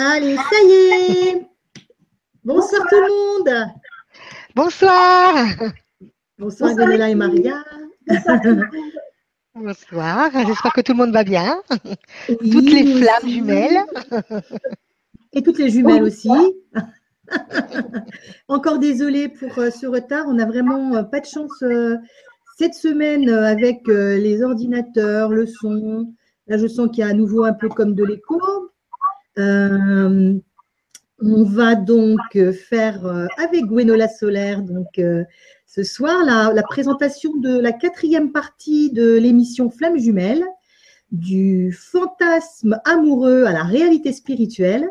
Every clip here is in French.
Allez, ça y est. Bonsoir, tout le monde. Bonsoir. Bonsoir, Gwenola et Maria. Bonsoir. J'espère que tout le monde va bien. toutes les flammes jumelles. Et toutes les jumelles aussi. Encore désolée pour euh, ce retard. On n'a vraiment euh, pas de chance euh, cette semaine avec les ordinateurs, le son. Là, je sens qu'il y a à nouveau un peu comme de l'écho. On va donc faire avec Gwenola Solaire donc, ce soir la, présentation de la quatrième partie de l'émission Flamme Jumelle, du fantasme amoureux à la réalité spirituelle.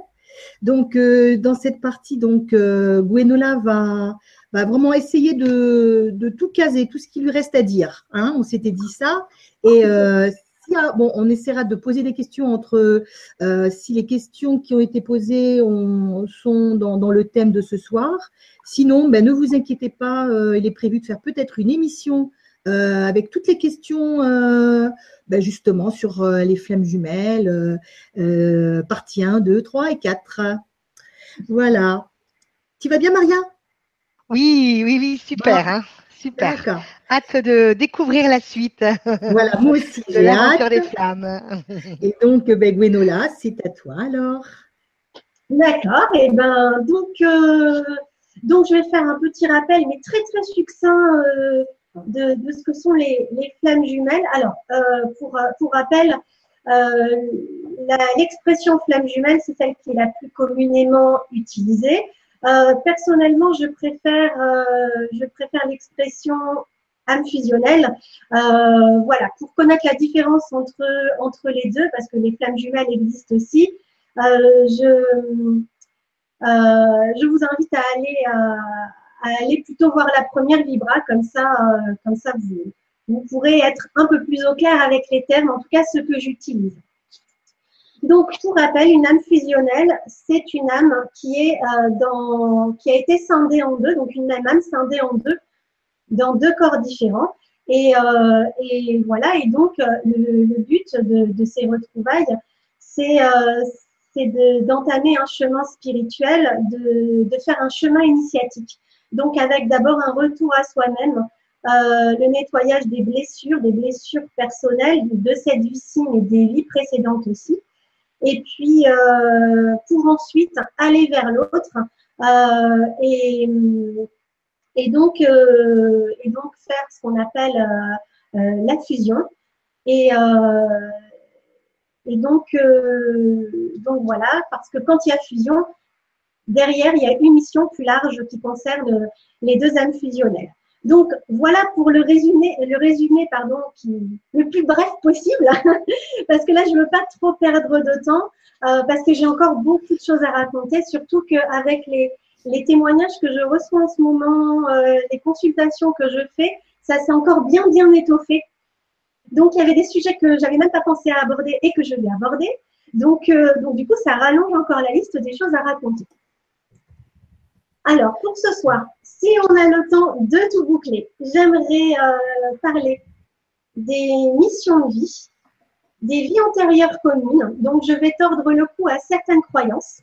Donc, euh, dans cette partie, donc, euh, Gwenola va, va, vraiment essayer de, de, tout caser, tout ce qui lui reste à dire. Hein, on s'était dit ça. Et euh, bon, on essaiera de poser des questions entre euh, si les questions qui ont été posées sont dans, dans, le thème de ce soir. Sinon, ben, ne vous inquiétez pas, il est prévu de faire peut-être une émission avec toutes les questions ben justement sur euh, les flammes jumelles, euh, euh, partie 1, 2, 3 et 4. Voilà. Tu vas bien, Maria? Oui, oui, oui, super. Hein, super. Hâte de découvrir la suite. Voilà, moi aussi. de l'aventure des flammes. Et donc, ben, Gwenola, c'est à toi alors. D'accord. Et ben, donc, donc, je vais faire un petit rappel, mais très, très succinct de, ce que sont les, flammes jumelles. Alors, euh, pour, pour rappel, euh, l'expression flamme jumelle, c'est celle qui est la plus communément utilisée. Euh, personnellement, je préfère, je préfère l'expression âme fusionnelle. voilà, pour connaître la différence entre, les deux, parce que les flammes jumelles existent aussi, je, vous invite à aller plutôt voir la première vibra, comme ça, euh, comme ça vous, vous pourrez être un peu plus au clair avec les termes, en tout cas ceux que j'utilise. Donc, pour rappel, une âme fusionnelle, c'est une âme qui, est, euh, dans, qui a été scindée en deux, donc une même âme scindée en deux, dans deux corps différents. Et, euh, et voilà, et donc le, le but de, de, ces retrouvailles, c'est d'entamer un chemin spirituel, de, de, faire un chemin initiatique. Donc avec d'abord un retour à soi-même, euh, le nettoyage des blessures, des blessures personnelles de cette vie-ci, mais des vies précédentes aussi. Et puis euh, pour ensuite aller vers l'autre euh, et, et, donc, et donc faire ce qu'on appelle la fusion. Et, et donc, donc voilà, parce que quand il y a fusion, derrière, il y a une mission plus large qui concerne les deux âmes fusionnelles. Donc voilà pour le résumé, le résumé pardon, qui, le plus bref possible, parce que là je ne veux pas trop perdre de temps, euh, parce que j'ai encore beaucoup de choses à raconter, surtout qu'avec les, les témoignages que je reçois en ce moment, euh, les consultations que je fais, ça s'est encore bien bien étoffé. Donc il y avait des sujets que j'avais même pas pensé à aborder et que je vais aborder. Donc, euh, donc du coup, ça rallonge encore la liste des choses à raconter. Alors, pour ce soir, si on a le temps de tout boucler, j'aimerais euh, parler des missions de vie, des vies antérieures communes. Donc, je vais tordre le cou à certaines croyances.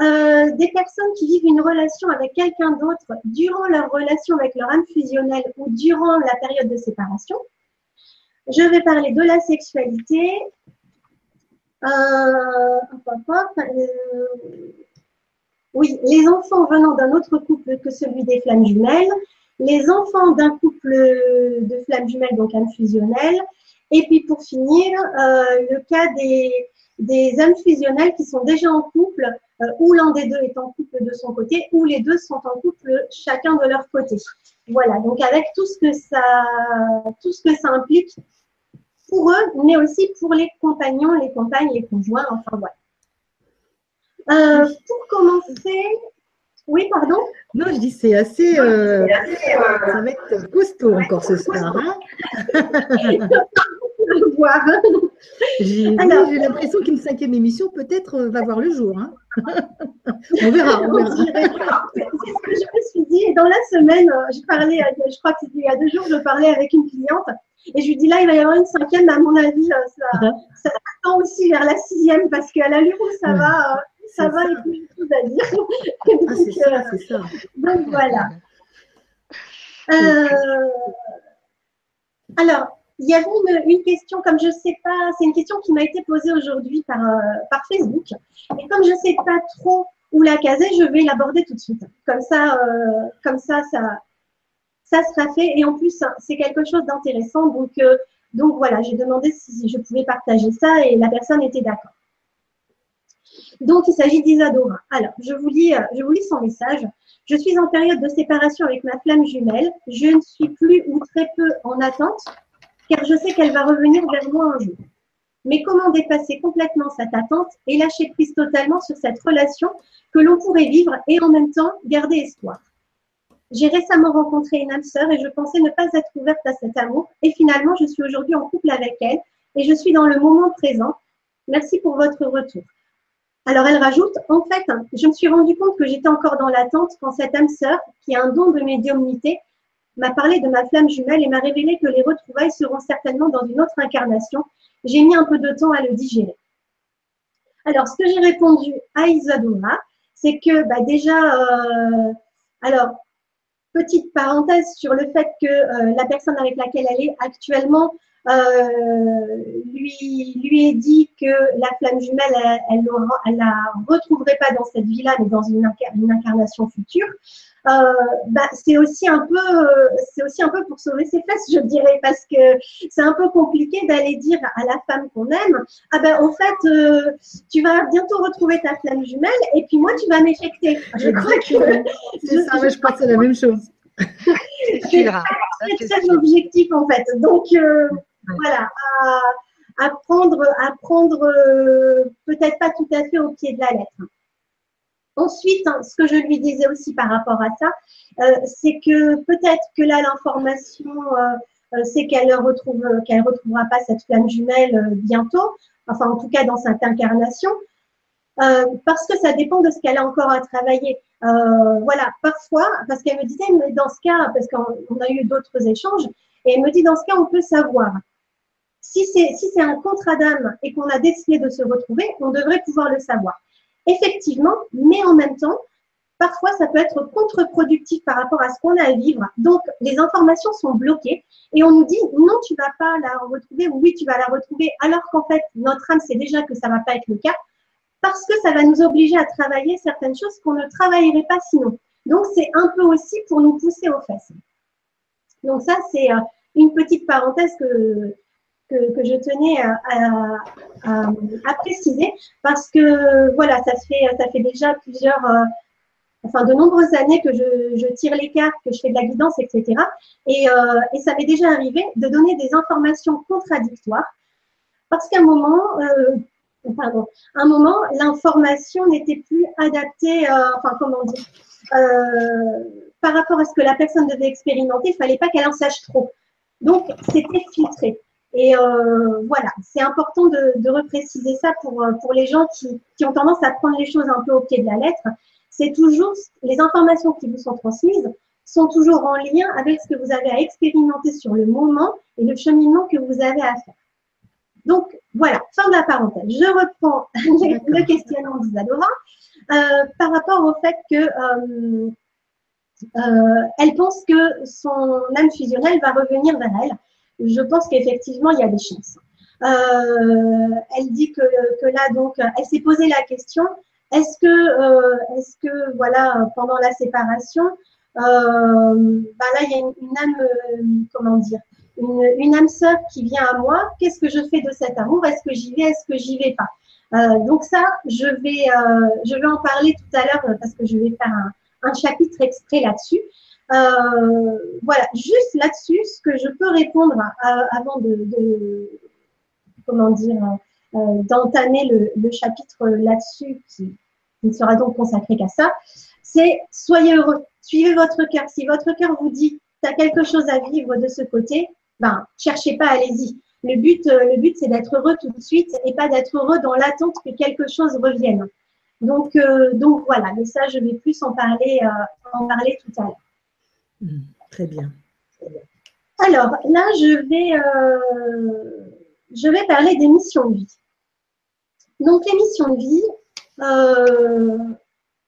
Euh, des personnes qui vivent une relation avec quelqu'un d'autre durant leur relation avec leur âme fusionnelle ou durant la période de séparation. Je vais parler de la sexualité. Euh, oui, les enfants venant d'un autre couple que celui des flammes jumelles, les enfants d'un couple de flammes jumelles, donc âmes fusionnelles, et puis pour finir, euh, le cas des, des âmes fusionnelles qui sont déjà en couple, euh, où l'un des deux est en couple de son côté, ou les deux sont en couple chacun de leur côté. Voilà, donc avec tout ce que ça, tout ce que ça implique pour eux, mais aussi pour les compagnons, les compagnes, les conjoints, enfin voilà. Euh, pour commencer, oui, pardon Non, je dis c'est assez, euh, ça va être costaud encore ce soir. Hein j'ai l'impression qu'une cinquième émission peut-être euh, va voir le jour. Hein on verra. On verra. C'est ce que je me suis dit. Et dans la semaine, je parlais, je crois que c'était il y a deux jours, je parlais avec une cliente. Et je lui dis là, il va y avoir une cinquième, mais à mon avis, ça, ça attend aussi vers la sixième parce qu'à l'allure où ça va, ça va et plus de choses à dire. ah, ça, c'est ça. Donc voilà. Euh, alors, il y avait une, question, comme je ne sais pas, c'est une question qui m'a été posée aujourd'hui par, euh, par Facebook. Et comme je ne sais pas trop où la caser, je vais l'aborder tout de suite. Comme ça, euh, comme ça, ça, ça sera fait. Et en plus, c'est quelque chose d'intéressant. Donc, donc voilà, j'ai demandé si je pouvais partager ça et la personne était d'accord. Donc, il s'agit d'Isadora. Alors, je vous, lis, je vous lis son message. Je suis en période de séparation avec ma flamme jumelle. Je ne suis plus ou très peu en attente, car je sais qu'elle va revenir vers moi un jour. Mais comment dépasser complètement cette attente et lâcher prise totalement sur cette relation que l'on pourrait vivre et en même temps garder espoir? J'ai récemment rencontré une âme sœur et je pensais ne pas être ouverte à cet amour. Et finalement, je suis aujourd'hui en couple avec elle et je suis dans le moment présent. Merci pour votre retour. Alors elle rajoute, en fait, je me suis rendu compte que j'étais encore dans l'attente quand cette âme sœur, qui a un don de médiumnité, m'a parlé de ma flamme jumelle et m'a révélé que les retrouvailles seront certainement dans une autre incarnation. J'ai mis un peu de temps à le digérer. Alors, ce que j'ai répondu à Isadora, c'est que bah, déjà, euh, alors, petite parenthèse sur le fait que euh, la personne avec laquelle elle est actuellement lui, lui est dit que la flamme jumelle, elle ne la retrouverait pas dans cette vie-là, mais dans une, une incarnation future. Euh, bah, c'est aussi un peu, c'est aussi un peu pour sauver ses fesses, je dirais, parce que c'est un peu compliqué d'aller dire à la femme qu'on aime, ah ben en fait, euh, tu vas bientôt retrouver ta flamme jumelle, et puis moi tu vas m'éjecter. Je crois que c'est ça, je crois que c'est la même chose. c'est très objectif en fait. Donc voilà, à, prendre, euh, peut-être pas tout à fait au pied de la lettre. Ensuite, hein, ce que je lui disais aussi par rapport à ça, euh, c'est que peut-être que là, l'information, euh, c'est qu'elle retrouve, qu'elle retrouvera pas cette flamme jumelle bientôt, enfin en tout cas dans cette incarnation, parce que ça dépend de ce qu'elle a encore à travailler. voilà, parfois, parce qu'elle me disait, mais dans ce cas, parce qu'on a eu d'autres échanges, et elle me dit, dans ce cas, on peut savoir. Si c'est un contrat d'âme et qu'on a décidé de se retrouver, on devrait pouvoir le savoir. Effectivement, mais en même temps, parfois ça peut être contre-productif par rapport à ce qu'on a à vivre. Donc, les informations sont bloquées et on nous dit non, tu vas pas la retrouver ou oui, tu vas la retrouver, alors qu'en fait, notre âme sait déjà que ça va pas être le cas parce que ça va nous obliger à travailler certaines choses qu'on ne travaillerait pas sinon. Donc, c'est un peu aussi pour nous pousser aux fesses. Donc, ça, c'est euh, une petite parenthèse que, que, je tenais à, préciser parce que voilà, ça fait, ça fait déjà plusieurs, euh, enfin de nombreuses années que je, tire les cartes, que je fais de la guidance, etc. Et, euh, et ça m'est déjà arrivé de donner des informations contradictoires parce qu'à un moment, euh, pardon, un moment, l'information n'était plus adaptée, enfin comment dire, par rapport à ce que la personne devait expérimenter, il ne fallait pas qu'elle en sache trop. Donc, c'était filtré. Et euh, voilà, c'est important de, de, repréciser ça pour, euh, pour les gens qui, qui, ont tendance à prendre les choses un peu au pied de la lettre. C'est toujours les informations qui vous sont transmises sont toujours en lien avec ce que vous avez à expérimenter sur le moment et le cheminement que vous avez à faire. Donc voilà, fin de la parenthèse. Je reprends le questionnement d'Isadora euh, par rapport au fait que euh, elle pense que son âme fusionnelle va revenir vers elle je pense qu'effectivement, il y a des chances. Euh, elle dit que, que, là, donc, elle s'est posé la question est-ce que, euh, est-ce que, voilà, pendant la séparation, euh, bah là, il y a une, âme, euh, comment dire, une, âme sœur qui vient à moi. Qu'est-ce que je fais de cet amour? Est-ce que j'y vais? Est-ce que j'y vais pas? Euh, Donc ça, je vais, je vais en parler tout à l'heure parce que je vais faire un chapitre exprès là-dessus. Euh, voilà, juste là-dessus, ce que je peux répondre avant de, comment dire, euh, d'entamer le, chapitre là-dessus qui, ne sera donc consacré qu'à ça, c'est soyez heureux, suivez votre cœur. Si votre cœur vous dit tu as quelque chose à vivre de ce côté, ben cherchez pas, allez-y. Le but, euh, le but c'est d'être heureux tout de suite et pas d'être heureux dans l'attente que quelque chose revienne. Donc, donc voilà, mais ça, je vais plus en parler, en parler tout à l'heure. Hmm, très bien. Alors là, je vais, euh, je vais parler des missions de vie. Donc les missions de vie, euh,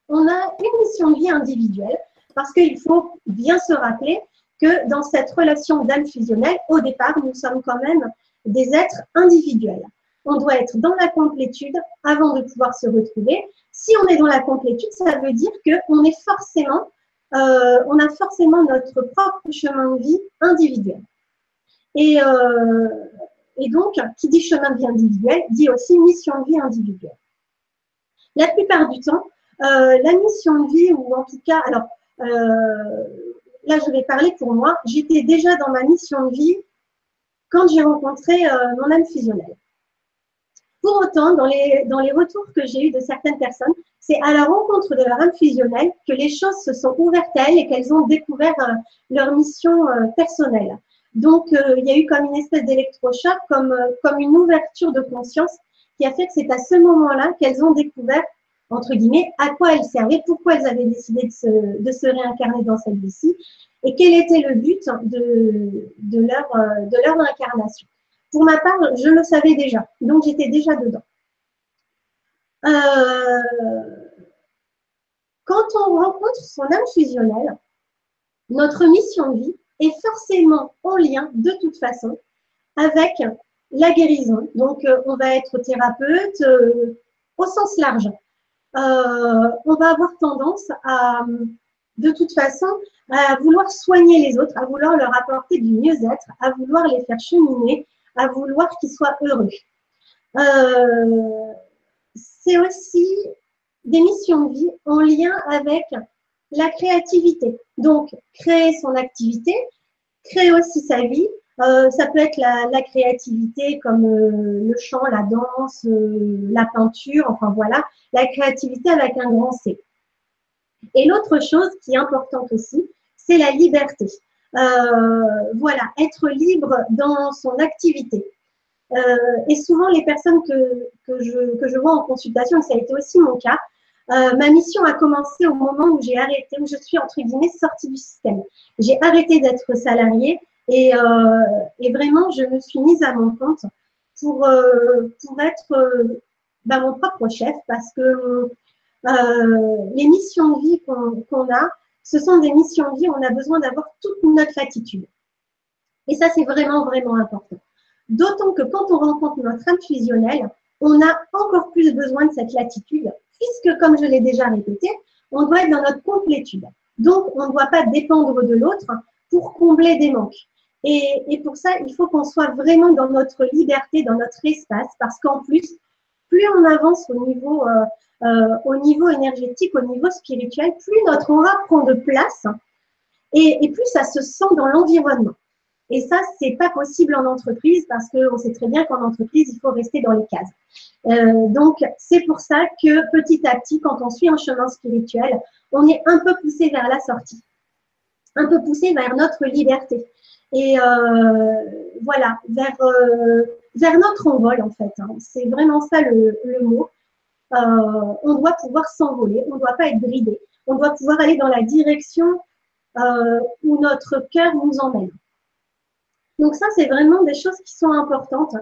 on a une mission de vie individuelle parce qu'il faut bien se rappeler que dans cette relation d'âme fusionnelle, au départ, nous sommes quand même des êtres individuels. On doit être dans la complétude avant de pouvoir se retrouver. Si on est dans la complétude, ça veut dire qu'on est forcément, euh, on a forcément notre propre chemin de vie individuel. Et, euh, et donc, qui dit chemin de vie individuel, dit aussi mission de vie individuelle. La plupart du temps, euh, la mission de vie, ou en tout cas, alors là je vais parler pour moi, j'étais déjà dans ma mission de vie quand j'ai rencontré mon âme fusionnelle. Pour autant, dans les, retours que j'ai eus de certaines personnes, c'est à la rencontre de leur âme fusionnelle que les choses se sont ouvertes à elles et qu'elles ont découvert leur mission personnelle. Donc, il y a eu comme une espèce d'électrochoc, comme, une ouverture de conscience qui a fait que c'est à ce moment-là qu'elles ont découvert entre guillemets, à quoi elles servaient, pourquoi elles avaient décidé de se, réincarner dans cette vie-ci, et quel était le but euh, de leur incarnation. Pour ma part, je le savais déjà, donc j'étais déjà dedans. Euh, quand on rencontre son âme fusionnelle, notre mission de vie est forcément en lien, de toute façon, avec la guérison. Donc, euh, on va être thérapeute au sens large. Euh, on va avoir tendance à, de toute façon, à vouloir soigner les autres, à vouloir leur apporter du mieux-être, à vouloir les faire cheminer, à vouloir qu'ils soient heureux. Euh, c'est aussi des missions de vie en lien avec la créativité. Donc, créer son activité, créer aussi sa vie, euh, ça peut être la, créativité comme euh, le chant, la danse, la peinture, enfin voilà, la créativité avec un grand C. Et l'autre chose qui est importante aussi, c'est la liberté. Voilà, être libre dans son activité. et souvent, les personnes que, que, je, que je vois en consultation, et ça a été aussi mon cas, ma mission a commencé au moment où j'ai arrêté, où je suis entre guillemets sortie du système. J'ai arrêté d'être salariée et, euh, et, vraiment, je me suis mise à mon compte pour, euh, pour être euh, bah, mon propre chef parce que les missions de vie qu'on a, ce sont des missions vie on a besoin d'avoir toute notre latitude. Et ça, c'est vraiment, vraiment important. D'autant que quand on rencontre notre âme fusionnelle, on a encore plus besoin de cette latitude, puisque, comme je l'ai déjà répété, on doit être dans notre complétude. Donc, on ne doit pas dépendre de l'autre pour combler des manques. Et, pour ça, il faut qu'on soit vraiment dans notre liberté, dans notre espace, parce qu'en plus, plus on avance au niveau, euh, euh, au niveau énergétique, au niveau spirituel, plus notre aura prend de place et, plus ça se sent dans l'environnement. Et ça, c'est pas possible en entreprise parce qu'on sait très bien qu'en entreprise, il faut rester dans les cases. Euh, donc, c'est pour ça que petit à petit, quand on suit un chemin spirituel, on est un peu poussé vers la sortie, un peu poussé vers notre liberté et euh, voilà, vers, euh, vers notre envol en fait. Hein. C'est vraiment ça le, mot. Euh, on doit pouvoir s'envoler, on ne doit pas être bridé, on doit pouvoir aller dans la direction où notre cœur nous emmène. Donc ça, c'est vraiment des choses qui sont importantes.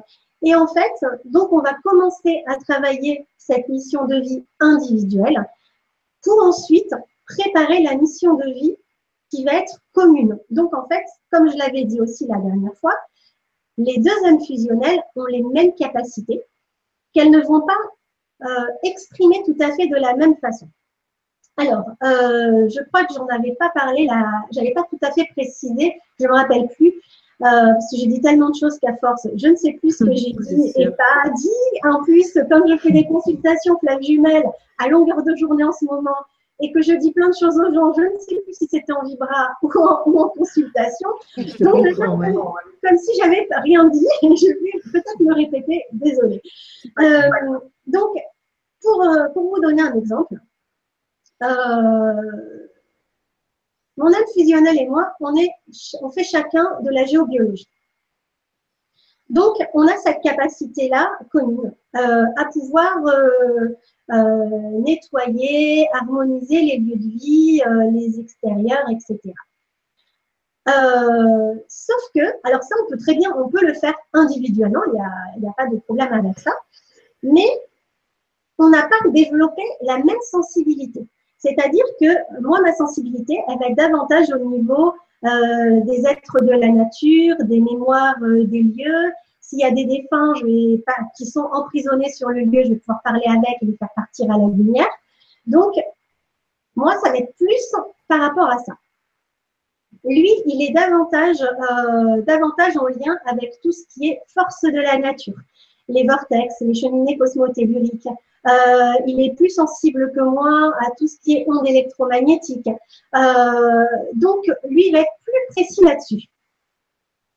Et en fait, donc on va commencer à travailler cette mission de vie individuelle pour ensuite préparer la mission de vie qui va être commune. Donc, en fait, comme je l'avais dit aussi la dernière fois, les deux âmes fusionnelles ont les mêmes capacités, qu'elles ne vont pas euh, exprimer tout à fait de la même façon. Alors, euh, je crois que j'en avais pas parlé, là, j'avais pas tout à fait précisé, je me rappelle plus, euh, parce que j'ai dit tellement de choses qu'à force, je ne sais plus ce que j'ai dit et pas dit. En plus, comme je fais des consultations flamme jumelles à longueur de journée en ce moment, et que je dis plein de choses aux gens, je ne sais plus si c'était en vibra ou en, consultation. Donc, comme si j'avais rien dit, je vais peut-être me répéter, désolée. Euh, donc, pour, euh, pour, vous donner un exemple, euh, mon âme fusionnelle et moi, on, est, on fait chacun de la géobiologie. Donc, on a cette capacité-là commune à pouvoir euh, nettoyer, harmoniser les lieux de vie, euh, les extérieurs, etc. Euh, sauf que, alors ça, on peut très bien, on peut le faire individuellement, il n'y a, a, pas de problème avec ça. Mais on n'a pas développé la même sensibilité. C'est-à-dire que moi, ma sensibilité, elle va davantage au niveau euh, des êtres de la nature, des mémoires euh, des lieux. S'il y a des défunts qui sont emprisonnés sur le lieu, je vais pouvoir parler avec et les faire partir à la lumière. Donc, moi, ça va être plus par rapport à ça. Lui, il est davantage, euh, en lien avec tout ce qui est force de la nature. Les vortex, les cheminées cosmotelluriques, euh, il est plus sensible que moi à tout ce qui est ondes électromagnétiques. Euh, donc, lui, il va être plus précis là-dessus.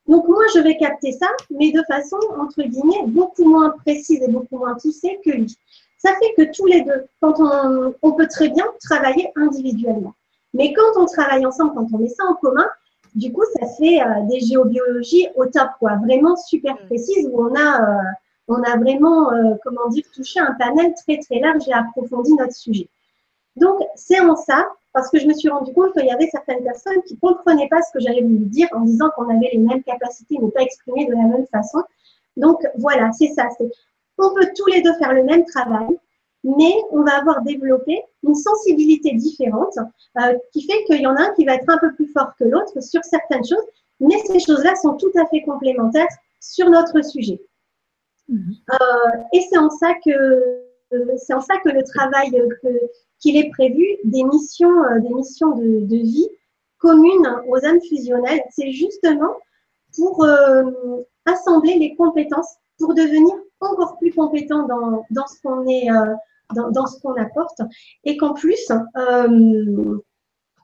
Donc, moi, je vais capter ça, mais de façon, entre guillemets, beaucoup moins précise et beaucoup moins poussée que lui. Ça fait que tous les deux, quand on, on peut très bien travailler individuellement. Mais quand on travaille ensemble, quand on met ça en commun, du coup, ça fait euh, des géobiologies au top, quoi, vraiment super mm. précises où on a euh, on a vraiment, euh, comment dire, touché un panel très très large et approfondi notre sujet. Donc, c'est en ça, parce que je me suis rendu compte qu'il y avait certaines personnes qui ne comprenaient pas ce que j'allais vous dire en disant qu'on avait les mêmes capacités, mais pas exprimées de la même façon. Donc, voilà, c'est ça. On peut tous les deux faire le même travail, mais on va avoir développé une sensibilité différente euh, qui fait qu'il y en a un qui va être un peu plus fort que l'autre sur certaines choses, mais ces choses-là sont tout à fait complémentaires sur notre sujet. Mhm. Euh, et c'est en ça que c'est en ça que le travail qu'il est prévu des missions, euh, des missions de, vie communes aux âmes fusionnelles, c'est justement pour euh, assembler les compétences pour devenir encore plus compétent dans, dans ce qu'on est, dans, dans, ce qu'on apporte, et qu'en plus,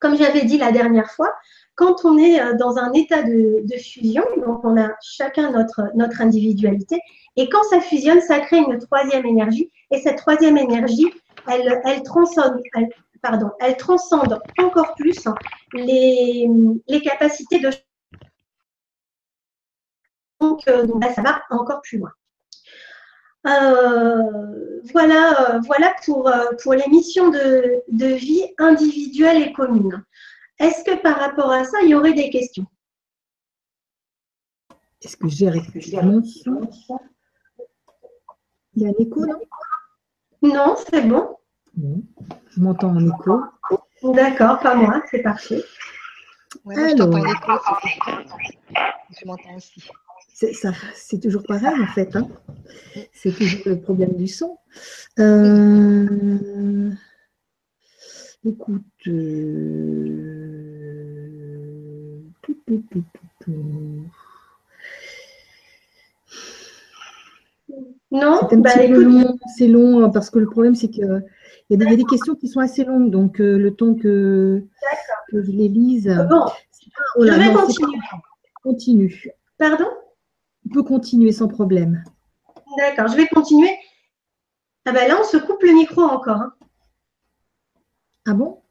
comme j'avais dit la dernière fois, quand on est dans un état de, de, fusion, donc on a chacun notre, notre individualité, et quand ça fusionne, ça crée une troisième énergie. Et cette troisième énergie, elle, elle transcende, pardon, elle transcende encore plus les, les capacités de donc, euh, donc ça va encore plus loin. Euh, voilà, euh, voilà pour, pour les missions de, de vie individuelle et commune. Est-ce que par rapport à ça, il y aurait des questions? Est-ce que j'ai récupéré il y a un écho, non? Non, c'est bon. Je m'entends en écho. D'accord, pas moi, c'est parfait. Alors, je m'entends aussi. C'est toujours pareil en fait. Hein. c'est toujours le problème du son. Euh, écoute. Euh, non, c'est bah, long, hein, parce que le problème c'est qu'il y, a des questions qui sont assez longues, donc euh, le temps que, je les lise. Bon, je vais continuer. Continue. Pardon? Tu peux continuer sans problème. D'accord, je vais continuer. Ah ben là, on se coupe le micro encore. Hein. Ah bon?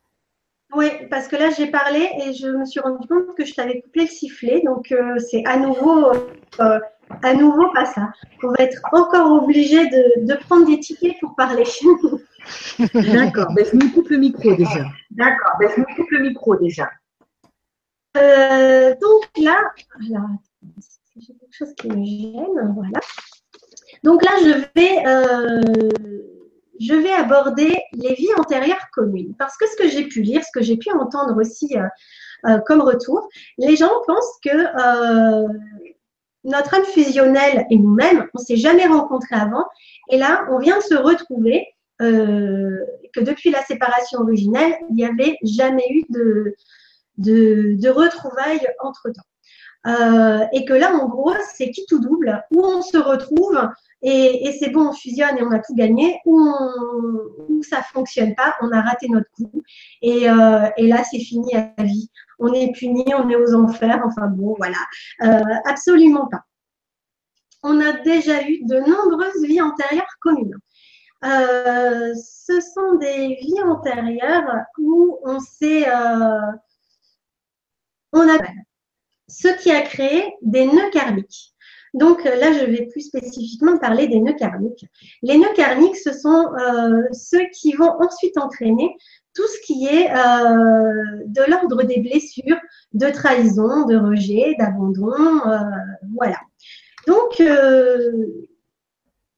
Oui, parce que là, j'ai parlé et je me suis rendu compte que je t'avais coupé le sifflet. Donc, euh, c'est à nouveau euh, à nouveau pas ça. On va être encore obligé de, prendre des tickets pour parler. D'accord, ben, je me coupe le micro déjà. D'accord, ben, je me coupe le micro déjà. Euh, donc là, j'ai quelque chose qui me gêne, voilà. Donc là, je vais, euh, je vais aborder les vies antérieures communes. Parce que ce que j'ai pu lire, ce que j'ai pu entendre aussi euh, comme retour, les gens pensent que notre âme fusionnelle et nous-mêmes, on s'est jamais rencontrés avant. Et là, on vient de se retrouver euh, que depuis la séparation originelle, il n'y avait jamais eu de, de, de retrouvailles entre-temps. Euh, et que là, en gros, c'est qui tout double, où on se retrouve et, et c'est bon, on fusionne et on a tout gagné, ou, on, ça fonctionne pas, on a raté notre coup et, euh, et là, c'est fini à la vie. On est puni, on est aux enfers, enfin bon, voilà, euh, absolument pas. On a déjà eu de nombreuses vies antérieures communes. Euh, ce sont des vies antérieures où on s'est, euh, on a ce qui a créé des nœuds karmiques. Donc là, je vais plus spécifiquement parler des nœuds karmiques. Les nœuds karmiques, ce sont euh, ceux qui vont ensuite entraîner tout ce qui est euh, de l'ordre des blessures, de trahison, de rejet, d'abandon, euh, voilà. Donc,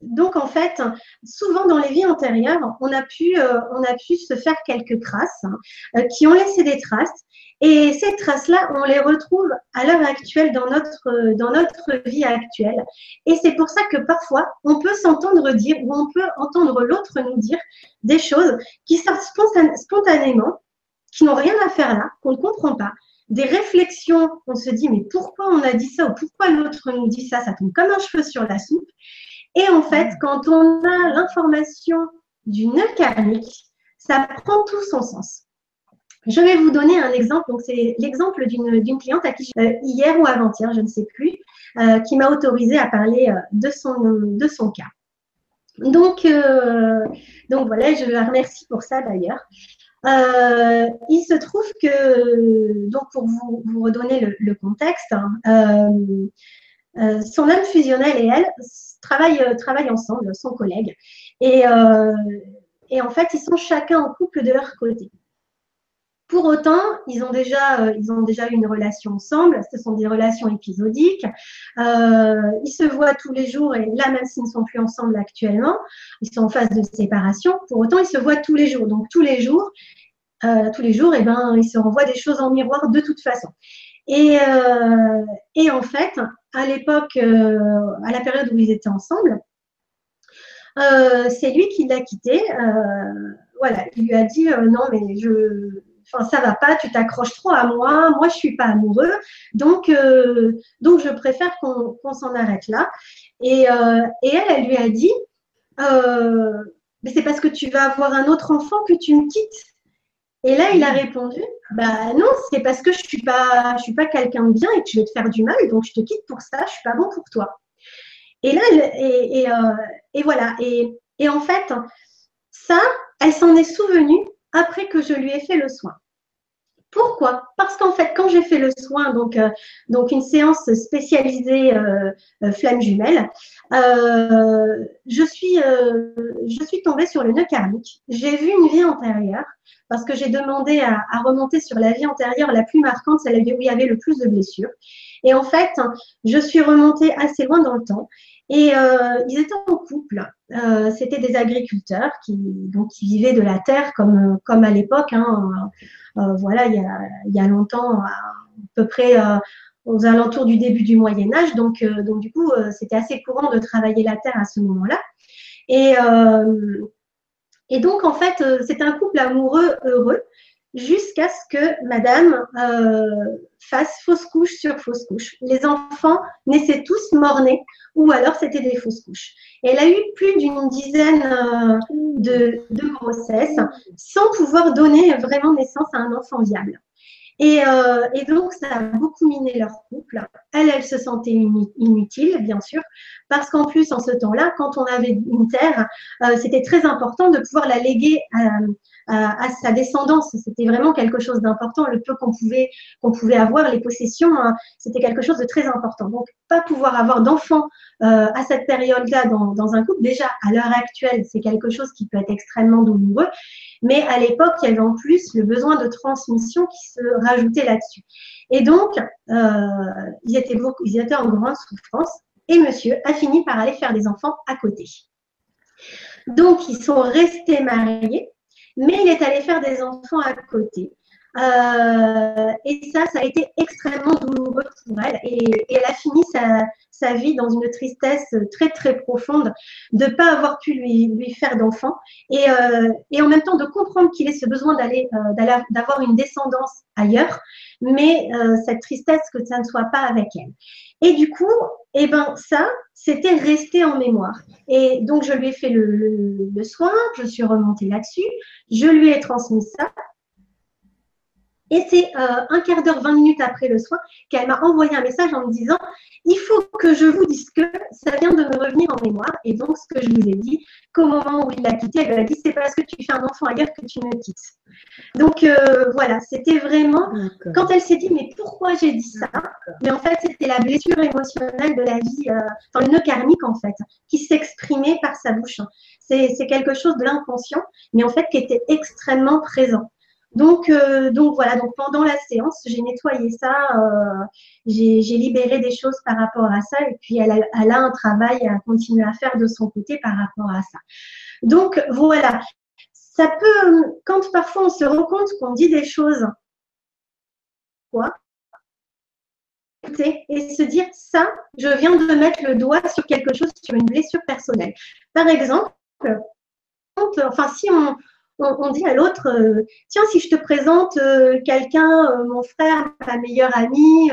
donc en fait, souvent dans les vies antérieures, on a pu, euh, on a pu se faire quelques traces hein, qui ont laissé des traces. Et ces traces-là, on les retrouve à l'heure actuelle dans notre, dans notre vie actuelle. Et c'est pour ça que parfois, on peut s'entendre dire ou on peut entendre l'autre nous dire des choses qui sortent spontanément, qui n'ont rien à faire là, qu'on ne comprend pas. Des réflexions, on se dit, mais pourquoi on a dit ça ou pourquoi l'autre nous dit ça? Ça tombe comme un cheveu sur la soupe. Et en fait, quand on a l'information du nœud karmique, ça prend tout son sens. Je vais vous donner un exemple. Donc, c'est l'exemple d'une cliente à qui, euh, hier ou avant-hier, je ne sais plus, euh, qui m'a autorisé à parler euh, de, son, de son cas. Donc, donc voilà, je la remercie pour ça d'ailleurs. il se trouve que, donc pour vous, vous redonner le, contexte, hein, son âme fusionnelle et elle travaillent, travaillent ensemble, son collègue. Et, et en fait, ils sont chacun en couple de leur côté. Pour autant, ils ont déjà, euh, ils ont déjà une relation ensemble. Ce sont des relations épisodiques. Euh, ils se voient tous les jours et là, même s'ils ne sont plus ensemble actuellement, ils sont en phase de séparation. Pour autant, ils se voient tous les jours. Donc tous les jours, euh, tous les jours, et eh ben, ils se renvoient des choses en miroir de toute façon. Et, et en fait, à l'époque, à la période où ils étaient ensemble, c'est lui qui l'a quitté. voilà, il lui a dit non, mais je enfin ça va pas, tu t'accroches trop à moi, moi je suis pas amoureux, donc euh, donc je préfère qu'on s'en arrête là. Et, euh, et, elle, elle lui a dit, euh, c'est parce que tu vas avoir un autre enfant que tu me quittes. Et là, il a répondu, bah non, c'est parce que je suis pas, je suis pas quelqu'un de bien et que je vais te faire du mal, donc je te quitte pour ça, je suis pas bon pour toi. Et là, et, et, et voilà. Et, et en fait, ça, elle s'en est souvenue après que je lui ai fait le soin. Pourquoi? Parce qu'en fait, quand j'ai fait le soin, donc, euh, une séance spécialisée euh, euh, flamme jumelle, je, suis, je suis tombée sur le nœud karmique. J'ai vu une vie antérieure parce que j'ai demandé à, à, remonter sur la vie antérieure la plus marquante, celle où il y avait le plus de blessures. Et en fait, je suis remontée assez loin dans le temps et euh, ils étaient en couple. Euh, C'était des agriculteurs qui, donc, vivaient de la terre comme, comme à l'époque. Hein, euh, voilà, il y, a, y a longtemps, à peu près aux alentours du début du Moyen Âge. Donc, donc du coup, c'était assez courant de travailler la terre à ce moment-là. Et, et donc, en fait, c'est un couple amoureux heureux jusqu'à ce que madame euh, fasse fausse couche sur fausse couche. Les enfants naissaient tous morts-nés ou alors c'était des fausses couches. elle a eu plus d'une dizaine euh, de grossesses sans pouvoir donner vraiment naissance à un enfant viable. Et, euh, et, donc, ça a beaucoup miné leur couple. Elle, elle se sentait inutile, bien sûr, parce qu'en plus, en ce temps-là, quand on avait une terre, euh, c'était très important de pouvoir la léguer à, à, à sa descendance. C'était vraiment quelque chose d'important. Le peu qu'on pouvait, qu'on pouvait avoir, les possessions, hein, c'était quelque chose de très important. Donc, pas pouvoir avoir d'enfants euh, à cette période-là dans, dans un couple, déjà, à l'heure actuelle, c'est quelque chose qui peut être extrêmement douloureux. Mais à l'époque, il y avait en plus le besoin de transmission qui se rajoutait là-dessus. Et donc, ils, ils étaient en grande souffrance et monsieur a fini par aller faire des enfants à côté. Donc, ils sont restés mariés, mais il est allé faire des enfants à côté. Euh, et ça, ça a été extrêmement douloureux pour elle. Et, elle a fini sa, vie dans une tristesse très, très profonde de ne pas avoir pu lui, faire d'enfant. Et, euh, et, en même temps, de comprendre qu'il ait ce besoin d'aller, euh, d'avoir une descendance ailleurs, mais euh, cette tristesse que ça ne soit pas avec elle. Et du coup, eh ben, ça, c'était resté en mémoire. Et donc, je lui ai fait le, le, le soin, je suis remontée là-dessus, je lui ai transmis ça. Et c'est euh, un quart d'heure, 20 minutes après le soin qu'elle m'a envoyé un message en me disant il faut que je vous dise que ça vient de me revenir en mémoire. Et donc, ce que je vous ai dit, qu'au moment où il l'a quitté, elle lui a dit c'est parce que tu fais un enfant ailleurs que tu me quittes. Donc, euh, voilà, c'était vraiment. Quand elle s'est dit mais pourquoi j'ai dit ça Mais en fait, c'était la blessure émotionnelle de la vie, euh, enfin, le nœud karmique en fait, qui s'exprimait par sa bouche. C'est quelque chose de l'inconscient, mais en fait qui était extrêmement présent. Donc, euh, donc voilà, donc pendant la séance, j'ai nettoyé ça, euh, j'ai libéré des choses par rapport à ça, et puis elle a, elle a, un travail à continuer à faire de son côté par rapport à ça. Donc voilà, ça peut, quand parfois on se rend compte qu'on dit des choses, quoi, et se dire ça, je viens de mettre le doigt sur quelque chose, sur une blessure personnelle. Par exemple, enfin si on, on, dit à l'autre, euh, tiens, si je te présente euh, quelqu'un, euh, mon frère, ma meilleure amie,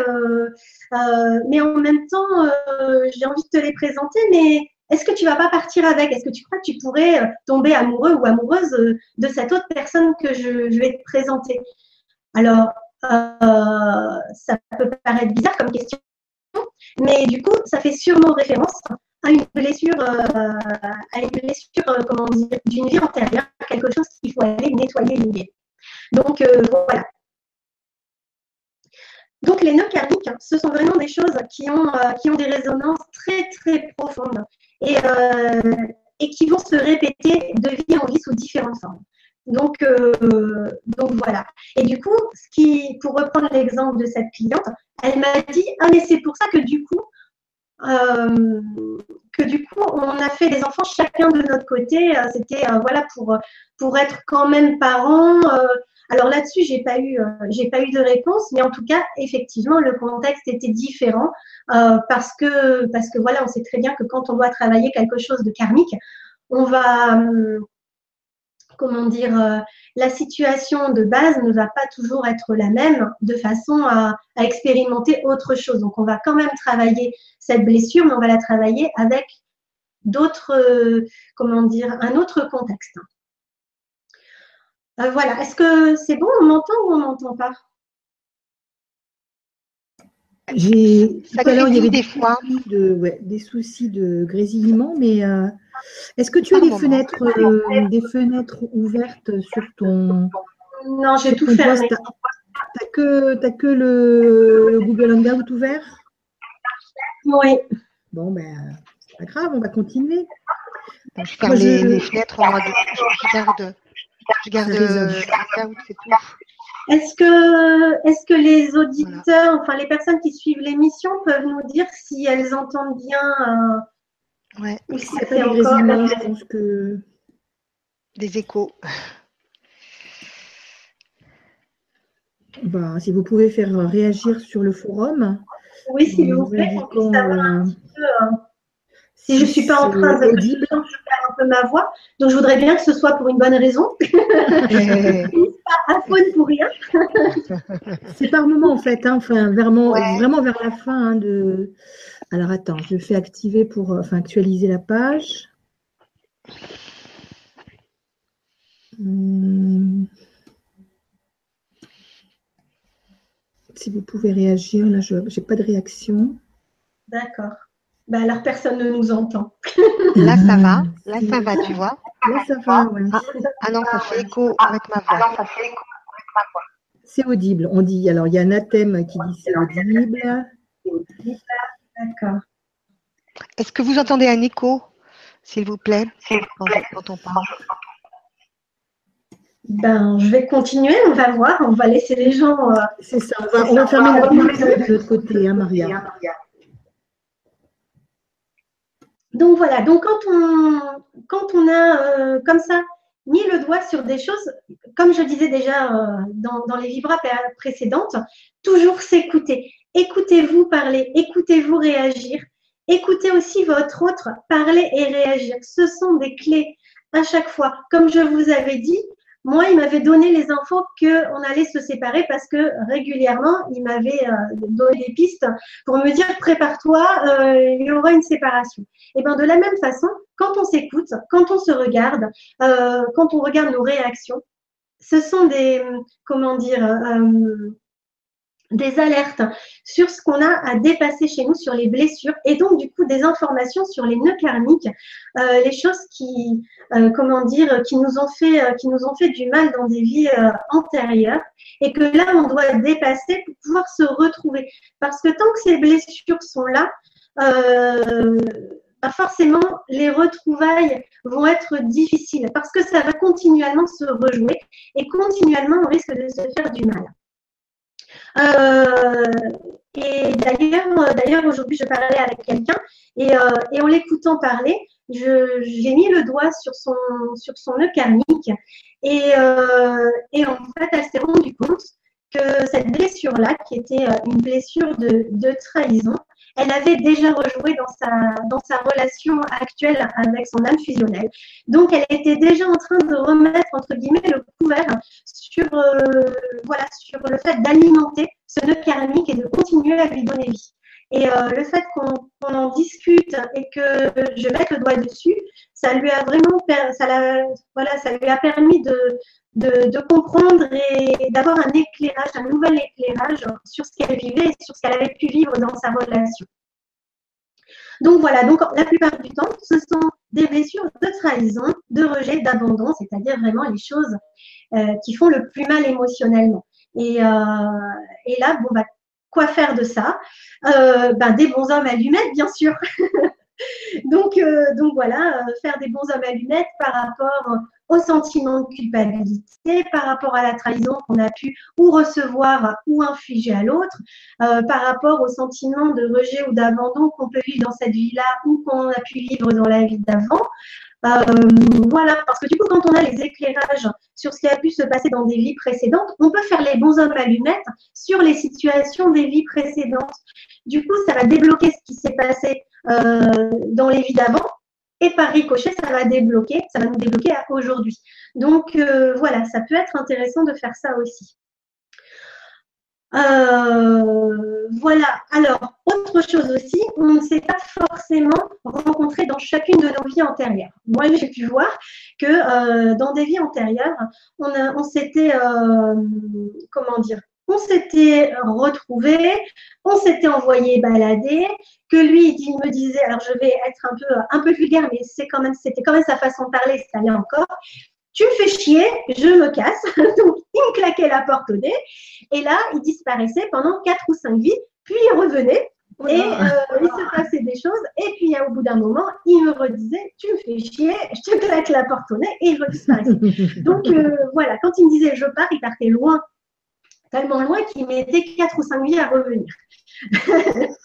mais en même temps, j'ai envie de te les présenter, mais est-ce que tu vas pas partir avec? Est-ce que tu crois que tu pourrais tomber amoureux ou amoureuse de cette autre personne que je, je vais te présenter? Alors, ça peut paraître bizarre comme question, mais du coup, ça fait sûrement référence à une blessure, euh, à une blessure, euh, comment dire, d'une vie antérieure, quelque chose qu'il faut aller nettoyer, lier. Donc euh, voilà. Donc les nœuds karmiques, ce sont vraiment des choses qui ont, qui ont des résonances très très profondes et, et qui vont se répéter de vie en vie sous différentes formes. Donc, donc voilà. Et du coup, pour reprendre l'exemple de cette cliente, elle m'a dit ah mais c'est pour ça que du coup euh, que du coup, on a fait des enfants chacun de notre côté. Euh, c'était euh, voilà pour pour être quand même parents. alors là-dessus, j'ai pas eu j'ai pas eu de réponse, mais en tout cas, effectivement, le contexte était différent parce que parce que voilà, on sait très bien que quand on doit travailler quelque chose de karmique, on va hum, comment dire, euh, la situation de base ne va pas toujours être la même de façon à, expérimenter autre chose. Donc, on va quand même travailler cette blessure, mais on va la travailler avec d'autres, euh, comment dire, un autre contexte. Euh, voilà. Est-ce que c'est bon? On m'entend ou on m'entend pas? J'ai tout à l'heure, il y avait des, fois. De, des soucis de grésillement, mais est-ce que tu as des fenêtres, euh, des fenêtres ouvertes sur ton. Non, j'ai tout fermé. Tu n'as que, as que le, Google Hangout ouvert? Oui. Bon, ben, c'est pas grave, on va continuer. je ferme les, fenêtres, moi, je garde, je garde Hangout, c'est tout. Est-ce que, est que les auditeurs, enfin les personnes qui suivent l'émission peuvent nous dire si elles entendent bien euh, Ouais. c'est pas des je pense que. Des échos. Bah, si vous pouvez faire réagir sur le forum. Oui, s'il vous plaît, un petit peu. Hein. Si, je ne suis pas en train de faire un peu ma voix, donc je voudrais bien que ce soit pour une bonne raison. pas à faune pour rien. c'est par moment en fait, hein, enfin, vraiment, vraiment vers la fin hein, de, alors attends, je fais activer pour euh, enfin, actualiser la page. Hmm. Si vous pouvez réagir, là je n'ai pas de réaction. D'accord. Ben alors personne ne nous entend. Là ça va, là ça va, tu vois. Là ça va, ouais. Ah, ah non, ça fait écho avec ma voix. Ah c'est audible, on dit. Alors il y a Nathème qui dit c'est audible. D'accord. Est-ce que vous entendez un écho, s'il vous plaît, quand, on parle? Ben, je vais continuer, on va voir, on va laisser les gens. Euh, C'est ça, on va, fermer la de l'autre côté, hein, Maria. Donc voilà, donc quand on, quand on a euh, comme ça mis le doigt sur des choses, comme je disais déjà euh, dans, dans, les vibras précédentes, toujours s'écouter. Écoutez-vous parler, écoutez-vous réagir, écoutez aussi votre autre parler et réagir. Ce sont des clés à chaque fois. Comme je vous avais dit, moi, il m'avait donné les infos qu'on allait se séparer parce que régulièrement, il m'avait euh, donné des pistes pour me dire prépare-toi, euh, il y aura une séparation. Et bien de la même façon, quand on s'écoute, quand on se regarde, euh, quand on regarde nos réactions, ce sont des comment dire des alertes sur ce qu'on a à dépasser chez nous, sur les blessures, et donc du coup des informations sur les nœuds karmiques, euh, les choses qui, euh, comment dire, qui nous ont fait, euh, qui nous ont fait du mal dans des vies antérieures, et que là on doit dépasser pour pouvoir se retrouver. Parce que tant que ces blessures sont là, bah, forcément, les retrouvailles vont être difficiles parce que ça va continuellement se rejouer et continuellement, on risque de se faire du mal. Euh, et d'ailleurs, d'ailleurs aujourd'hui, je parlais avec quelqu'un et, euh, et en l'écoutant parler, j'ai mis le doigt sur son, sur son nœud karmique et, euh, et en fait, elle s'est rendue compte que cette blessure-là, qui était euh, une blessure de, de, trahison, elle avait déjà rejoué dans sa, dans sa relation actuelle avec son âme fusionnelle. Donc, elle était déjà en train de remettre, entre guillemets, le couvert sur, euh, voilà, sur le fait d'alimenter ce nœud karmique et de continuer à lui donner vie. Et euh, le fait qu'on en discute et que je mette le doigt dessus, ça lui a vraiment, ça, voilà, ça lui a permis de, de, comprendre et d'avoir un éclairage, un nouvel éclairage sur ce qu'elle vivait sur ce qu'elle avait pu vivre dans sa relation. Donc voilà, donc la plupart du temps, ce sont des blessures de trahison, de rejet, d'abandon, c'est-à-dire vraiment les choses euh, qui font le plus mal émotionnellement. Et, euh, et là, bon, bah, quoi faire de ça? Euh, ben, Des bons hommes allumettes, bien sûr. donc, euh, donc voilà, euh, faire des bons hommes allumettes par rapport au sentiment de culpabilité, par rapport à la trahison qu'on a pu ou recevoir ou infliger à l'autre, par rapport au sentiment de rejet ou d'abandon qu'on peut vivre dans cette vie-là ou qu'on a pu vivre dans la vie d'avant, euh, voilà, parce que du coup, quand on a les éclairages sur ce qui a pu se passer dans des vies précédentes, on peut faire les bons hommes allumettes sur les situations des vies précédentes. Du coup, ça va débloquer ce qui s'est passé euh, dans les vies d'avant. Et par ricochet, ça va débloquer, ça va nous débloquer à aujourd'hui. Donc euh, voilà, ça peut être intéressant de faire ça aussi. Euh, voilà. Alors, autre chose aussi, on ne s'est pas forcément rencontré dans chacune de nos vies antérieures. Moi, j'ai pu voir que dans des vies antérieures, on, s'était, comment dire, on s'était retrouvé, on s'était envoyé balader, que lui, il me disait, alors je vais être un peu, un peu vulgaire, mais c'est quand même, c'était quand même sa façon de parler, ça allait encore tu me fais chier, je me casse. Donc, il me claquait la porte au nez. Et là, il disparaissait pendant quatre ou cinq vies, puis il revenait. Et euh, il se passait des choses. Et puis, au bout d'un moment, il me redisait Tu me fais chier, je te claque la porte au nez, et il redisparaissait. Donc, euh, voilà, quand il me disait Je pars, il partait loin, tellement loin qu'il mettait quatre ou cinq vies à revenir.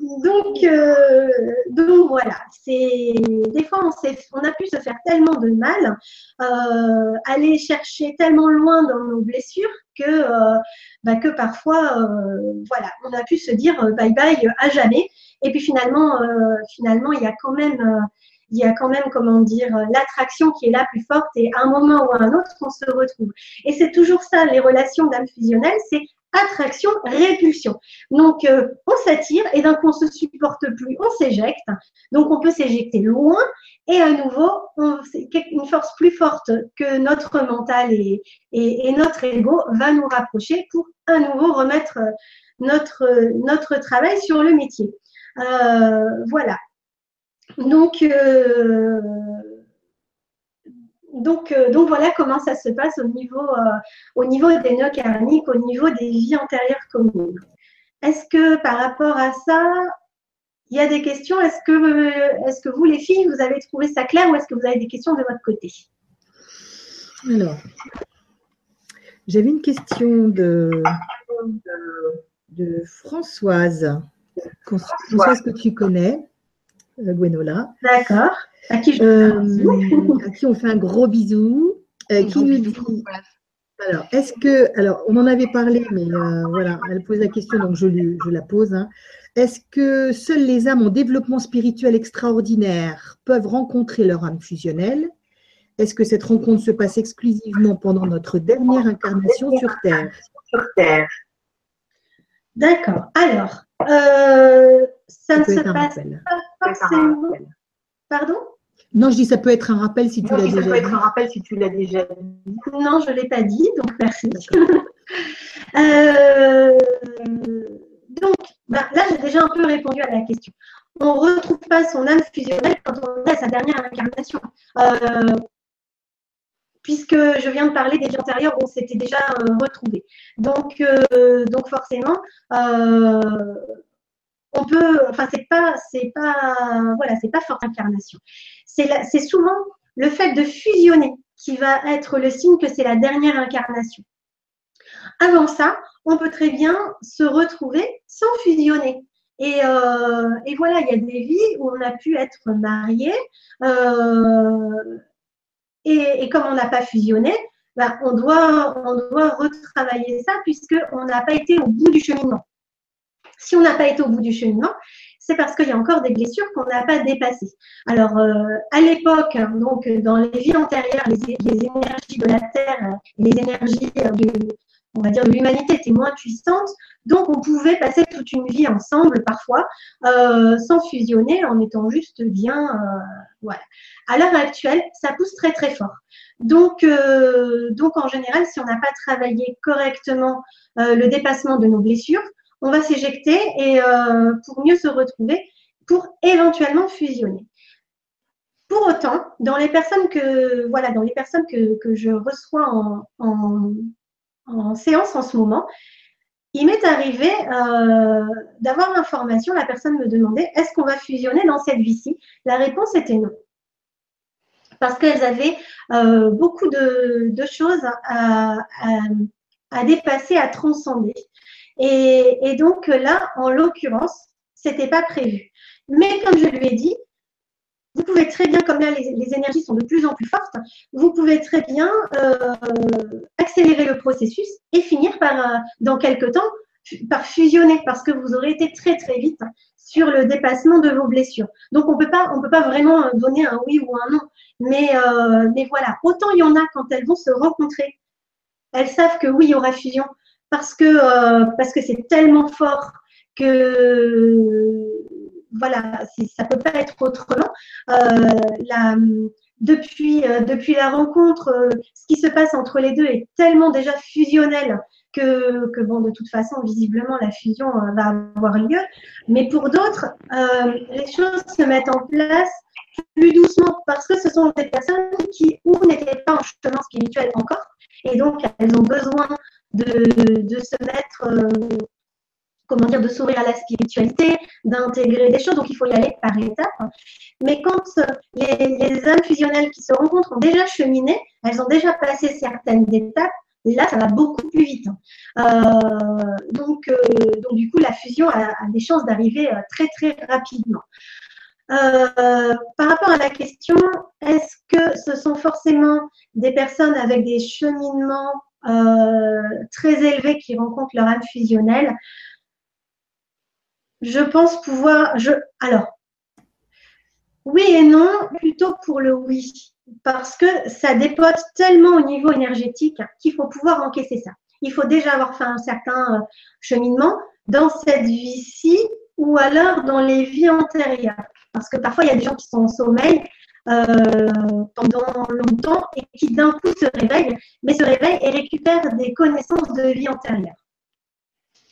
Donc, euh, donc voilà, des fois on, on, a pu se faire tellement de mal, euh, aller chercher tellement loin dans nos blessures que, euh, bah, que parfois, voilà, on a pu se dire bye bye à jamais. Et puis finalement, finalement, il y a quand même il y a quand même, comment dire, l'attraction qui est là plus forte et à un moment ou à un autre, on se retrouve. Et c'est toujours ça, les relations d'âme fusionnelle, c'est attraction, répulsion. Donc, euh, on s'attire et d'un coup, on se supporte plus, on s'éjecte. Donc, on peut s'éjecter loin et à nouveau, une force plus forte que notre mental et, et, notre ego va nous rapprocher pour à nouveau remettre notre, notre travail sur le métier. Euh, voilà. Donc, euh, donc, euh, donc voilà comment ça se passe au niveau, euh, des nœuds karmiques, au niveau des vies antérieures communes. Est-ce que par rapport à ça, il y a des questions? Est-ce que, vous, les filles, vous avez trouvé ça clair ou est-ce que vous avez des questions de votre côté? Alors, j'avais une question de, de, Françoise. Françoise que tu connais, Gwenola. D'accord. À qui, euh, à qui on fait un gros bisou. Euh, qui nous dit alors, est-ce que, alors, on en avait parlé, mais euh, voilà, elle pose la question, donc je, lui, je la pose. Hein. Est-ce que seules les âmes en développement spirituel extraordinaire peuvent rencontrer leur âme fusionnelle? Est-ce que cette rencontre se passe exclusivement pendant notre dernière incarnation sur Terre? Sur Terre. D'accord. Alors, ça, ne se passe pas forcément. Pardon? Non, je dis ça peut être un rappel si tu l'as déjà dit. Ça peut être un rappel si tu l'as déjà dit. Non, je ne l'ai pas dit, donc merci. euh, donc, bah, là, j'ai déjà un peu répondu à la question. On ne retrouve pas son âme fusionnelle quand on a sa dernière incarnation. Euh, puisque je viens de parler des vies antérieures où on s'était déjà euh, retrouvé. Donc, euh, donc forcément, on peut, enfin, c'est pas, c'est pas, voilà, c'est pas forte incarnation. C'est souvent le fait de fusionner qui va être le signe que c'est la dernière incarnation. Avant ça, on peut très bien se retrouver sans fusionner. Et, euh, voilà, il y a des vies où on a pu être marié euh, et, comme on n'a pas fusionné, ben, on, doit, on doit retravailler ça puisqu'on n'a pas été au bout du cheminement. Si on n'a pas été au bout du cheminement, c'est parce qu'il y a encore des blessures qu'on n'a pas dépassées. Alors, euh, à l'époque, donc dans les vies antérieures, les, énergies de la Terre, les énergies de, on va dire, l'humanité était moins puissante, donc on pouvait passer toute une vie ensemble parfois, euh, sans fusionner, en étant juste bien. Euh, voilà. À l'heure actuelle, ça pousse très très fort. Donc, euh, donc en général, si on n'a pas travaillé correctement le dépassement de nos blessures, on va s'éjecter et pour mieux se retrouver, pour éventuellement fusionner. Pour autant, dans les personnes que voilà, dans les personnes que, que je reçois en séance en ce moment, il m'est arrivé euh, d'avoir l'information, la personne me demandait est-ce qu'on va fusionner dans cette vie-ci? La réponse était non. Parce qu'elles avaient euh, beaucoup de, choses à, dépasser, à transcender. Et, donc là, en l'occurrence, c'était pas prévu. Mais comme je lui ai dit, vous pouvez très bien, comme là les, énergies sont de plus en plus fortes, vous pouvez très bien euh, accélérer le processus et finir par, euh, dans quelques temps, par fusionner parce que vous aurez été très très vite sur le dépassement de vos blessures. Donc on peut pas, on peut pas vraiment donner un oui ou un non, mais euh, mais voilà, autant il y en a quand elles vont se rencontrer, elles savent que oui il y aura fusion parce que parce que c'est tellement fort que voilà, ça peut pas être autrement. Euh, depuis, euh, depuis la rencontre, euh, ce qui se passe entre les deux est tellement déjà fusionnel que, que bon, de toute façon, visiblement, la fusion va avoir lieu. Mais pour d'autres, les choses se mettent en place plus doucement parce que ce sont des personnes qui ou n'étaient pas en chemin spirituel encore et donc elles ont besoin de, se mettre comment dire, de s'ouvrir à la spiritualité, d'intégrer des choses. Donc, il faut y aller par étapes. Mais quand les, âmes fusionnelles qui se rencontrent ont déjà cheminé, elles ont déjà passé certaines étapes, là, ça va beaucoup plus vite. Euh, donc, euh, donc, du coup, la fusion a, des chances d'arriver euh, très, très rapidement. par rapport à la question, est-ce que ce sont forcément des personnes avec des cheminements très élevés qui rencontrent leur âme fusionnelle je pense pouvoir. Je, alors, oui et non, plutôt pour le oui, parce que ça dépote tellement au niveau énergétique qu'il faut pouvoir encaisser ça. Il faut déjà avoir fait un certain euh, cheminement dans cette vie-ci ou alors dans les vies antérieures. Parce que parfois, il y a des gens qui sont en sommeil euh, pendant longtemps et qui d'un coup se réveillent, mais se réveillent et récupèrent des connaissances de vie antérieure.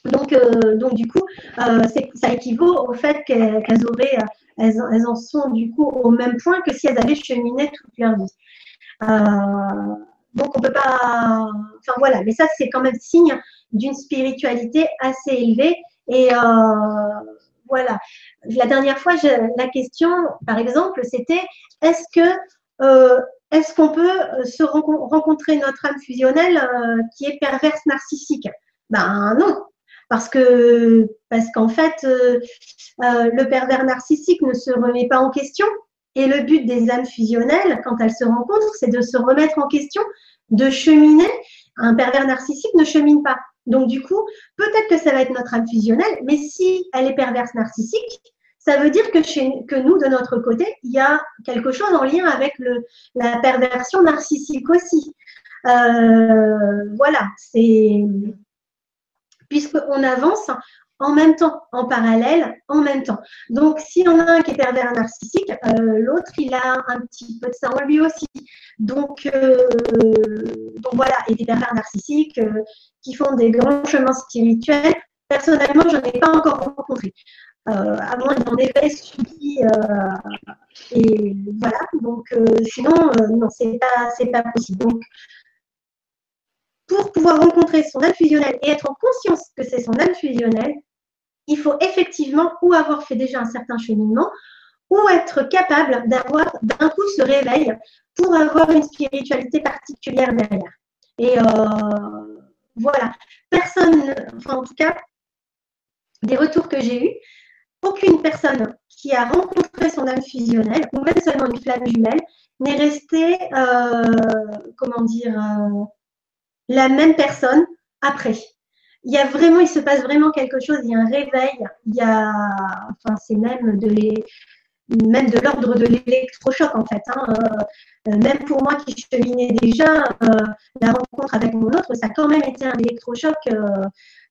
Donc, euh, donc du coup, euh, ça équivaut au fait qu'elles auraient, elles, elles, en sont du coup au même point que si elles avaient cheminé toute leur vie. Euh, donc on peut pas, enfin voilà, mais ça c'est quand même signe d'une spiritualité assez élevée et voilà. La dernière fois, la question, par exemple, c'était est-ce que est-ce qu'on peut se rencontrer notre âme fusionnelle qui est perverse narcissique? Ben non, parce que parce qu'en fait, euh, euh, le pervers narcissique ne se remet pas en question. Et le but des âmes fusionnelles, quand elles se rencontrent, c'est de se remettre en question, de cheminer. Un pervers narcissique ne chemine pas. Donc du coup, peut-être que ça va être notre âme fusionnelle, mais si elle est perverse narcissique, ça veut dire que, chez, que nous, de notre côté, il y a quelque chose en lien avec le, la perversion narcissique aussi. Euh, voilà, c'est puisqu'on avance en même temps, en parallèle, en même temps. Donc, s'il y en a un qui est pervers narcissique, euh, l'autre, il a un petit peu de ça en lui aussi. Donc, euh, donc voilà, et des pervers narcissiques euh, qui font des grands chemins spirituels. Personnellement, je n'en ai pas encore rencontré. à moins d'en avoir subi. et voilà, donc sinon, non, c'est pas, pas possible. Donc, pour pouvoir rencontrer son âme fusionnelle et être en conscience que c'est son âme fusionnelle, il faut effectivement ou avoir fait déjà un certain cheminement ou être capable d'avoir d'un coup ce réveil pour avoir une spiritualité particulière derrière. Et euh, voilà, personne, enfin en tout cas, des retours que j'ai eus, aucune personne qui a rencontré son âme fusionnelle, ou même seulement une flamme jumelle, n'est restée, euh, comment dire, euh, la même personne après. Il y a vraiment, il se passe vraiment quelque chose, il y a un réveil, il y a, enfin c'est même de les, même de l'ordre de l'électrochoc en fait. Hein. Euh, euh, même pour moi qui cheminais déjà, euh, la rencontre avec mon autre, ça a quand même été un électrochoc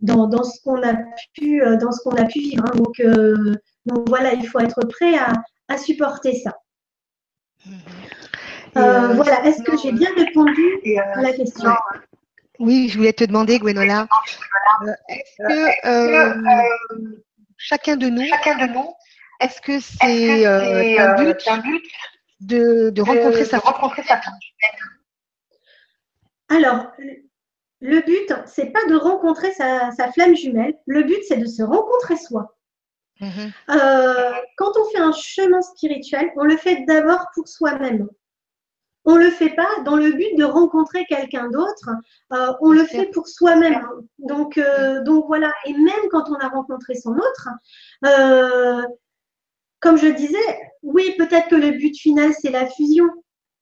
dans, dans, ce qu'on a pu dans ce qu'on a pu vivre. Hein. Donc, donc voilà, il faut être prêt à, à supporter ça. voilà, est-ce que j'ai bien répondu à la question? Oui, je voulais te demander, Gwenola, est-ce que chacun de nous, chacun de nous est-ce que c'est euh, un euh, but, de, rencontrer, sa, femme? Alors, le but, c'est pas de rencontrer sa, flamme jumelle. Le but, c'est de se rencontrer soi. Mhm. Euh, quand on fait un chemin spirituel, on le fait d'abord pour soi-même. On ne le fait pas dans le but de rencontrer quelqu'un d'autre. on le fait pour soi-même. Donc, donc voilà. Et même quand on a rencontré son autre, comme je disais, oui, peut-être que le but final, c'est la fusion,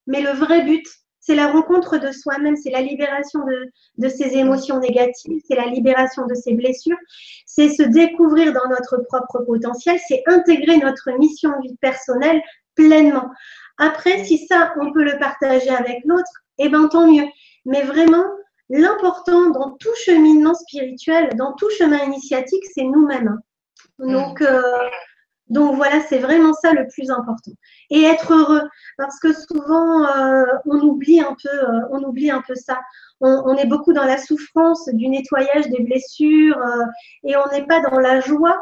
mais le vrai but, c'est la rencontre de soi-même, c'est la libération de, ses émotions négatives, c'est la libération de ses blessures, c'est se découvrir dans notre propre potentiel, c'est intégrer notre mission vie personnelle pleinement. Après, si ça, on peut le partager avec l'autre, eh bien, tant mieux. Mais vraiment, l'important dans tout cheminement spirituel, dans tout chemin initiatique, c'est nous-mêmes. Donc, euh, donc voilà, c'est vraiment ça le plus important. Et être heureux, parce que souvent euh, on oublie un peu, euh, on oublie un peu ça. On, est beaucoup dans la souffrance du nettoyage des blessures et on n'est pas dans la joie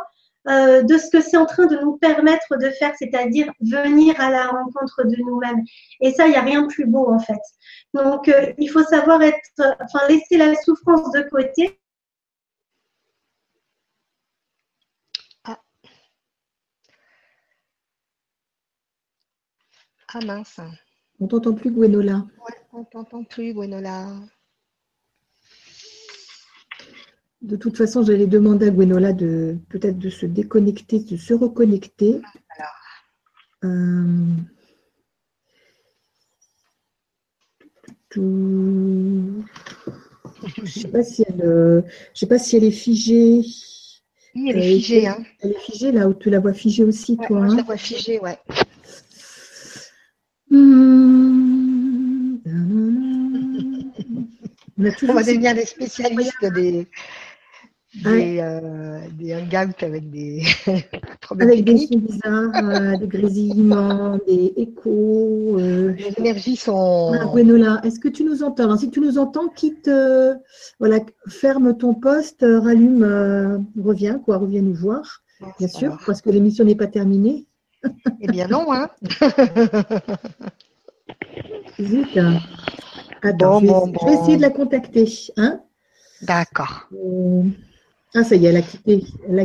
de ce que c'est en train de nous permettre de faire, c'est-à-dire venir à la rencontre de nous-mêmes. Et ça, il n'y a rien de plus beau en fait. Donc il faut savoir être, enfin laisser la souffrance de côté Ah mince. On t'entend plus, Gwenola. Ouais, on t'entend plus, Gwenola. De toute façon, j'allais demander à Gwenola de peut-être de se déconnecter, de se reconnecter. Euh, je ne sais pas si elle, euh, sais pas si elle est figée. Oui, elle est figée. Hein. Elle est figée là où tu la vois figée aussi, toi. Moi, je la hein. vois figée, ouais. On, va devenir des spécialistes des, des, euh, des hangouts avec des problèmes Avec des sons bizarres, euh, des grésillements, des échos. Euh. Les énergies sont. Ah, est-ce que tu nous entends? Si tu nous entends, quitte, voilà, ferme ton poste, rallume, reviens, quoi, reviens nous voir, bien sûr, parce que l'émission n'est pas terminée. Eh bien non, hein Zut. Attends, je, vais, essayer de la contacter. Hein D'accord. Euh, ah, ça y est, elle a quitté.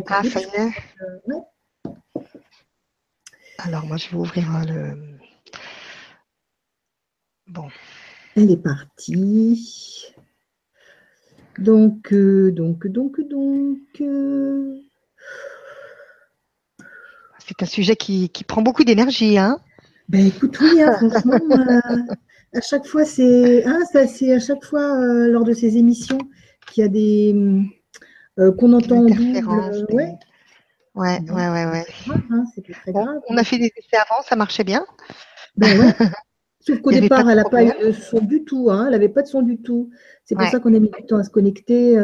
Ah, ça y est. Euh, Alors, moi, je vais ouvrir le. Bon. Elle est partie. Donc, euh, donc, donc, donc. C'est un sujet qui, prend beaucoup d'énergie, hein Ben écoute, oui, hein, franchement, euh, à chaque fois, c'est hein, c'est à chaque fois euh, lors de ces émissions qu'il y a des euh, qu'on entend en double. Ouais. Ouais, ouais, ouais, ouais. Hein, très grave. On a fait des essais avant, ça marchait bien. Ben ouais. Sauf qu'au départ, elle n'a pas eu de son du tout. Hein, elle n'avait pas de son du tout. C'est pour ça qu'on a mis du temps à se connecter.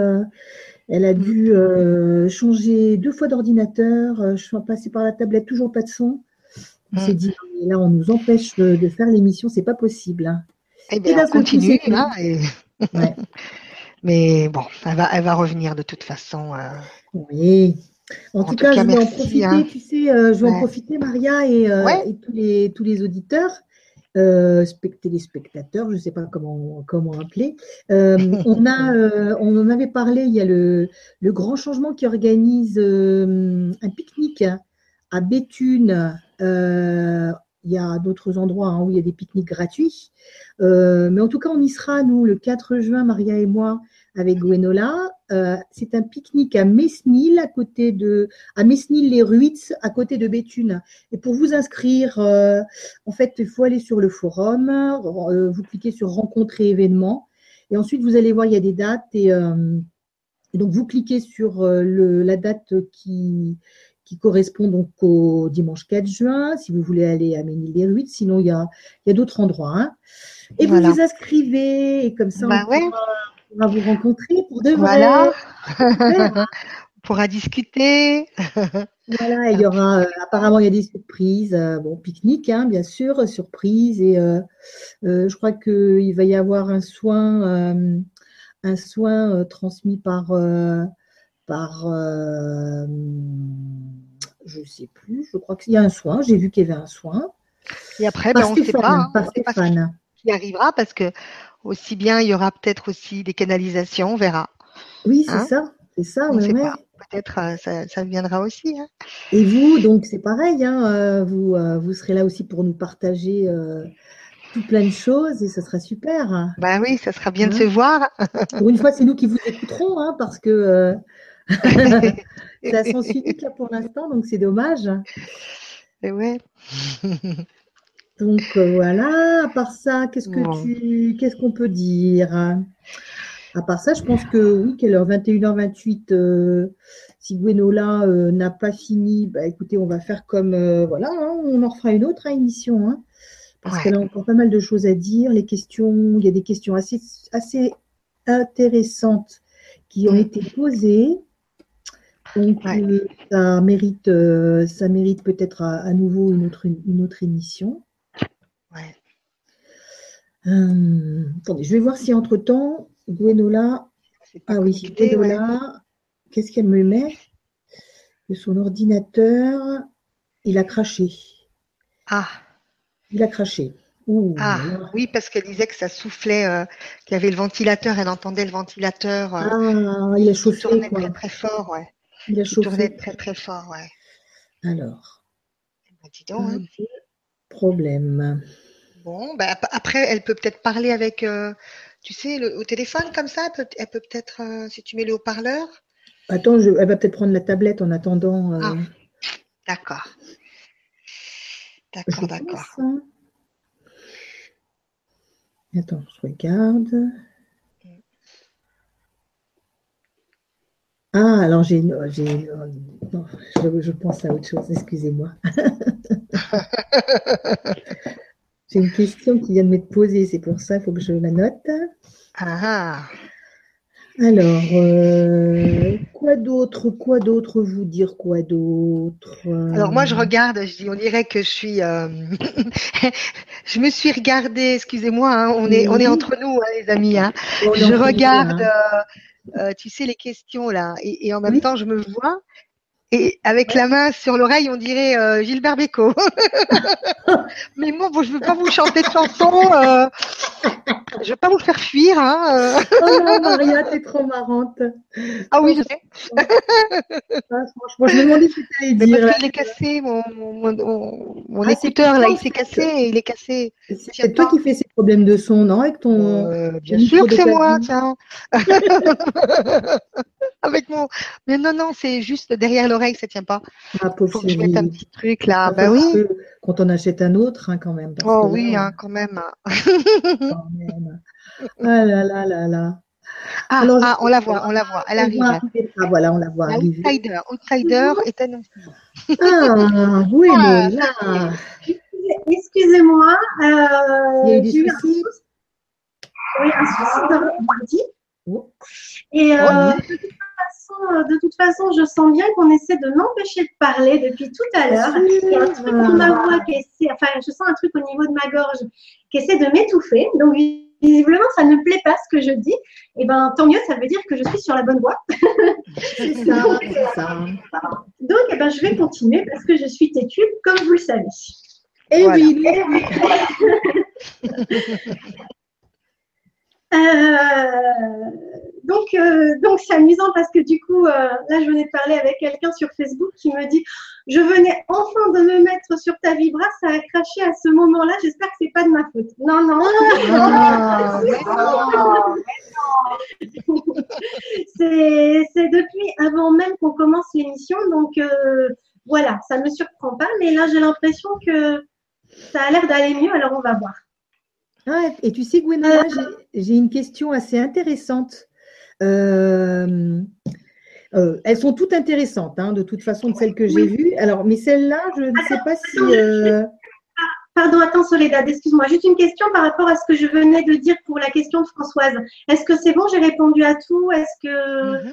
Elle a dû euh, changer deux fois d'ordinateur, euh, je suis passée par la tablette, toujours pas de son. On s'est mm. dit, là, on nous empêche de faire l'émission, c'est pas possible. Hein. Eh bien, on continue. Hein, Mais bon, elle va, elle va revenir de toute façon. Euh. Oui. En, tout, cas, je vais en profiter, hein. tu sais, je vais en profiter, Maria, et, tous, les, tous les auditeurs euh, téléspectateurs, je ne sais pas comment, comment appeler. Euh, on, a, euh, on en avait parlé, il y a le, le grand changement qui organise un pique-nique à Béthune. Il y a d'autres endroits hein, où il y a des pique-niques gratuits. mais en tout cas, on y sera, nous, le 4 juin, Maria et moi, avec Gwenola. Euh, c'est un pique-nique à Mesnil, à côté de, à Mesnil-les-Ruitz, à côté de Béthune. Et pour vous inscrire, euh, en fait, il faut aller sur le forum, euh, vous cliquez sur rencontrer événements, et ensuite vous allez voir, il y a des dates, et, donc vous cliquez sur la date qui, qui correspond donc au dimanche 4 juin, si vous voulez aller à Mesnil-les-Ruitz, sinon il y a, il y a d'autres endroits. Hein. Et vous vous inscrivez, et comme ça, bah on, on va vous rencontrer pour de vrai. Voilà. on pourra discuter. voilà, il y aura, euh, apparemment, il y a des surprises. Euh, bon, pique-nique, hein, bien sûr, surprise. Et euh, je crois qu'il va y avoir un soin, un soin transmis par, par je ne sais plus, je crois qu'il y a un soin. J'ai vu qu'il y avait un soin. Et après, ben, on ne sait pas. Hein, par Stéphane. Qui arrivera parce que aussi bien, il y aura peut-être aussi des canalisations, on verra. Oui, c'est hein? ça, c'est ça. Peut-être euh, ça, ça, viendra aussi. Hein. Et vous, donc c'est pareil, hein, euh, vous, euh, vous serez là aussi pour nous partager tout plein de choses et ça sera super. Bah oui, ça sera bien de se voir. pour une fois, c'est nous qui vous écouterons, parce que c'est à sens unique là pour l'instant, donc c'est dommage. Et ouais. Donc euh, voilà, à part ça, qu'est-ce que tu qu'est-ce qu'on peut dire? À part ça, je pense que oui, quelle heure 21h28 euh, si Gwenola euh, n'a pas fini, bah écoutez, on va faire comme voilà, hein, on en fera une autre hein, émission hein, parce qu'elle a encore pas mal de choses à dire, les questions, il y a des questions assez assez intéressantes qui ont mm. été posées. Donc ça mérite, ça mérite peut-être à, nouveau une autre, une autre émission. Ouais. Euh, attendez, je vais voir si entre-temps, Gwenola. Ah oui, Gwenola, qu'est-ce qu'elle me met? De son ordinateur, il a craché. Ah. Il a craché. ah, oui, parce qu'elle disait que ça soufflait, euh, qu'il y avait le ventilateur, elle entendait le ventilateur. Euh, ah, il a chauffé. Il tournait très très fort, ouais. Il a chauffé. tournait très très fort, ouais. Alors. Bah, dis donc, hein. Problème. Bon, bah, après, elle peut peut-être parler avec, euh, tu sais, au téléphone comme ça. Elle peut peut-être, euh, si tu mets le haut-parleur. Attends, elle va peut-être prendre la tablette en attendant. Euh. Ah, d'accord. D'accord, d'accord. Attends, je regarde. Ah, alors j'ai, j'ai je, je, pense à autre chose, excusez-moi. J'ai une question qui vient de m'être posée, c'est pour ça, il faut que je la note. Ah. Alors, euh, quoi d'autre Quoi d'autre vous dire Quoi d'autre Alors moi, je regarde, je dis, on dirait que je suis. Euh, je me suis regardée, excusez-moi, hein, on, est, on est entre nous, hein, les amis. Hein. je regarde, euh, tu sais, les questions là, et, en même temps, je me vois. Et avec la main sur l'oreille, on dirait euh, Gilbert Bécaud. Mais moi, bon, je ne veux pas vous chanter de chansons. Euh, je ne veux pas vous faire fuir. Hein, euh. oh non, Maria, t'es trop marrante. Ah oui, je sais. Ah, franchement, je me demandais ce que tu allais dire. Parce qu'il est cassé, mon, mon, mon, mon ah, écouteur, là, il s'est cassé il est cassé. C'est toi qui fais ces problèmes de son, non Avec ton. Euh, bien sûr que c'est moi, tiens. Avec mon. Mais non, non, c'est juste derrière l'oreille, ça tient pas. Ah, Faut que je mette un petit truc là. bah oui. Quand on achète un autre, hein, quand même. oh oui, hein, quand même. quand même. Ah là là là là. Ah, Alors, ah, on la voit, on la voit, elle arrive. Ah voilà, on la voit arriver. Outsider, Outsider est annoncé. Ah, oui, mais là. Excusez-moi. Euh, Il y a eu des soucis. Oui, un souci de oh. Et euh, oh, toute façon, de toute façon, je sens bien qu'on essaie de m'empêcher de parler depuis tout à l'heure. Il y a un truc dans ma voix qui essaie, enfin, je sens un truc au niveau de ma gorge qui essaie de m'étouffer. Donc, visiblement, ça ne plaît pas ce que je dis. Et eh ben, tant mieux, ça veut dire que je suis sur la bonne voie. c'est ça, ça. Donc, eh ben, je vais continuer parce que je suis têtue, comme vous le savez. Eh oui, oui. Euh, donc, euh, donc c'est amusant parce que du coup, euh, là, je venais de parler avec quelqu'un sur Facebook qui me dit Je venais enfin de me mettre sur ta vibra, ça a craché à ce moment-là, j'espère que c'est pas de ma faute. Non, non, Ah, c'est depuis avant même qu'on commence l'émission, donc euh, voilà, ça ne me surprend pas, mais là, j'ai l'impression que ça a l'air d'aller mieux, alors on va voir. Ah, et tu sais, Gwenola, j'ai- j'ai une question assez intéressante. Euh, euh, elles sont toutes intéressantes, hein, de toute façon, de celles que j'ai vues. Alors, mais celle-là, je ne sais pas si. euh, Pardon, attends Soledad, excuse-moi. Juste une question par rapport à ce que je venais de dire pour la question de Françoise. Est-ce que c'est bon J'ai répondu à tout? Est-ce que Mhm.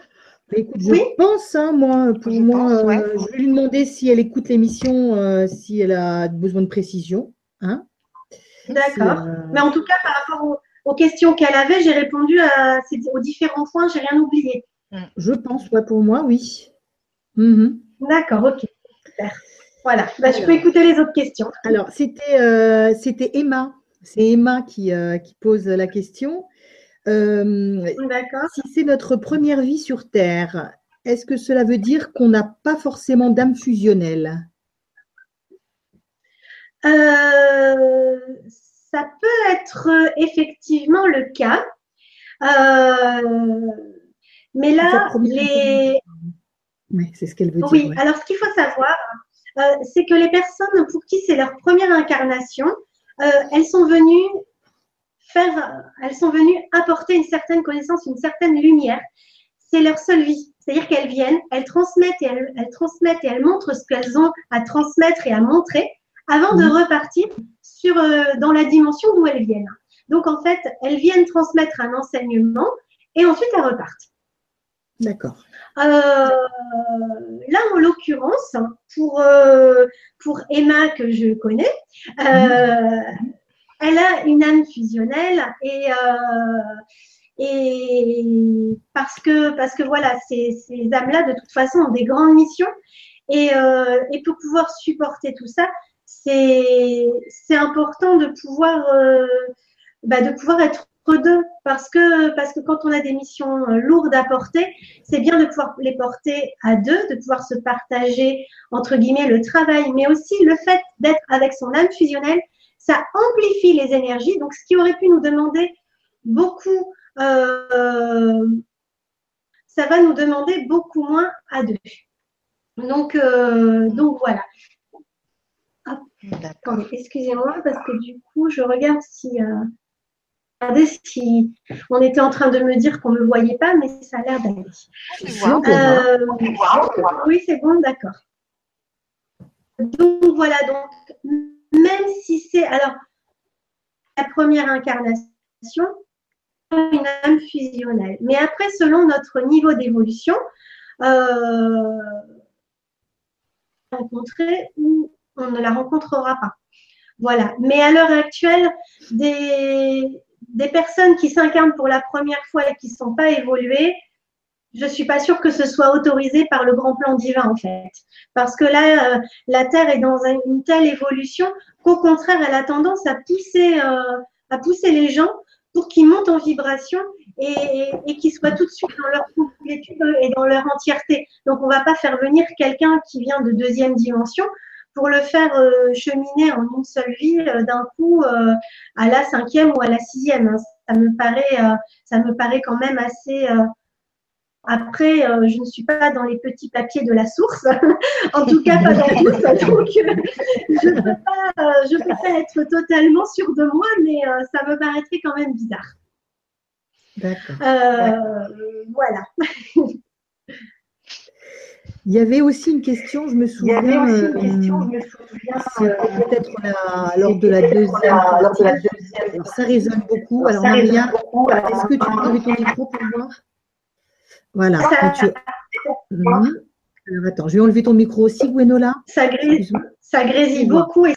écoute, je Oui. pense, hein, moi, pour Je moi, pense, ouais. euh, je vais lui demander si elle écoute l'émission, euh, si elle a besoin de précision. Hein, D'accord. Euh, Mais en tout cas, par rapport aux, aux questions qu'elle avait, j'ai répondu à, aux différents points. J'ai rien oublié. je pense, ouais, pour moi, oui. Mhm. D'accord, ok. Super. Voilà. Bah, je peux écouter les autres questions. Alors, c'était euh, c'était Emma. C'est Emma qui, euh, qui pose la question. Euh, D'accord. Si c'est notre première vie sur Terre, est-ce que cela veut dire qu'on n'a pas forcément d'âme fusionnelle? Euh, ça peut être euh, effectivement le cas. Euh, mais là, les, Oui, c'est ce qu'elle veut dire. Oui, ouais. alors ce qu'il faut savoir, euh, c'est que les personnes pour qui c'est leur première incarnation, elles sont venues faire, elles sont venues apporter une certaine connaissance, une certaine lumière. C'est leur seule vie. C'est-à-dire qu'elles viennent, elles transmettent et elles, elles transmettent et elles montrent ce qu'elles ont à transmettre et à montrer avant de Mhm. repartir sur, euh, dans la dimension d'où elles viennent. Donc en fait, elles viennent transmettre un enseignement et ensuite elles repartent. D'accord. Euh, là, en l'occurrence, pour, euh, pour Emma que je connais, euh, elle a une âme fusionnelle et, euh, et parce que, parce que voilà, ces, ces âmes-là, de toute façon, ont des grandes missions et, euh, et pour pouvoir supporter tout ça, c'est important de pouvoir, euh, bah, de pouvoir être deux parce que, parce que quand on a des missions euh, lourdes à porter, c'est bien de pouvoir les porter à deux, de pouvoir se partager, entre guillemets, le travail, mais aussi le fait d'être avec son âme fusionnelle, ça amplifie les énergies. Donc, ce qui aurait pu nous demander beaucoup, euh, ça va nous demander beaucoup moins à deux. Donc, euh, donc voilà. Attendez, excusez-moi, parce que du coup, je regarde si. Euh, regardez si on était en train de me dire qu'on ne me voyait pas, mais ça a l'air d'aller. Euh, oui, c'est bon, d'accord. Donc voilà, donc même si c'est alors la première incarnation, une âme fusionnelle. Mais après, selon notre niveau d'évolution, euh, rencontrer ou on ne la rencontrera pas. Voilà. Mais à l'heure actuelle, des, des personnes qui s'incarnent pour la première fois et qui ne sont pas évoluées, je ne suis pas sûre que ce soit autorisé par le grand plan divin, en fait. Parce que là, euh, la Terre est dans un- une telle évolution qu'au contraire, elle a tendance à pousser, euh, à pousser les gens pour qu'ils montent en vibration et, et qu'ils soient tout de suite dans leur complétude et dans leur entièreté. Donc, on ne va pas faire venir quelqu'un qui vient de deuxième dimension pour le faire euh, cheminer en une seule vie euh, d'un coup euh, à la cinquième ou à la sixième. hein. Ça me paraît, ça me paraît quand même assez. après, euh, je ne suis pas dans les petits papiers de la source, en tout cas pas dans tout ça. Donc, euh, je ne peux, euh, peux pas être totalement sûre de moi, mais ça me paraîtrait quand même bizarre. D'accord. Voilà. Il y avait aussi une question, je me Il y souviens. avait aussi une euh, question, je me souviens, c'est peut-être lors de la deuxième lors de la deuxième Alors, ça résonne beaucoup. Alors, Ça Maria, est-ce que tu peux enlever ton micro pour voir Voilà. Ça- quand tu- Mhm. Alors, attends, je vais enlever ton micro aussi, Gwenola. Ça, grésille, ça grésille beaucoup et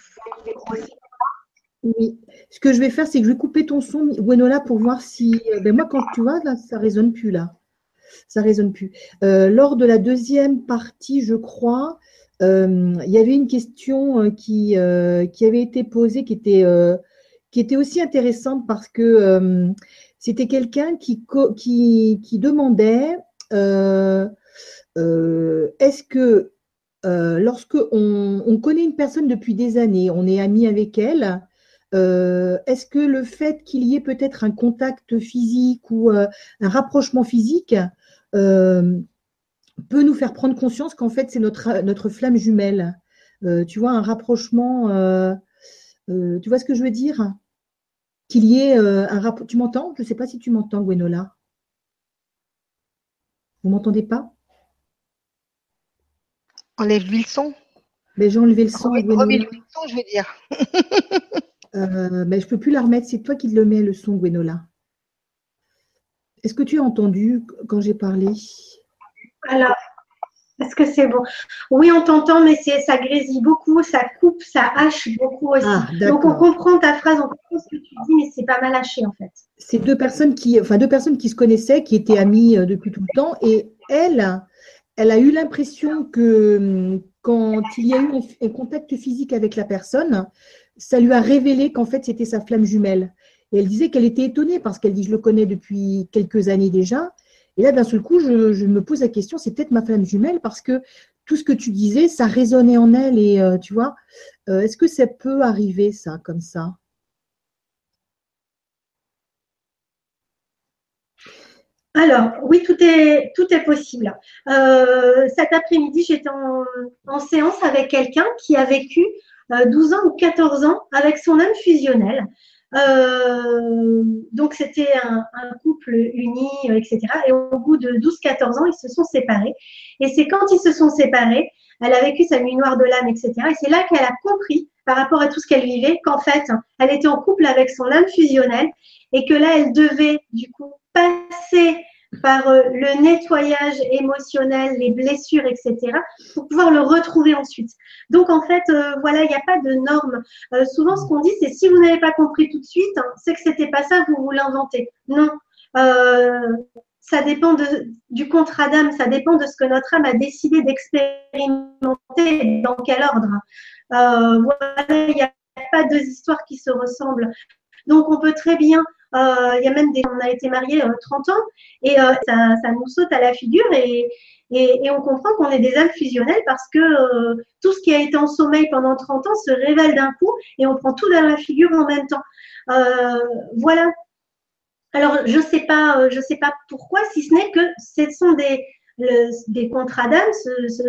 Oui. Ce que je vais faire, c'est que je vais couper ton son, Gwenola, pour voir si. euh, Ben moi, quand tu vois, là, ça résonne plus, là. Ça résonne plus. Euh, lors de la deuxième partie, je crois, euh, il y avait une question euh, qui, avait été posée qui était, qui était aussi intéressante parce que c'était quelqu'un qui, qui, qui, demandait est-ce que lorsque on, on, connaît une personne depuis des années, on est ami avec elle, est-ce que le fait qu'il y ait peut-être un contact physique ou un rapprochement physique peut nous faire prendre conscience qu'en fait, c'est notre, notre flamme jumelle. Euh, tu vois, un rapprochement. Euh, euh, tu vois ce que je veux dire? Qu'il y ait un rapport. Tu m'entends? Je ne sais pas si tu m'entends, Gwenola. Vous m'entendez pas? Enlève-lui le son. Mais j'ai enlevé le son. Remets le son, je veux dire. mais je ne peux plus la remettre. C'est toi qui le mets, le son, Gwenola. Est-ce que tu as entendu quand j'ai parlé? Alors, est-ce que c'est bon? Oui, on t'entend, mais ça grésille beaucoup, ça coupe, ça hache beaucoup aussi. Ah, Donc, on comprend ta phrase, on comprend ce que tu dis, mais c'est pas mal haché en fait. C'est deux personnes qui, enfin, deux personnes qui se connaissaient, qui étaient amies euh, depuis tout le temps, et elle, elle a eu l'impression que hum, quand il y a eu un contact physique avec la personne, ça lui a révélé qu'en fait c'était sa flamme jumelle. Et elle disait qu'elle était étonnée parce qu'elle dit je le connais depuis quelques années déjà et là, d'un seul coup, je, me pose la question, c'est peut-être ma flamme jumelle parce que tout ce que tu disais, ça résonnait en elle. Et euh, tu vois, euh, est-ce que ça peut arriver, ça, comme ça? Alors, oui, tout est, tout est possible. Euh, cet après-midi, j'étais en, séance avec quelqu'un qui a vécu 12 ans ou 14 ans avec son âme fusionnelle. Euh, donc c'était un, couple uni, etc. Et au bout de 12-14 ans, ils se sont séparés. Et c'est quand ils se sont séparés, elle a vécu sa nuit noire de l'âme, etc. Et c'est là qu'elle a compris, par rapport à tout ce qu'elle vivait, qu'en fait, elle était en couple avec son âme fusionnelle et que là, elle devait du coup passer par euh, le nettoyage émotionnel, les blessures, etc., pour pouvoir le retrouver ensuite. Donc, en fait, euh, voilà, il n'y a pas de normes. Euh, souvent, ce qu'on dit, c'est si vous n'avez pas compris tout de suite, hein, c'est que c'était pas ça, vous vous l'inventez. Non. ça dépend de, du contrat d'âme, ça dépend de ce que notre âme a décidé d'expérimenter, dans quel ordre. voilà, il n'y a pas deux histoires qui se ressemblent. Donc, on peut très bien euh, il y a même des, on a été mariés 30 euh, ans et euh, ça, ça, nous saute à la figure et, et, et on comprend qu'on est des âmes fusionnelles parce que tout ce qui a été en sommeil pendant 30 ans se révèle d'un coup et on prend tout dans la figure en même temps. voilà. Alors je sais pas, je sais pas pourquoi, si ce n'est que ce sont des des contrats d'âme,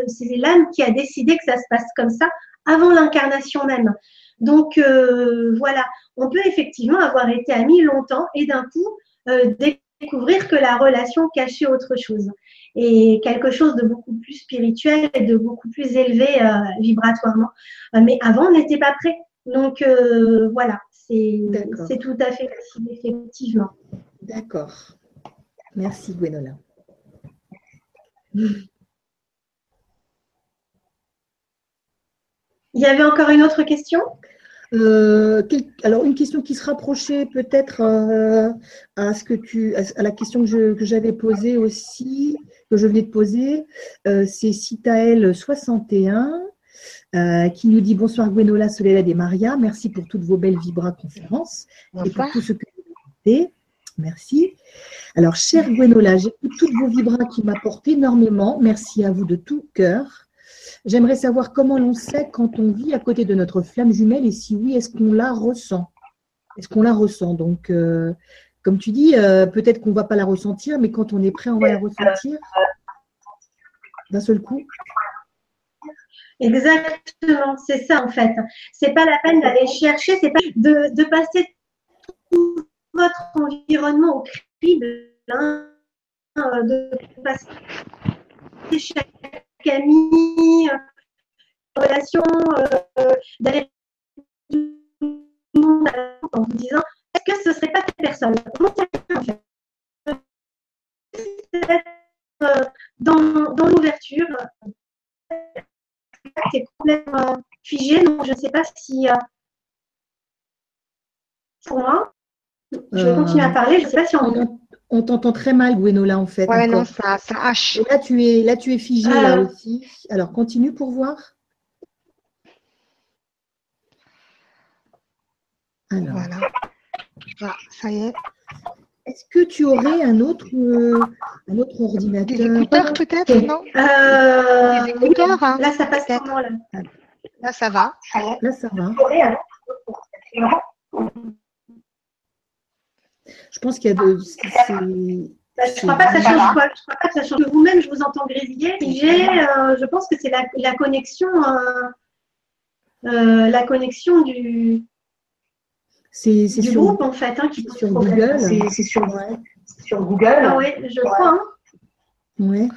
c'est l'âme qui a décidé que ça se passe comme ça avant l'incarnation même. Donc euh, voilà, on peut effectivement avoir été amis longtemps et d'un coup euh, découvrir que la relation cachait autre chose et quelque chose de beaucoup plus spirituel et de beaucoup plus élevé euh, vibratoirement. mais avant, on n'était pas prêt. Donc voilà, c'est tout à fait possible, effectivement. D'accord. Merci Gwenola. Il y avait encore une autre question? Euh, alors, une question qui se rapprochait peut-être euh, à, ce que tu, à la question que j'avais posée aussi, que je venais de poser, euh, c'est Citael61 qui nous dit bonsoir Gwenola, Soledad et Maria, merci pour toutes vos belles vibra conférences et pour tout ce que vous avez Merci. Alors, chère Gwenola, j'écoute toutes vos vibras qui m'apportent énormément. Merci à vous de tout cœur. J'aimerais savoir comment l'on sait quand on vit à côté de notre flamme jumelle et si oui, est-ce qu'on la ressent? Est-ce qu'on la ressent? Donc, euh, comme tu dis, euh, peut-être qu'on ne va pas la ressentir, mais quand on est prêt, on va la ressentir d'un seul coup. Exactement, c'est ça en fait. C'est pas la peine d'aller chercher, c'est pas de, passer tout votre environnement au crible, hein, euh, de passer Camille, euh, relation, euh, d'aller en vous disant est-ce que ce ne serait pas cette personne? Comment ça en fait euh, dans, dans l'ouverture, c'est complètement figé, donc je ne sais pas si pour moi, je vais continuer à parler, je ne sais pas si on on t'entend très mal, Gwenola, en fait. Ouais, encore. non, ça, ça hache. Là, tu es, là, tu es figé, ah. là aussi. Alors, continue pour voir. Alors. Voilà. Ah, ça y est. Est-ce que tu aurais un autre, euh, un autre ordinateur? Des écouteurs, peut-être, non? euh... Des écouteurs, hein. hein, Là, ça passe comment, là? Là, ça va. Là, ça va. Je pense qu'il y a de. Bah, je ne crois pas que ça change quoi. Je crois pas que ça change. Vous-même, je vous entends grésiller. J'ai, euh, je pense que c'est la, la connexion, euh, euh, la connexion du, C'est du sur, groupe en fait, hein, qui sur. Google. C'est sur, Ouais. sur Google. Ah oui, je crois. hein. Ouais.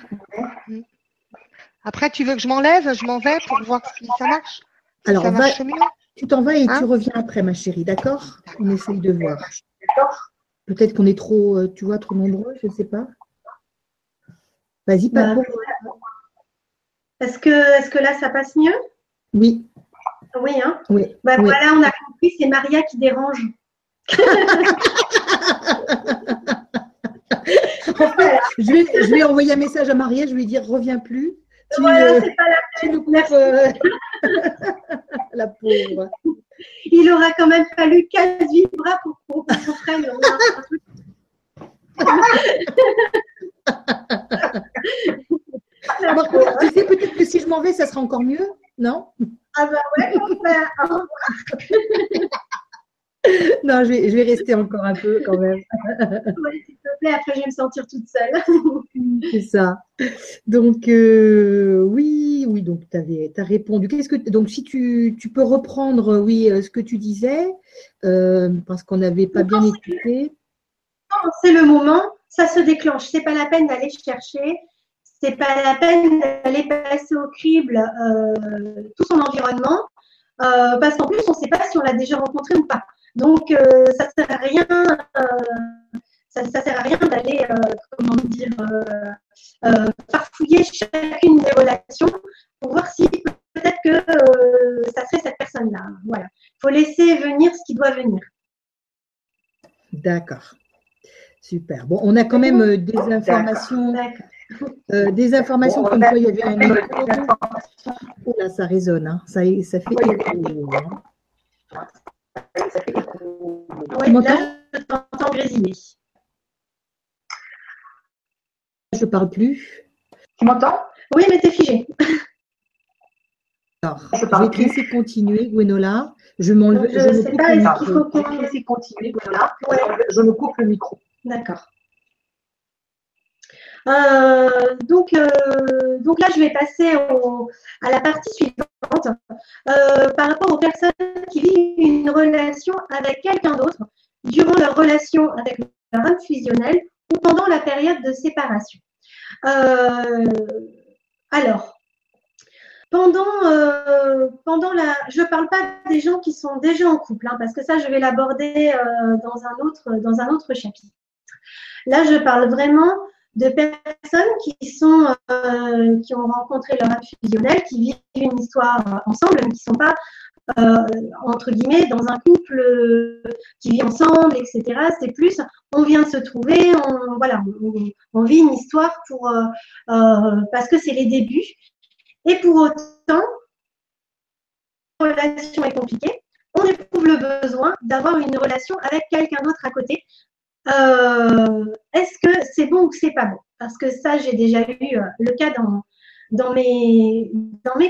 Après, tu veux que je m'enlève? Je m'en vais pour voir si ça marche. Si Alors, ça va- marche mieux. tu t'en vas et Hein? tu reviens après, ma chérie, d'accord? On essaye de voir. D'accord Peut-être qu'on est trop, euh, tu vois, trop nombreux, je ne sais pas. Vas-y, Bah, Paco. Est-ce que, est-ce que là, ça passe mieux? Oui, Oui, hein? oui. Bah, oui. Voilà, on a compris, c'est Maria qui dérange. Je vais, je vais envoyer un message à Maria, je vais lui dire reviens plus. Tu, Voilà, euh, c'est pas la tu nous coupes, euh, la pauvre. Il aura quand même fallu 15 vibras pour pour qu'on comprenne. On a un peu- Par contre, tu sais, peut-être que si je m'en vais, ça sera encore mieux, non? Ah bah ouais, enfin, hein. Non, je vais, je vais rester encore un peu quand même. Ouais, s'il te plaît, après je vais me sentir toute seule. C'est ça. Donc, euh, oui, oui, donc tu as répondu. Qu'est-ce que, donc, si tu, tu peux reprendre, oui, euh, ce que tu disais, euh, parce qu'on n'avait pas bien écouté. Quand c'est le moment, ça se déclenche. C'est pas la peine d'aller chercher. C'est pas la peine d'aller passer au crible euh, tout son environnement, euh, parce qu'en plus on ne sait pas si on l'a déjà rencontré ou pas. Donc euh, ça sert à rien. euh, ça, ça sert à rien d'aller, euh, comment dire, farfouiller chacune des relations pour voir si peut-être que ça serait cette personne-là. Voilà. Il faut laisser venir ce qui doit venir. D'accord. Super. Bon, on a quand même des informations, D'accord. euh, des informations Bon, comme quoi il y avait un Oh là, ça résonne, hein. ça, ça fait Oui. Ça fait. Oui, là, je t'entends grésiller. Je ne parle plus. Tu m'entends? Oui, mais t'es figé. Alors, Je vais te laisser continuer, Gwenola. Je m'enlève. Je je sais pas, est-ce qu'il faut qu'on- continuer. Ouais. Je me coupe le micro. D'accord. Euh, donc, euh, donc là, je vais passer au- à la partie suivante. Euh, par rapport aux personnes qui vivent une relation avec quelqu'un d'autre durant leur relation avec leur âme fusionnelle ou pendant la période de séparation. Euh, alors, pendant, euh, pendant la... Je ne parle pas des gens qui sont déjà en couple, hein, parce que ça, je vais l'aborder dans, dans un autre chapitre. Là, je parle vraiment de personnes euh, qui ont rencontré leur âme qui vivent une histoire euh, ensemble, mais qui ne sont pas euh, entre guillemets dans un couple qui vit ensemble, etc. C'est plus on vient se trouver, on voilà, vit une histoire pour parce que c'est les débuts. Et pour autant, la relation est compliquée. On éprouve le besoin d'avoir une relation avec quelqu'un d'autre à côté euh, est-ce que c'est bon ou c'est pas bon? Parce que ça, j'ai déjà eu euh, le cas dans, mes,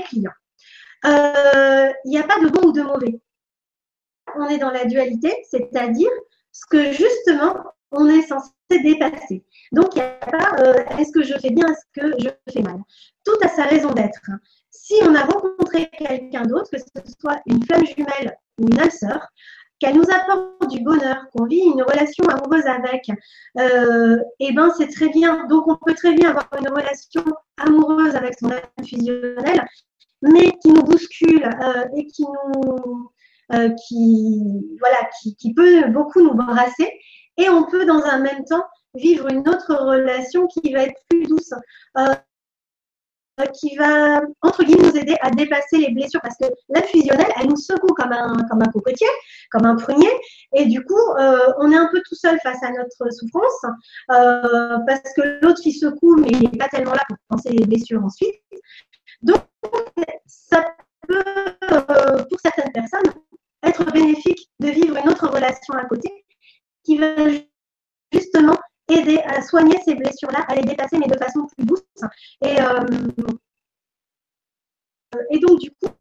clients. Euh, Il n'y a pas de bon ou de mauvais. On est dans la dualité, c'est-à-dire ce que justement on est censé dépasser. Donc, il n'y a pas euh, est-ce que je fais bien, est-ce que je fais mal? Tout a sa raison d'être. Si on a rencontré quelqu'un d'autre, que ce soit une flamme jumelle ou une âme sœur, qu'elle nous apporte du bonheur, qu'on vit une relation amoureuse avec, euh, et ben c'est très bien. Donc on peut très bien avoir une relation amoureuse avec son âme fusionnelle, mais qui nous bouscule euh, et qui nous, euh, qui voilà, qui, qui peut beaucoup nous brasser. Et on peut dans un même temps vivre une autre relation qui va être plus douce. Euh, qui va, entre guillemets, nous aider à dépasser les blessures parce que la fusionnelle, elle nous secoue comme un, comme un cocotier, comme un prunier, et du coup, euh, on est un peu tout seul face à notre souffrance euh, parce que l'autre qui secoue, mais il n'est pas tellement là pour penser les blessures ensuite. Donc, ça peut, pour certaines personnes, être bénéfique de vivre une autre relation à côté qui va justement aider à soigner ces blessures-là, à les dépasser, mais de façon plus douce. Et, euh, donc, du coup,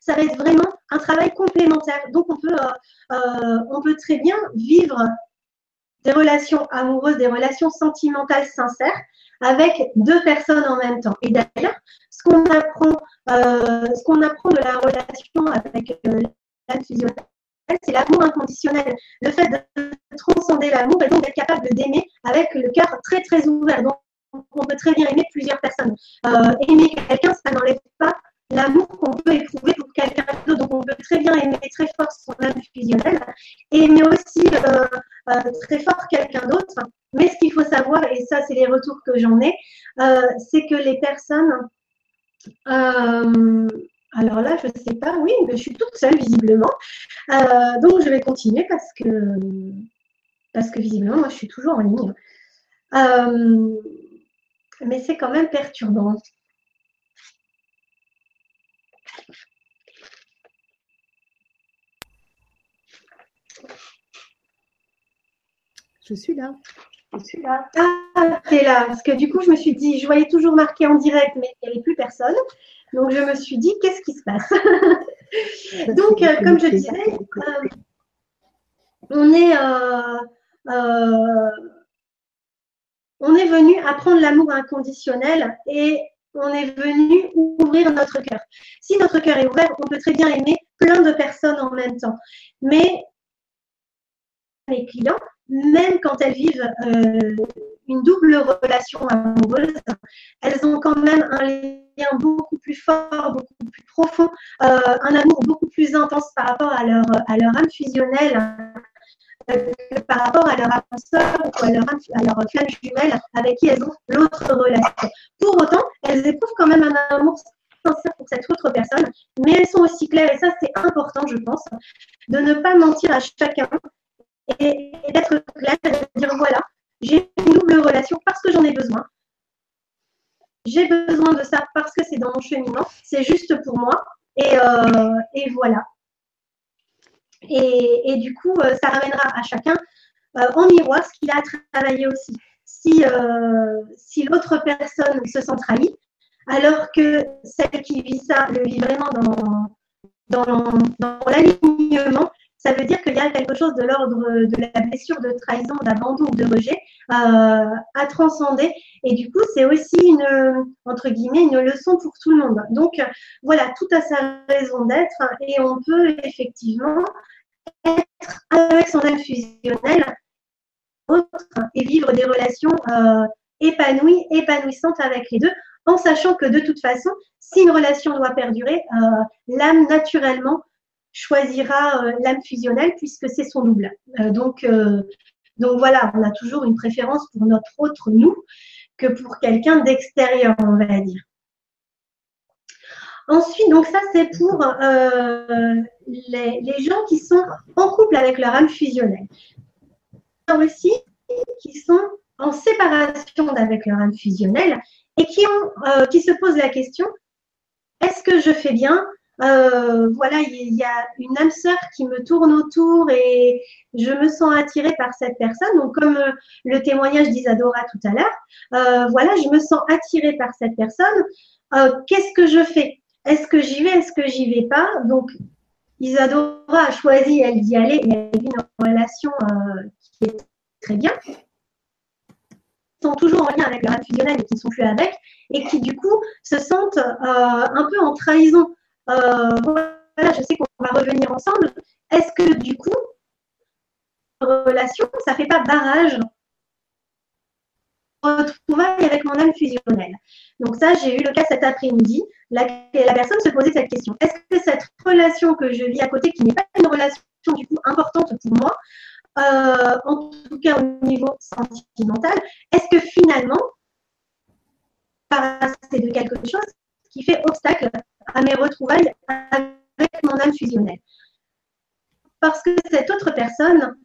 ça va être vraiment un travail complémentaire. Donc, on peut, euh, euh, on peut très bien vivre des relations amoureuses, des relations sentimentales sincères avec deux personnes en même temps. Et d'ailleurs, ce qu'on apprend, apprend de la relation avec l'âme fusionnelle, c'est l'amour inconditionnel. Le fait de transcender l'amour et donc d'être capable d'aimer avec le cœur très très ouvert. Donc, on peut très bien aimer plusieurs personnes. Euh, aimer quelqu'un, ça n'enlève pas l'amour qu'on peut éprouver pour quelqu'un d'autre. Donc, on peut très bien aimer très fort son âme fusionnelle aimer aussi euh, euh, très fort quelqu'un d'autre. Mais ce qu'il faut savoir, et ça, c'est les retours que j'en ai, c'est que les personnes alors là, je ne sais pas, oui, mais je suis toute seule visiblement. Donc je vais continuer parce que, parce que visiblement, moi, je suis toujours en ligne. Euh, mais c'est quand même perturbant. Je suis là. Je suis là. Ah, t'es là. Parce que du coup, je me suis dit, je voyais toujours marqué en direct, mais il n'y avait plus personne. Donc, je me suis dit, qu'est-ce qui se passe? Donc, euh, comme je disais, euh, on est, on est venu apprendre l'amour inconditionnel et on est venu ouvrir notre cœur. Si notre cœur est ouvert, on peut très bien aimer plein de personnes en même temps. Mais mes clients, même quand elles vivent une double relation amoureuse, elles ont quand même un lien beaucoup plus fort, beaucoup plus profond, euh, un amour beaucoup plus intense par rapport à leur, âme fusionnelle euh, par rapport à leur âme ou à leur, à leur jumelle avec qui elles ont l'autre relation. Pour autant, elles éprouvent quand même un amour sincère pour cette autre personne, mais elles sont aussi claires, et ça c'est important, je pense, de ne pas mentir à chacun et, et d'être clair, de dire voilà, j'ai une double relation parce que j'en ai besoin. J'ai besoin de ça parce que c'est dans mon cheminement. C'est juste pour moi. Et, euh, voilà. Et, du coup, euh, ça ramènera à chacun euh, en miroir ce qu'il a travaillé aussi. Si, si l'autre personne se sent trahie, alors que celle qui vit ça le vit vraiment dans, dans, l'alignement, ça veut dire qu'il y a quelque chose de l'ordre de la blessure de trahison, d'abandon ou de rejet euh, à transcender. Et du coup, c'est aussi une, entre guillemets, une leçon pour tout le monde. Donc, voilà, tout a sa raison d'être et on peut effectivement être avec son âme fusionnelle et vivre des relations euh, épanouies, épanouissantes avec les deux, en sachant que de toute façon, si une relation doit perdurer, euh, l'âme naturellement choisira euh, l'âme fusionnelle puisque c'est son double. Donc, donc voilà, on a toujours une préférence pour notre autre nous que pour quelqu'un d'extérieur, on va dire. Ensuite, donc ça c'est pour les, les, gens qui sont en couple avec leur âme fusionnelle. aussi qui sont en séparation avec leur âme fusionnelle et qui, ont, qui se posent la question est-ce que je fais bien? Euh, voilà, il y, a une âme sœur qui me tourne autour et je me sens attirée par cette personne. Donc, comme euh, le témoignage d'Isadora tout à l'heure, euh, voilà, je me sens attirée par cette personne. Qu'est-ce que je fais? Est-ce que j'y vais Est-ce que j'y vais pas? Donc, Isadora a choisi, elle d'y aller et elle vit une relation qui est très bien. Sont toujours en lien avec leur âme fusionnelle et qui ne sont plus avec, et qui du coup se sentent un peu en trahison. Euh, voilà, je sais qu'on va revenir ensemble. Est-ce que du coup, relation, ça ne fait pas barrage retrouvailles avec mon âme fusionnelle. Donc ça, j'ai eu le cas cet après-midi. La, personne se posait cette question. Est-ce que cette relation que je vis à côté, qui n'est pas une relation du coup importante pour moi, euh, en tout cas au niveau sentimental, est-ce que finalement, c'est de quelque chose qui fait obstacle à mes retrouvailles avec mon âme fusionnelle? Parce que cette autre personne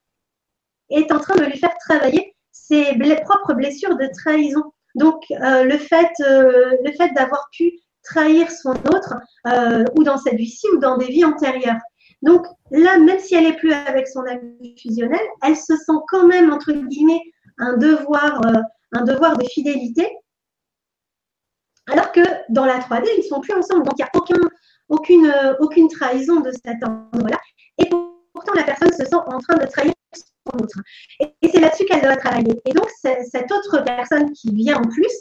est en train de lui faire travailler ses propres blessures de trahison. Donc, euh, le fait, euh, fait d'avoir pu trahir son autre, euh, ou dans cette vie-ci, ou dans des vies antérieures. Donc là, même si elle n'est plus avec son ami fusionnel, elle se sent quand même, entre guillemets, un devoir, un devoir de fidélité. Alors que dans la 3D, ils ne sont plus ensemble. Donc il n'y a aucun, aucune, aucune trahison de cet ordre-là. Et pourtant, la personne se sent en train de trahir Et, c'est là-dessus qu'elle doit travailler. Et donc, cette autre personne qui vient en plus,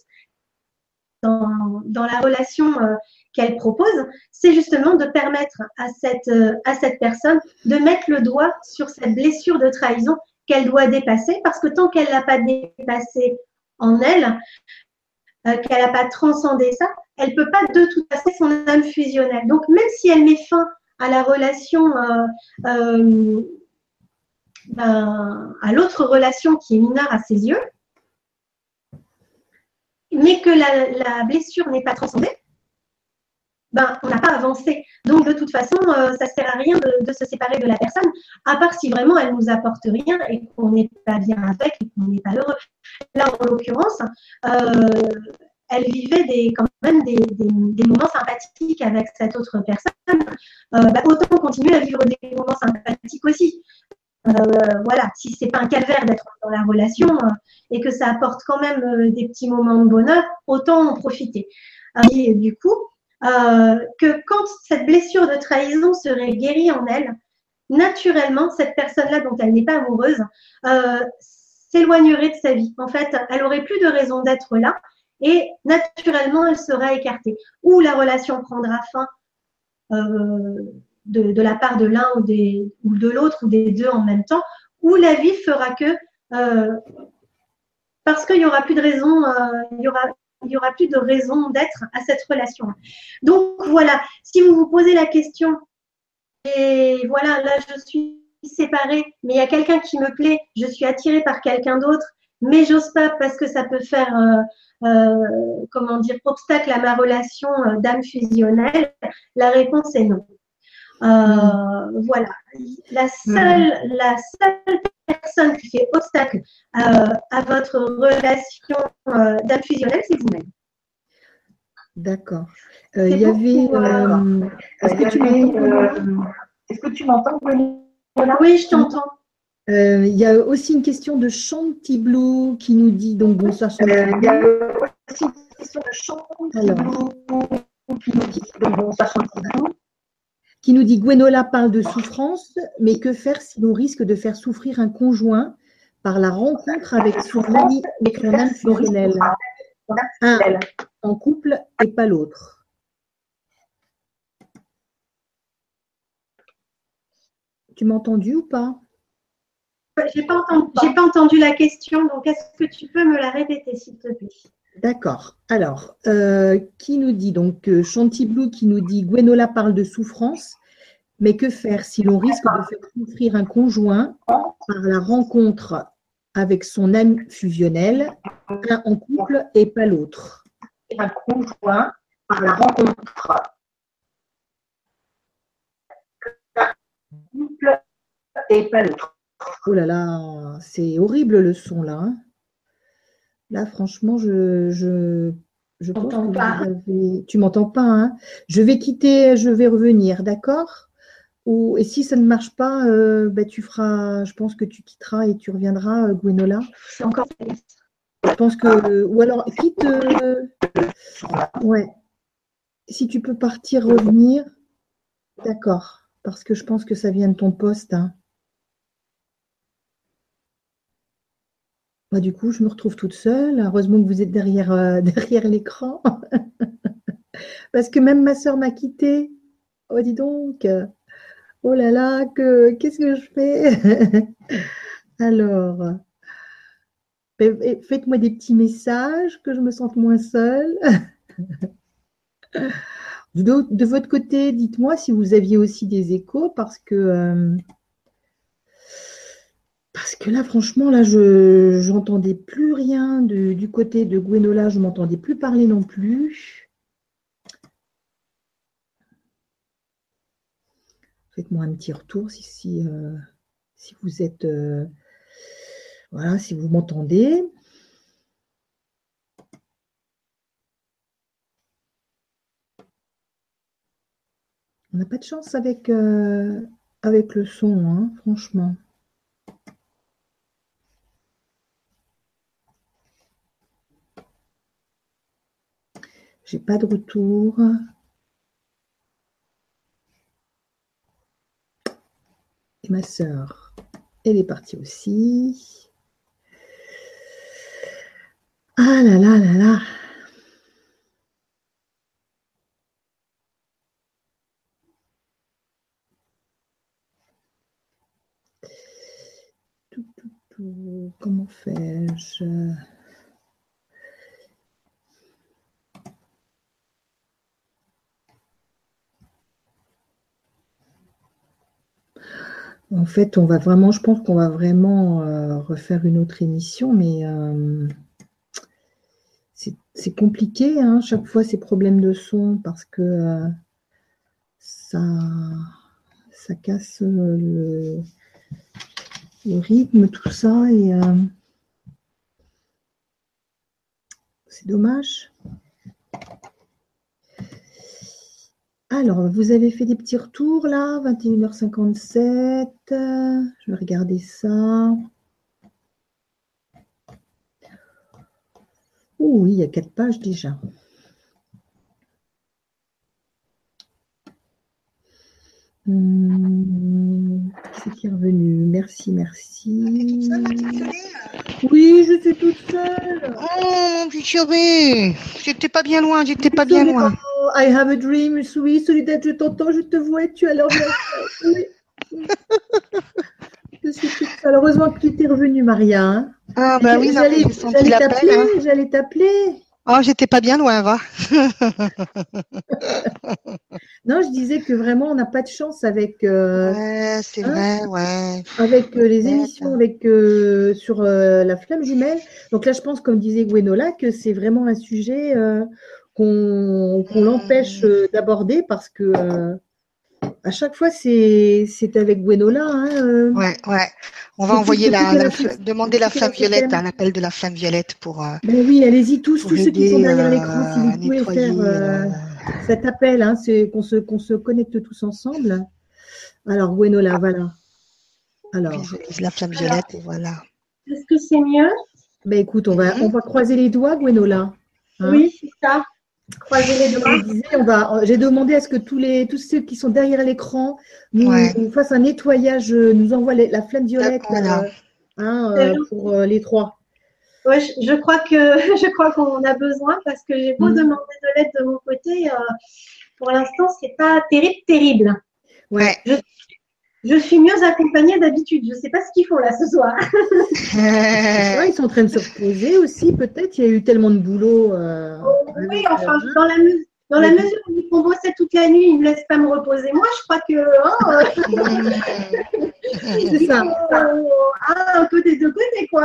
dans, dans la relation euh, qu'elle propose, c'est justement de permettre à cette, euh, à cette personne de mettre le doigt sur cette blessure de trahison qu'elle doit dépasser, parce que tant qu'elle n'a pas dépassé en elle, euh, qu'elle n'a pas transcendé ça, elle ne peut pas de toute façon son âme fusionnelle. Donc même si elle met fin à la relation, ben, à l'autre relation qui est mineure à ses yeux, mais que la, blessure n'est pas transcendée, ben, on n'a pas avancé. Donc, de toute façon, euh, ça ne sert à rien de, se séparer de la personne, à part si vraiment elle ne nous apporte rien et qu'on n'est pas bien avec et qu'on n'est pas heureux. Là, en l'occurrence, euh, elle vivait quand même des, moments sympathiques avec cette autre personne. Euh, ben, autant continuer à vivre des moments sympathiques aussi. Voilà, si c'est pas un calvaire d'être dans la relation et que ça apporte quand même des petits moments de bonheur, autant en profiter. Et du coup, euh, que quand cette blessure de trahison serait guérie en elle, naturellement, cette personne-là dont elle n'est pas amoureuse euh, s'éloignerait de sa vie. En fait, elle aurait plus de raison d'être là et naturellement, elle sera écartée. Ou la relation prendra fin euh, de, la part de l'un ou, ou de l'autre ou des deux en même temps, ou la vie fera que parce qu'il n'y aura plus de raison, il y aura il n'y aura plus de raison d'être à cette relation. Donc voilà, si vous vous posez la question, et voilà, là je suis séparée, mais il y a quelqu'un qui me plaît, je suis attirée par quelqu'un d'autre, mais j'ose pas parce que ça peut faire, euh, euh, comment dire, obstacle à ma relation euh, d'âme fusionnelle, la réponse est non. Mm. Voilà, la seule, la seule personne qui fait obstacle euh, à votre relation euh, d'âme fusionnelle, c'est vous-même. D'accord. Euh, il y avait. Est-ce que, tu m'entends Oui, je t'entends. Il y a aussi une question de Chanty Blue qui nous dit donc bonsoir Il y a aussi une question de Chanty Blue qui nous dit donc bonsoir Chanty Blue qui nous dit Gwenola parle de souffrance, mais que faire si l'on risque de faire souffrir un conjoint par la rencontre avec son ami âme fusionnelle Un en couple et pas l'autre. Tu m'as entendu ou pas? Je n'ai pas, pas, entendu la question, donc est-ce que tu peux me la répéter, s'il te plaît? D'accord. Alors, euh, qui nous dit donc euh, Chantiblou qui nous dit Gwenola parle de souffrance, mais que faire si l'on risque de faire souffrir un conjoint par la rencontre avec son âme fusionnelle, un en couple et pas l'autre? Un conjoint par la rencontre couple et pas l'autre. Oh là là, c'est horrible le son là. Hein. Là, franchement, je, je, je pense que pas. tu m'entends pas. Hein je vais quitter, je vais revenir, d'accord? Ou et si ça ne marche pas, euh, ben, tu feras. Je pense que tu quitteras et tu reviendras, euh, Gwenola. C'est encore. Je pense que ou alors quitte. Euh, ouais. Si tu peux partir, revenir, d'accord. Parce que je pense que ça vient de ton poste. Hein. Du coup, je me retrouve toute seule. Heureusement que vous êtes derrière, euh, l'écran. Parce que même ma soeur m'a quittée. Oh, dis donc. Oh là là, que, qu'est-ce que je fais? Alors, faites-moi des petits messages, que je me sente moins seule. De, votre côté, dites-moi si vous aviez aussi des échos, parce que euh, parce que là, franchement, là, je n'entendais plus rien du côté de Gwenola, je ne m'entendais plus parler non plus. Faites-moi un petit retour si, si, euh, vous êtes. Euh, voilà, si vous m'entendez. On n'a pas de chance avec. Euh, avec le son, hein, franchement. J'ai pas de retour. Et ma sœur, elle est partie aussi. Ah là là là là. Comment fais-je? En fait, on va vraiment, je pense qu'on va vraiment euh, refaire une autre émission, mais euh, c'est compliqué, hein, chaque fois ces problèmes de son, parce que euh, ça, casse le, le rythme, tout ça, et c'est dommage. Alors, vous avez fait des petits retours là, 21h57. Je vais regarder ça. Oh oui, il y a quatre pages déjà. Hum, c'est qui est revenu? Merci, merci. Oui, je suis toute seule. Oh, mon petit chéri, j'étais pas bien loin, j'étais pas bien loin. I have a dream, oui, Solidette, je t'entends, je te vois, tu as l'air oui. je suis toute. Heureusement que tu t'es revenue, Maria. Hein. Ah, bah oui, j'allais t'appeler, hein. j'allais t'appeler. Oh, j'étais pas bien loin, va. non, je disais que vraiment, on n'a pas de chance avec. Euh, ouais, c'est vrai, ouais. Avec euh, les émissions avec, euh, sur la flamme jumelle. Donc là, je pense, comme disait Gwenola, que c'est vraiment un sujet qu'on l'empêche d'aborder parce que à chaque fois, c'est avec Gwenola. Hein, euh. Ouais, ouais. On va envoyer la, demander la flamme violette, un appel de la flamme violette pour. Euh, ben oui, allez-y tous, tous ceux qui sont derrière euh, l'écran, si vous pouvez faire cet appel, hein, c'est qu'on se, qu'on se connecte tous ensemble. Alors, Gwenola, voilà. Alors. La flamme violette, et voilà. Est-ce que c'est mieux? Ben écoute, on va, mhm. on va croiser les doigts, Gwenola. Hein. oui, c'est ça. J'ai demandé à ce que tous, les, tous ceux qui sont derrière l'écran nous, fassent un nettoyage, euh, nous envoient la flamme violette euh, hein, euh, pour les trois. Ouais, je, crois que je crois qu'on a besoin parce que j'ai beau mm. demander de l'aide de mon côté, pour l'instant c'est pas terrible, terrible. Ouais. Je suis mieux accompagnée d'habitude. Je ne sais pas ce qu'ils font là ce soir. ils sont en train de se reposer aussi, peut-être. Il y a eu tellement de boulot. Euh, oui, enfin, dans la, dans la mesure où on bossait toute la nuit, ils ne me laissent pas me reposer. Moi, je crois que. Hein, c'est ça. un peu des deux côtés, quoi.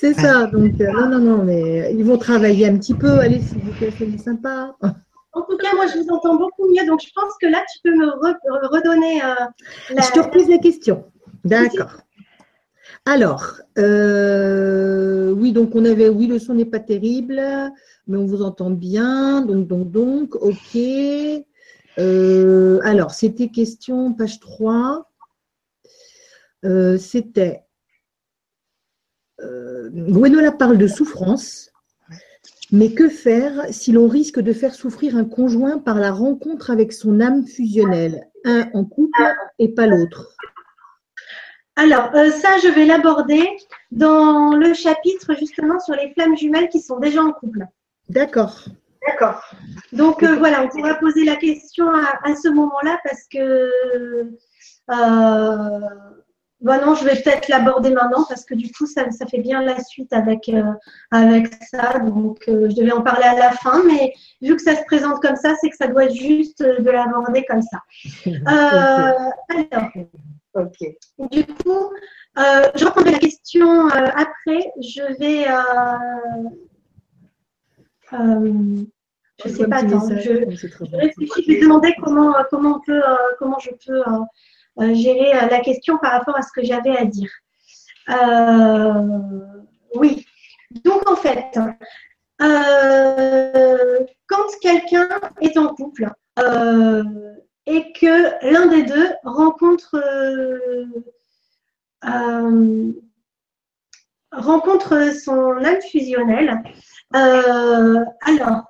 c'est ça. Donc, euh, non, non, non, mais ils vont travailler un petit peu. Allez, s'il vous plaît, c'est sympa. En tout cas, moi, je vous entends beaucoup mieux. Donc, je pense que là, tu peux me redonner. Euh. Je te repose la question. D'accord. Alors, euh, oui, donc on avait, oui, le son n'est pas terrible, mais on vous entend bien. Donc, donc, donc, ok. Euh, alors, c'était question, page 3. c'était. Gwenola parle de souffrance. Mais que faire si l'on risque de faire souffrir un conjoint par la rencontre avec son âme fusionnelle, un en couple et pas l'autre? Alors, euh, ça, je vais l'aborder dans le chapitre justement sur les flammes jumelles qui sont déjà en couple. D'accord. D'accord. Donc euh, voilà, on pourra poser la question à, ce moment-là parce que euh, Bon, non, je vais peut-être l'aborder maintenant parce que du coup, ça, ça fait bien la suite avec, euh, avec ça. Donc, euh, je devais en parler à la fin, mais vu que ça se présente comme ça, c'est que ça doit être juste de l'aborder comme ça. Euh, alors, ok. Du coup, je reprendrai la question après. Je vais. je ne sais pas, attends, je, je, réfléchis, je vais demander comment, comment, on peut, comment je peux euh, euh, gérer euh, la question par rapport à ce que j'avais à dire. Euh, oui. Donc en fait, quand quelqu'un est en couple et que l'un des deux rencontre, rencontre son âme fusionnelle, alors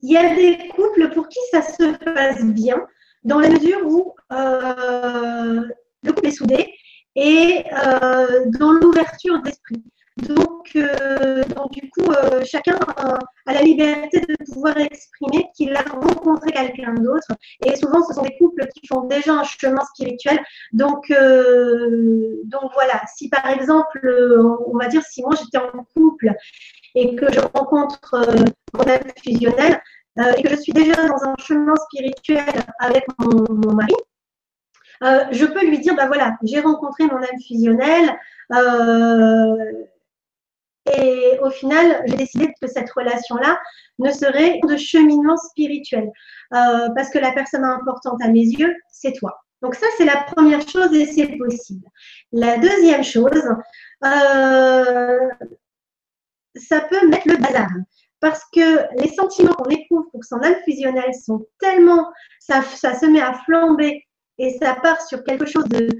il y a des couples pour qui ça se passe bien dans la mesure où euh, le couple est soudé et euh, dans l'ouverture d'esprit. Donc, euh, donc, du coup, chacun a, la liberté de pouvoir exprimer qu'il a rencontré quelqu'un d'autre. Et souvent, ce sont des couples qui font déjà un chemin spirituel. Donc, donc voilà. Si par exemple, on va dire, si moi j'étais en couple et que je rencontre mon âme fusionnelle et que je suis déjà dans un chemin spirituel avec mon, mari, je peux lui dire, bah voilà, j'ai rencontré mon âme fusionnelle. Euh, et au final, j'ai décidé que cette relation-là ne serait de cheminement spirituel. Euh, parce que la personne importante à mes yeux, c'est toi. Donc ça, c'est la première chose et c'est possible. La deuxième chose, euh, ça peut mettre le bazar. Parce que les sentiments qu'on éprouve pour son âme fusionnelle sont tellement, ça, se met à flamber et ça part sur quelque chose de,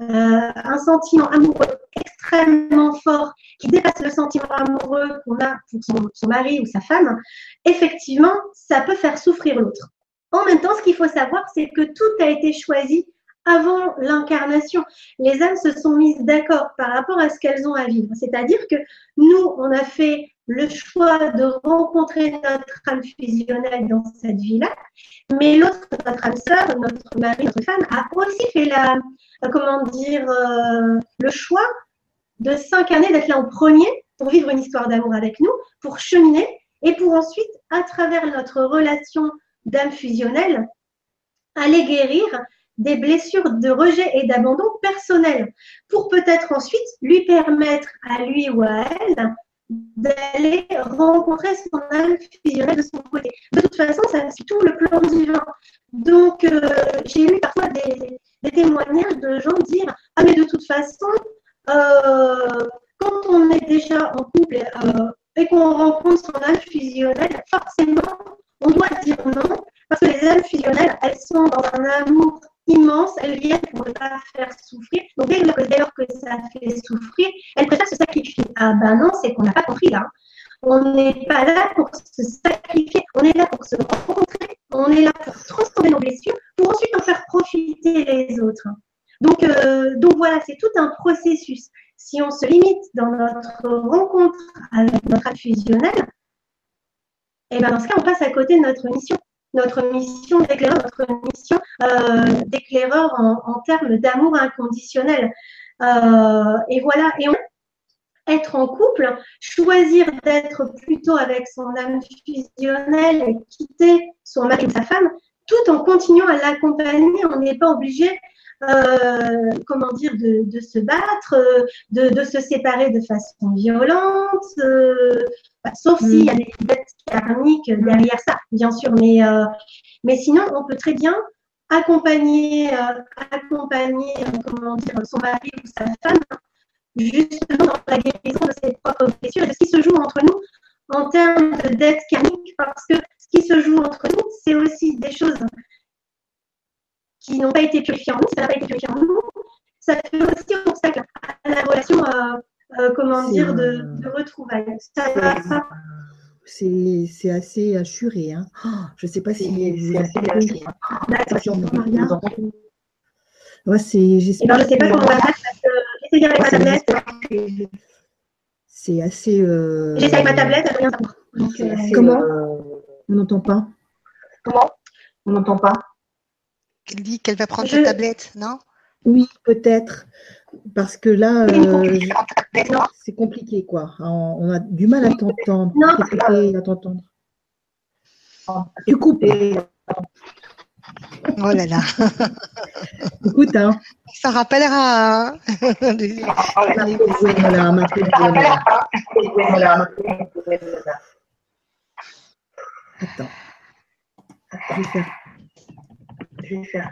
euh, un sentiment amoureux extrêmement fort qui dépasse le sentiment amoureux qu'on a pour son, mari ou sa femme, effectivement, ça peut faire souffrir l'autre. En même temps, ce qu'il faut savoir, c'est que tout a été choisi avant l'incarnation. Les âmes se sont mises d'accord par rapport à ce qu'elles ont à vivre. C'est-à-dire que nous, on a fait le choix de rencontrer notre âme fusionnelle dans cette vie-là, mais l'autre, notre âme sœur, notre mari, notre femme, a aussi fait la, comment dire, euh, le choix de s'incarner, d'être là en premier pour vivre une histoire d'amour avec nous, pour cheminer et pour ensuite, à travers notre relation d'âme fusionnelle, aller guérir des blessures de rejet et d'abandon personnel pour peut-être ensuite lui permettre à lui ou à elle d'aller rencontrer son âme fusionnelle de son côté. De toute façon, ça c'est tout le plan divin. Donc, euh, j'ai eu parfois des, témoignages de gens dire Ah, mais de toute façon, euh, quand on est déjà en couple euh, et qu'on rencontre son âme fusionnelle, forcément, on doit dire non, parce que les âmes fusionnelles, elles sont dans un amour immense, elles viennent pour ne faire souffrir. Donc dès lors que ça fait souffrir, elles préfèrent se sacrifier. Ah ben non, c'est qu'on n'a pas compris là. On n'est pas là pour se sacrifier, on est là pour se rencontrer, on est là pour transformer nos blessures, pour ensuite en faire profiter les autres. Donc, euh, donc voilà, c'est tout un processus. Si on se limite dans notre rencontre avec notre âme fusionnelle, et eh ben dans ce cas, on passe à côté de notre mission notre mission d'éclaireur, euh, en, termes d'amour inconditionnel. Euh, et voilà, et être en couple, choisir d'être plutôt avec son âme fusionnelle et quitter son mari ou sa femme, tout en continuant à l'accompagner. On n'est pas obligé euh, comment dire, de, se battre, de, se séparer de façon violente, sauf s'il y a des dettes karmiques derrière ça, bien sûr. Mais, euh, mais sinon, on peut très bien accompagner, accompagner comment dire, son mari ou sa femme justement dans la guérison de ses propres blessures, de ce qui se joue entre nous en termes de dettes karmiques, parce que ce qui se joue entre nous, c'est aussi des choses qui n'ont pas été purifiés en nous, ça n'a pas été purifié en nous, ça fait aussi obstacle à la relation, euh, euh, comment dire, de, de retrouvailles. C'est assez assuré. Hein. Oh, je ne sais pas si vous avez assuré. Maria. Ouais, c'est. J'espère. je ne sais pas comment on va faire parce que j'essaie avec ma tablette? C'est assez. Euh... J'essaie avec ma tablette, rien euh, Comment? On n'entend pas. Comment? On n'entend pas. Elle dit qu'elle va prendre sa tablette, non? Oui, peut-être. Parce que là, euh, c'est compliqué, quoi. On a du mal à t'entendre. à t'entendre. Tu coupes. Oh là là. Écoute, hein. Ça rappellera. Hein. Attends. Je vais faire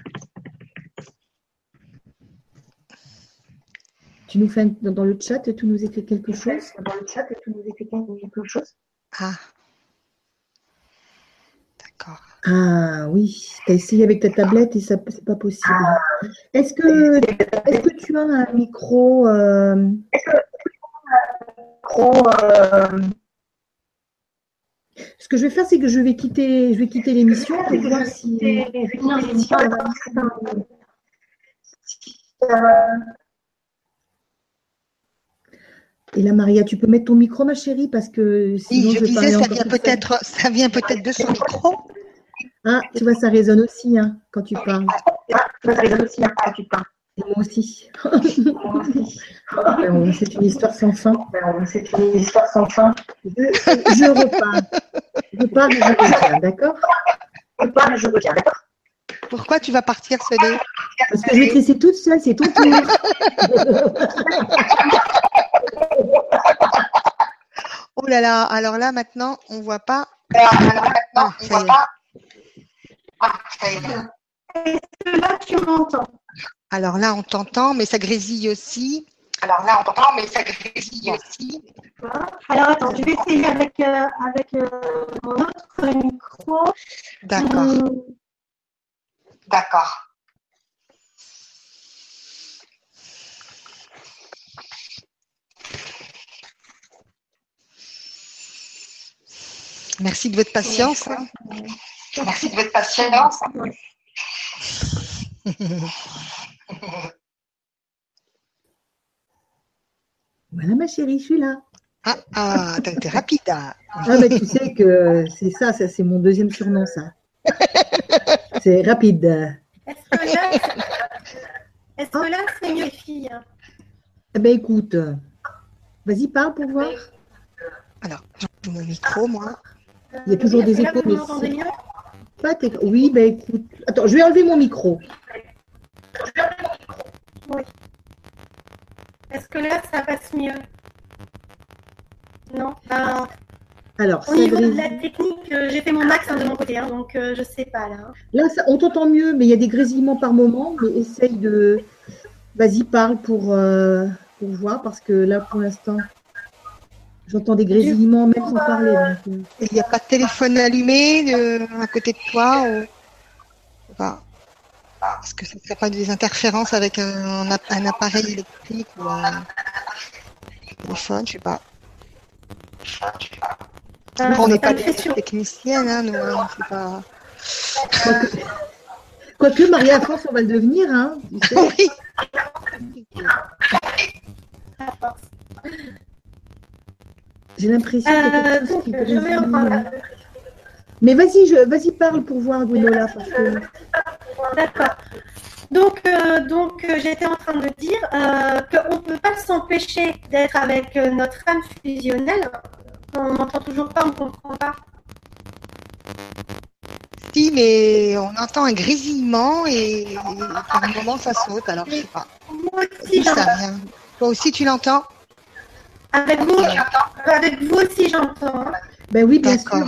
tu nous fais dans le chat, tu nous écris quelque chose Dans le chat, tu nous écris quelque chose Ah. D'accord. Ah oui, tu as essayé avec ta tablette et ça c'est pas possible. Ah. Est-ce que, est que tu as un micro euh... Est-ce que tu as un micro euh... Ce que je vais faire, c'est que je vais quitter, je vais quitter l'émission pour voir si. Et là, Maria, tu peux mettre ton micro, ma chérie, parce que sinon, oui, je, disais, ça vient peut-être, ça vient peut-être de son micro. Ah, tu vois, ça résonne aussi hein, quand tu parles. Ah, ça résonne aussi hein, quand tu parles. Et moi aussi. C'est une histoire sans fin. C'est une histoire sans fin. Je, je repars. Je pars et je reviens, d'accord? Je pars et je reviens, d'accord? Pourquoi tu vas partir, Soleil Parce que je vais te laisser toute seule, c'est ton tour. oh là là, alors là maintenant, on ne voit pas. Alors là maintenant, on ne voit pas. Ah, ça y est. Est-ce que là, tu m'entends? Alors là, on t'entend, mais ça grésille aussi. Alors là, on t'entend, mais ça grésille aussi. Alors attends, je vais essayer avec, euh, avec euh, mon autre micro. D'accord. Hum. D'accord. Merci de votre patience. Merci de votre patience. Voilà ma chérie, je suis là. Ah, ah t'as été rapide. Hein. Ah, mais tu sais que c'est ça, ça c'est mon deuxième surnom, ça. C'est rapide. Est-ce que là, est-ce que là c'est mieux, fille Eh ben écoute, vas-y, parle pour voir. Alors, j'ai mon micro, moi. Il y a toujours des échos. Pas Oui, ben écoute. Attends, je vais enlever mon micro. Oui. Est-ce que là, ça passe mieux? Non? Ben, Alors, Au niveau de la technique, euh, j'ai fait mon max hein, de mon côté, hein, donc euh, je ne sais pas là. Là, on t'entend mieux, mais il y a des grésillements par moment. Mais essaye de. Vas-y, parle pour, euh, pour voir, parce que là, pour l'instant. J'entends des grésillements même sans parler. Euh. Il n'y a pas de téléphone allumé à côté de toi ou... Est-ce que ça ne serait pas des interférences avec un, appareil électrique ou un téléphone Je ne sais pas. Ah, on n'est pas des techniciennes, hein, nous. Hein, pas... Quoique, Maria France, on va le devenir. Hein, oui. J'ai l'impression euh, que je vais Mais vas-y, je, vas-y, parle pour voir Gwenola. D'accord. Donc, euh, donc euh, j'étais en train de dire qu'on ne peut pas s'empêcher d'être avec notre âme fusionnelle. On n'entend toujours pas, on ne comprend pas. Si, mais on entend un grésillement et, par un moment ça saute, alors je ne sais pas. Moi aussi, Toi aussi, tu l'entends? Avec vous, avec vous aussi, j'entends. Ben oui, bien sûr.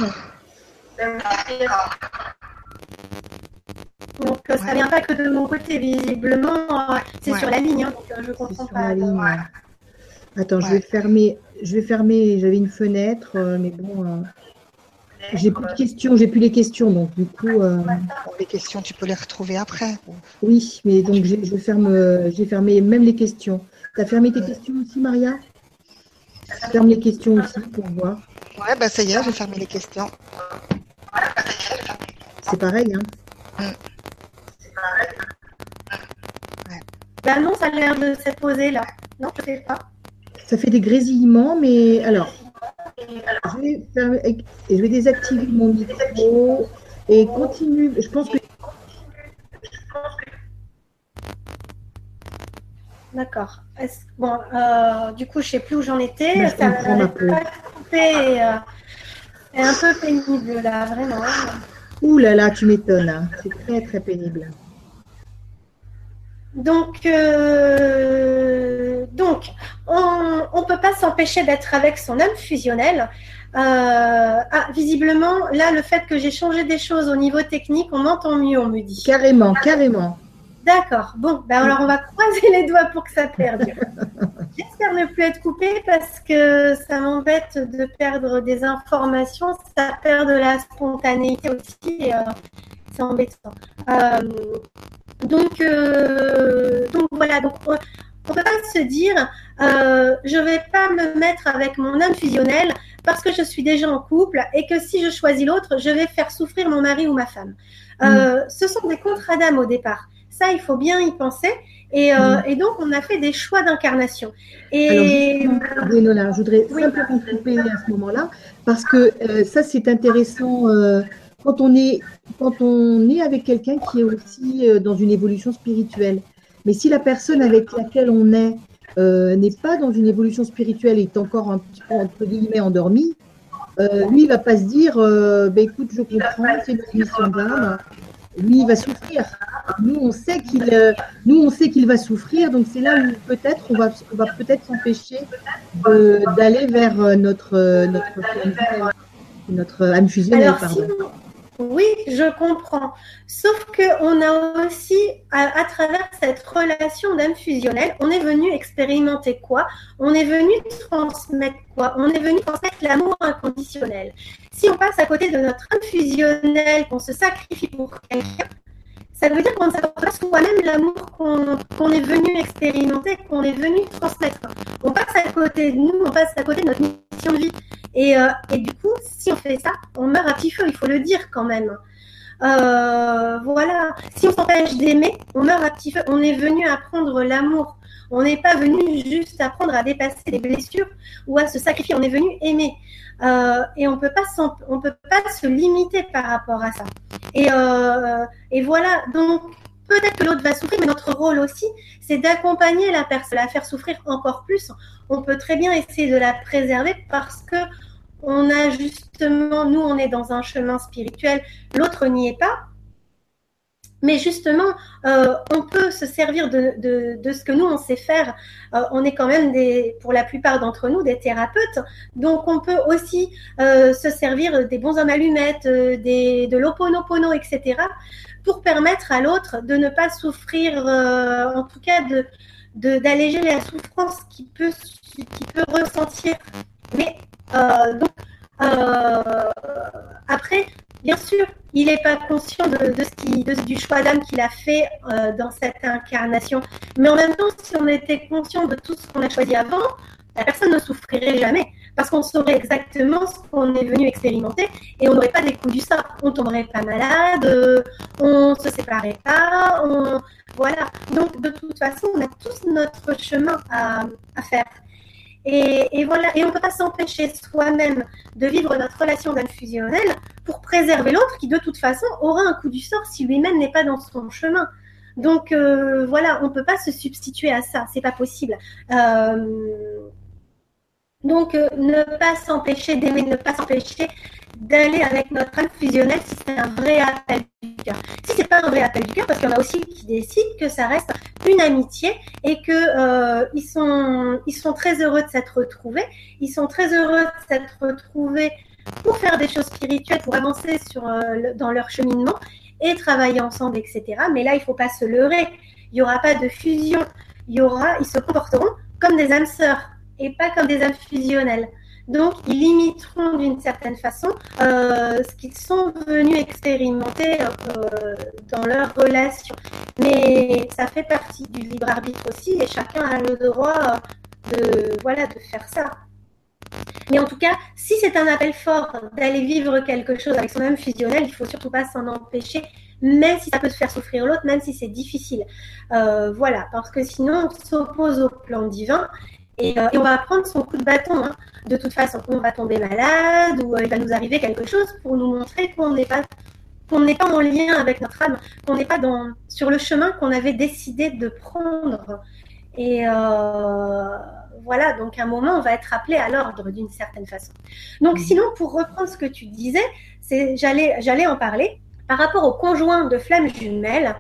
Donc, ça ne vient pas que de mon côté, visiblement. C'est sur la ligne, hein, donc euh, je comprends pas. La ligne, Attends, je vais fermer. Je vais fermer. J'avais une fenêtre, euh, mais bon. Euh, j'ai plus de questions, j'ai plus les questions, donc du coup. les questions, tu peux les retrouver après. Oui, mais donc je ferme, j'ai fermé même les questions. Tu as fermé tes questions aussi, Maria? Ferme les questions aussi pour voir. Ouais, bah ça y est, j'ai fermé les questions. C'est pareil, hein mm. Bah non, ça a l'air de s'être posé là. Non, je sais pas. Ça fait des grésillements, mais alors, je vais, je vais désactiver mon micro et continue. Je pense que D'accord. Bon, euh, du coup, je ne sais plus où j'en étais. ça pas coupé et, euh, un peu pénible là, vraiment. Ouh là là, tu m'étonnes. Hein. C'est très très pénible. Donc, euh, donc on ne peut pas s'empêcher d'être avec son âme fusionnelle. ah, visiblement, là, le fait que j'ai changé des choses au niveau technique, on m'entend mieux, on me dit. Carrément, carrément. D'accord. Bon, ben alors on va croiser les doigts pour que ça perdure. J'espère ne plus être coupée parce que ça m'embête de perdre des informations. Ça perd de la spontanéité aussi. Euh, c'est embêtant. Euh, donc, euh, donc voilà. Donc, on ne peut pas se dire, je ne vais pas me mettre avec mon âme fusionnelle parce que je suis déjà en couple et que si je choisis l'autre, je vais faire souffrir mon mari ou ma femme. Euh, ce sont des contrats d'âme au départ. Ça, il faut bien y penser. Et, euh, et donc, on a fait des choix d'incarnation. Et Alors, je voudrais simplement couper à ce moment-là, parce que euh, ça, c'est intéressant euh, quand on est quand on est avec quelqu'un qui est aussi euh, dans une évolution spirituelle. Mais si la personne avec laquelle on est euh, n'est pas dans une évolution spirituelle et est encore un petit peu entre guillemets endormi, euh, lui il va pas se dire, bah, écoute, je comprends, c'est une mission d'âme lui, il va souffrir. Nous, on sait qu'il, euh, nous, on sait qu'il va souffrir. Donc, c'est là où peut-être on va, on va peut-être s'empêcher d'aller vers euh, notre, euh, notre, notre âme fusionnelle. Oui, je comprends. Sauf qu'on a aussi, à, travers cette relation d'âme fusionnelle, on est venu expérimenter quoi? On est venu transmettre quoi? On est venu transmettre l'amour inconditionnel. Si on passe à côté de notre âme fusionnelle, qu'on se sacrifie pour quelqu'un, ça veut dire qu'on pas soi-même l'amour qu'on est venu expérimenter, qu'on est venu transmettre. On passe à côté de nous, on passe à côté de notre mission de vie. Et, euh, du coup, si on fait ça, on meurt à petit feu, il faut le dire quand même. Euh, voilà, si on s'empêche d'aimer, on meurt à petit feu. On est venu apprendre l'amour. On n'est pas venu juste apprendre à dépasser des blessures ou à se sacrifier. On est venu aimer. Euh, et on peut pas on peut pas se limiter par rapport à ça. Et, euh, et voilà, donc peut-être que l'autre va souffrir, mais notre rôle aussi, c'est d'accompagner la personne, la faire souffrir encore plus. On peut très bien essayer de la préserver parce que on a justement, nous, on est dans un chemin spirituel, l'autre n'y est pas. Mais justement, euh, on peut se servir de, ce que nous, on sait faire. Euh, on est quand même, des, pour la plupart d'entre nous, des thérapeutes. Donc, on peut aussi euh, se servir des bons hommes allumettes, des, de l'oponopono, etc., pour permettre à l'autre de ne pas souffrir, en tout cas, de d'alléger la souffrance qu'il peut, peut ressentir. Mais donc, après, Bien sûr, il n'est pas conscient de, ce qui, du choix d'âme qu'il a fait euh, dans cette incarnation. Mais en même temps, si on était conscient de tout ce qu'on a choisi avant, la personne ne souffrirait jamais. Parce qu'on saurait exactement ce qu'on est venu expérimenter et on n'aurait pas des coups du sort. On tomberait pas malade, euh, on se séparait pas, on... voilà. Donc, de toute façon, on a tous notre chemin à faire. Et, voilà, et on ne peut pas s'empêcher soi-même de vivre notre relation d'âme pour préserver l'autre qui, de toute façon, aura un coup du sort si lui-même n'est pas dans son chemin. Donc euh, voilà, on ne peut pas se substituer à ça, c'est pas possible. Euh, donc euh, ne pas s'empêcher d'aimer, ne pas s'empêcher d'aller avec notre âme fusionnelle si c'est un vrai appel du cœur. Si c'est pas un vrai appel du cœur, parce qu'il y en a aussi qui décident que ça reste une amitié et que euh, ils sont ils sont très heureux de s'être retrouvés, ils sont très heureux de s'être retrouvés pour faire des choses spirituelles, pour avancer sur euh, dans leur cheminement et travailler ensemble, etc. Mais là, il faut pas se leurrer. Il y aura pas de fusion. Il y aura, ils se comporteront comme des âmes sœurs et pas comme des âmes fusionnelles. Donc, ils limiteront d'une certaine façon euh, ce qu'ils sont venus expérimenter euh, dans leur relation. Mais ça fait partie du libre arbitre aussi et chacun a le droit de, voilà, de faire ça. Mais en tout cas, si c'est un appel fort d'aller vivre quelque chose avec son âme fusionnelle, il faut surtout pas s'en empêcher, même si ça peut se faire souffrir l'autre, même si c'est difficile. Euh, voilà, parce que sinon, on s'oppose au plan divin euh, et, on va prendre son coup de bâton. Hein. De toute façon, on va tomber malade ou euh, il va nous arriver quelque chose pour nous montrer qu'on n'est pas qu'on n'est pas en lien avec notre âme, qu'on n'est pas dans, sur le chemin qu'on avait décidé de prendre. Et euh, voilà, donc à un moment, on va être appelé à l'ordre d'une certaine façon. Donc mmh. sinon, pour reprendre ce que tu disais, c'est j'allais j'allais en parler par rapport au conjoint de flamme jumelle.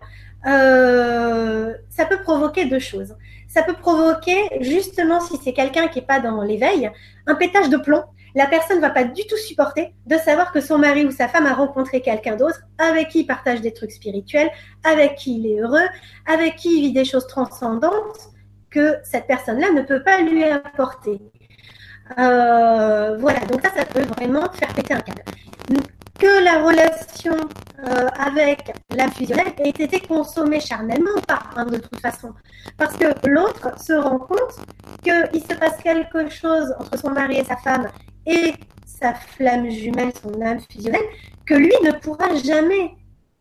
ça peut provoquer deux choses ça peut provoquer, justement, si c'est quelqu'un qui n'est pas dans l'éveil, un pétage de plomb. La personne ne va pas du tout supporter de savoir que son mari ou sa femme a rencontré quelqu'un d'autre avec qui il partage des trucs spirituels, avec qui il est heureux, avec qui il vit des choses transcendantes que cette personne-là ne peut pas lui apporter. Euh, voilà, donc ça, ça peut vraiment faire péter un câble que la relation euh, avec la fusionnelle ait été consommée charnellement pas, hein, de toute façon. Parce que l'autre se rend compte qu'il se passe quelque chose entre son mari et sa femme et sa flamme jumelle, son âme fusionnelle, que lui ne pourra jamais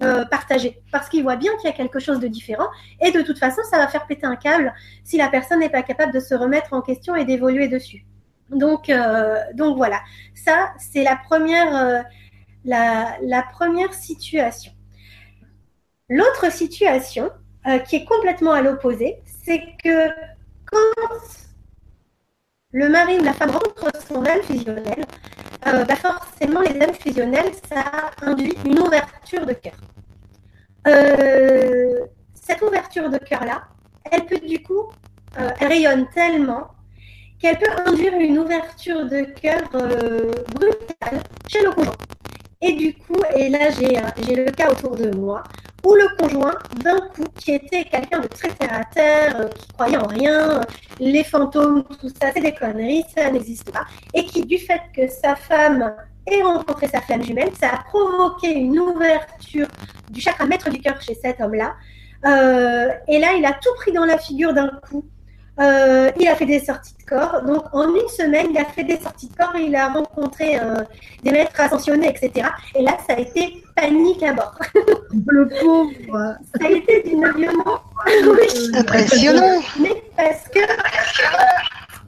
euh, partager parce qu'il voit bien qu'il y a quelque chose de différent et de toute façon, ça va faire péter un câble si la personne n'est pas capable de se remettre en question et d'évoluer dessus. Donc, euh, donc voilà, ça c'est la première, la, première situation. L'autre situation qui est complètement à l'opposé, c'est que quand le mari ou la femme rencontre son âme fusionnelle, euh, bah forcément, les âmes fusionnelles, ça induit une ouverture de cœur. Euh, cette ouverture de cœur-là, elle peut du coup, euh, elle rayonne tellement qu'elle peut induire une ouverture de cœur brutale chez le conjoint. Et du coup, et là j'ai le cas autour de moi, où le conjoint, d'un coup, qui était quelqu'un de très terre à terre, qui croyait en rien, les fantômes, tout ça, c'est des conneries, ça n'existe pas, et qui, du fait que sa femme ait rencontré sa flamme jumelle, ça a provoqué une ouverture du chakra maître du cœur chez cet homme-là. Euh, et là, il a tout pris dans la figure d'un coup. Euh, il a fait des sorties de corps. Donc, en une semaine, il a fait des sorties de corps. Il a rencontré euh, des maîtres ascensionnés, etc. Et là, ça a été panique à bord. Le pauvre. Ça a été d'une violence. Impressionnant. Mais parce que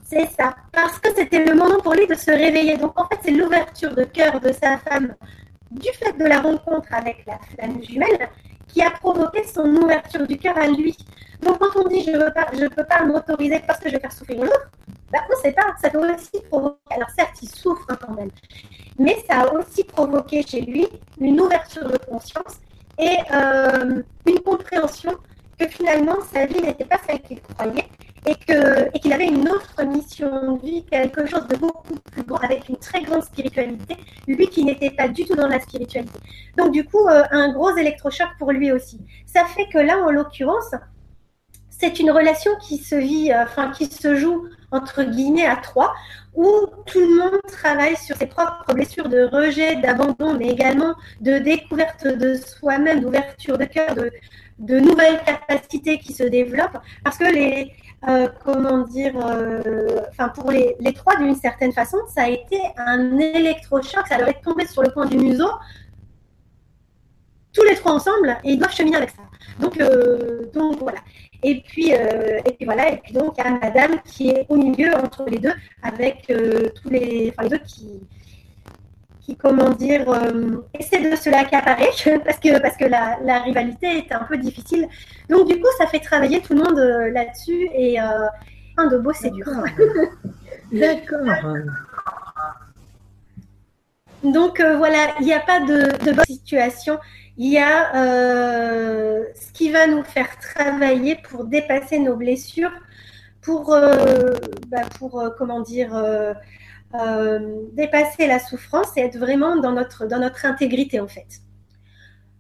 c'est ça. Parce que c'était le moment pour lui de se réveiller. Donc, en fait, c'est l'ouverture de cœur de sa femme du fait de la rencontre avec la flamme jumelle qui a provoqué son ouverture du cœur à lui. Donc quand on dit je ne peux pas m'autoriser parce que je vais faire souffrir l'autre, ben, on ne sait pas, ça peut aussi provoquer, alors certes il souffre quand même, mais ça a aussi provoqué chez lui une ouverture de conscience et euh, une compréhension que finalement sa vie n'était pas celle qu'il croyait et qu'il avait une autre mission de vie, quelque chose de beaucoup plus grand, avec une très grande spiritualité, lui qui n'était pas du tout dans la spiritualité. Donc du coup, euh, un gros électrochoc pour lui aussi. Ça fait que là, en l'occurrence, c'est une relation qui se vit, euh, enfin qui se joue entre guillemets à trois, où tout le monde travaille sur ses propres blessures de rejet, d'abandon, mais également de découverte de soi-même, d'ouverture de cœur, de, de nouvelles capacités qui se développent, parce que les, euh, comment dire, euh, enfin pour les, trois d'une certaine façon, ça a été un électrochoc, ça leur est tombé sur le coin du museau, tous les trois ensemble, et ils doivent cheminer avec ça. Donc, euh, donc voilà. Et puis, et puis voilà, et puis donc il y a Madame qui est au milieu entre les deux, avec tous les, enfin les deux qui, qui, comment dire, euh, essaie de se l'accaparer parce que, parce que la, la, rivalité est un peu difficile. Donc, du coup, ça fait travailler tout le monde euh, là-dessus et euh, un de beau, c'est dur. D'accord. Donc, euh, voilà, il n'y a pas de, de, bonne situation. Il y a ce qui va nous faire travailler pour dépasser nos blessures, pour, bah, pour comment dire, euh, dépasser la souffrance et être vraiment dans notre, dans notre intégrité en fait.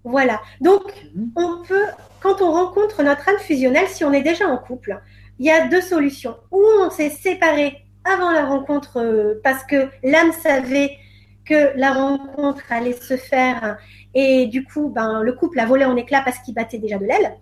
Voilà. Donc, mhm. on peut, quand on rencontre notre âme fusionnelle, si on est déjà en couple, il y a deux solutions. Ou on s'est séparé avant la rencontre euh, parce que l'âme savait que la rencontre allait se faire et du coup, ben, le couple a volé en éclats parce qu'il battait déjà de l'aile.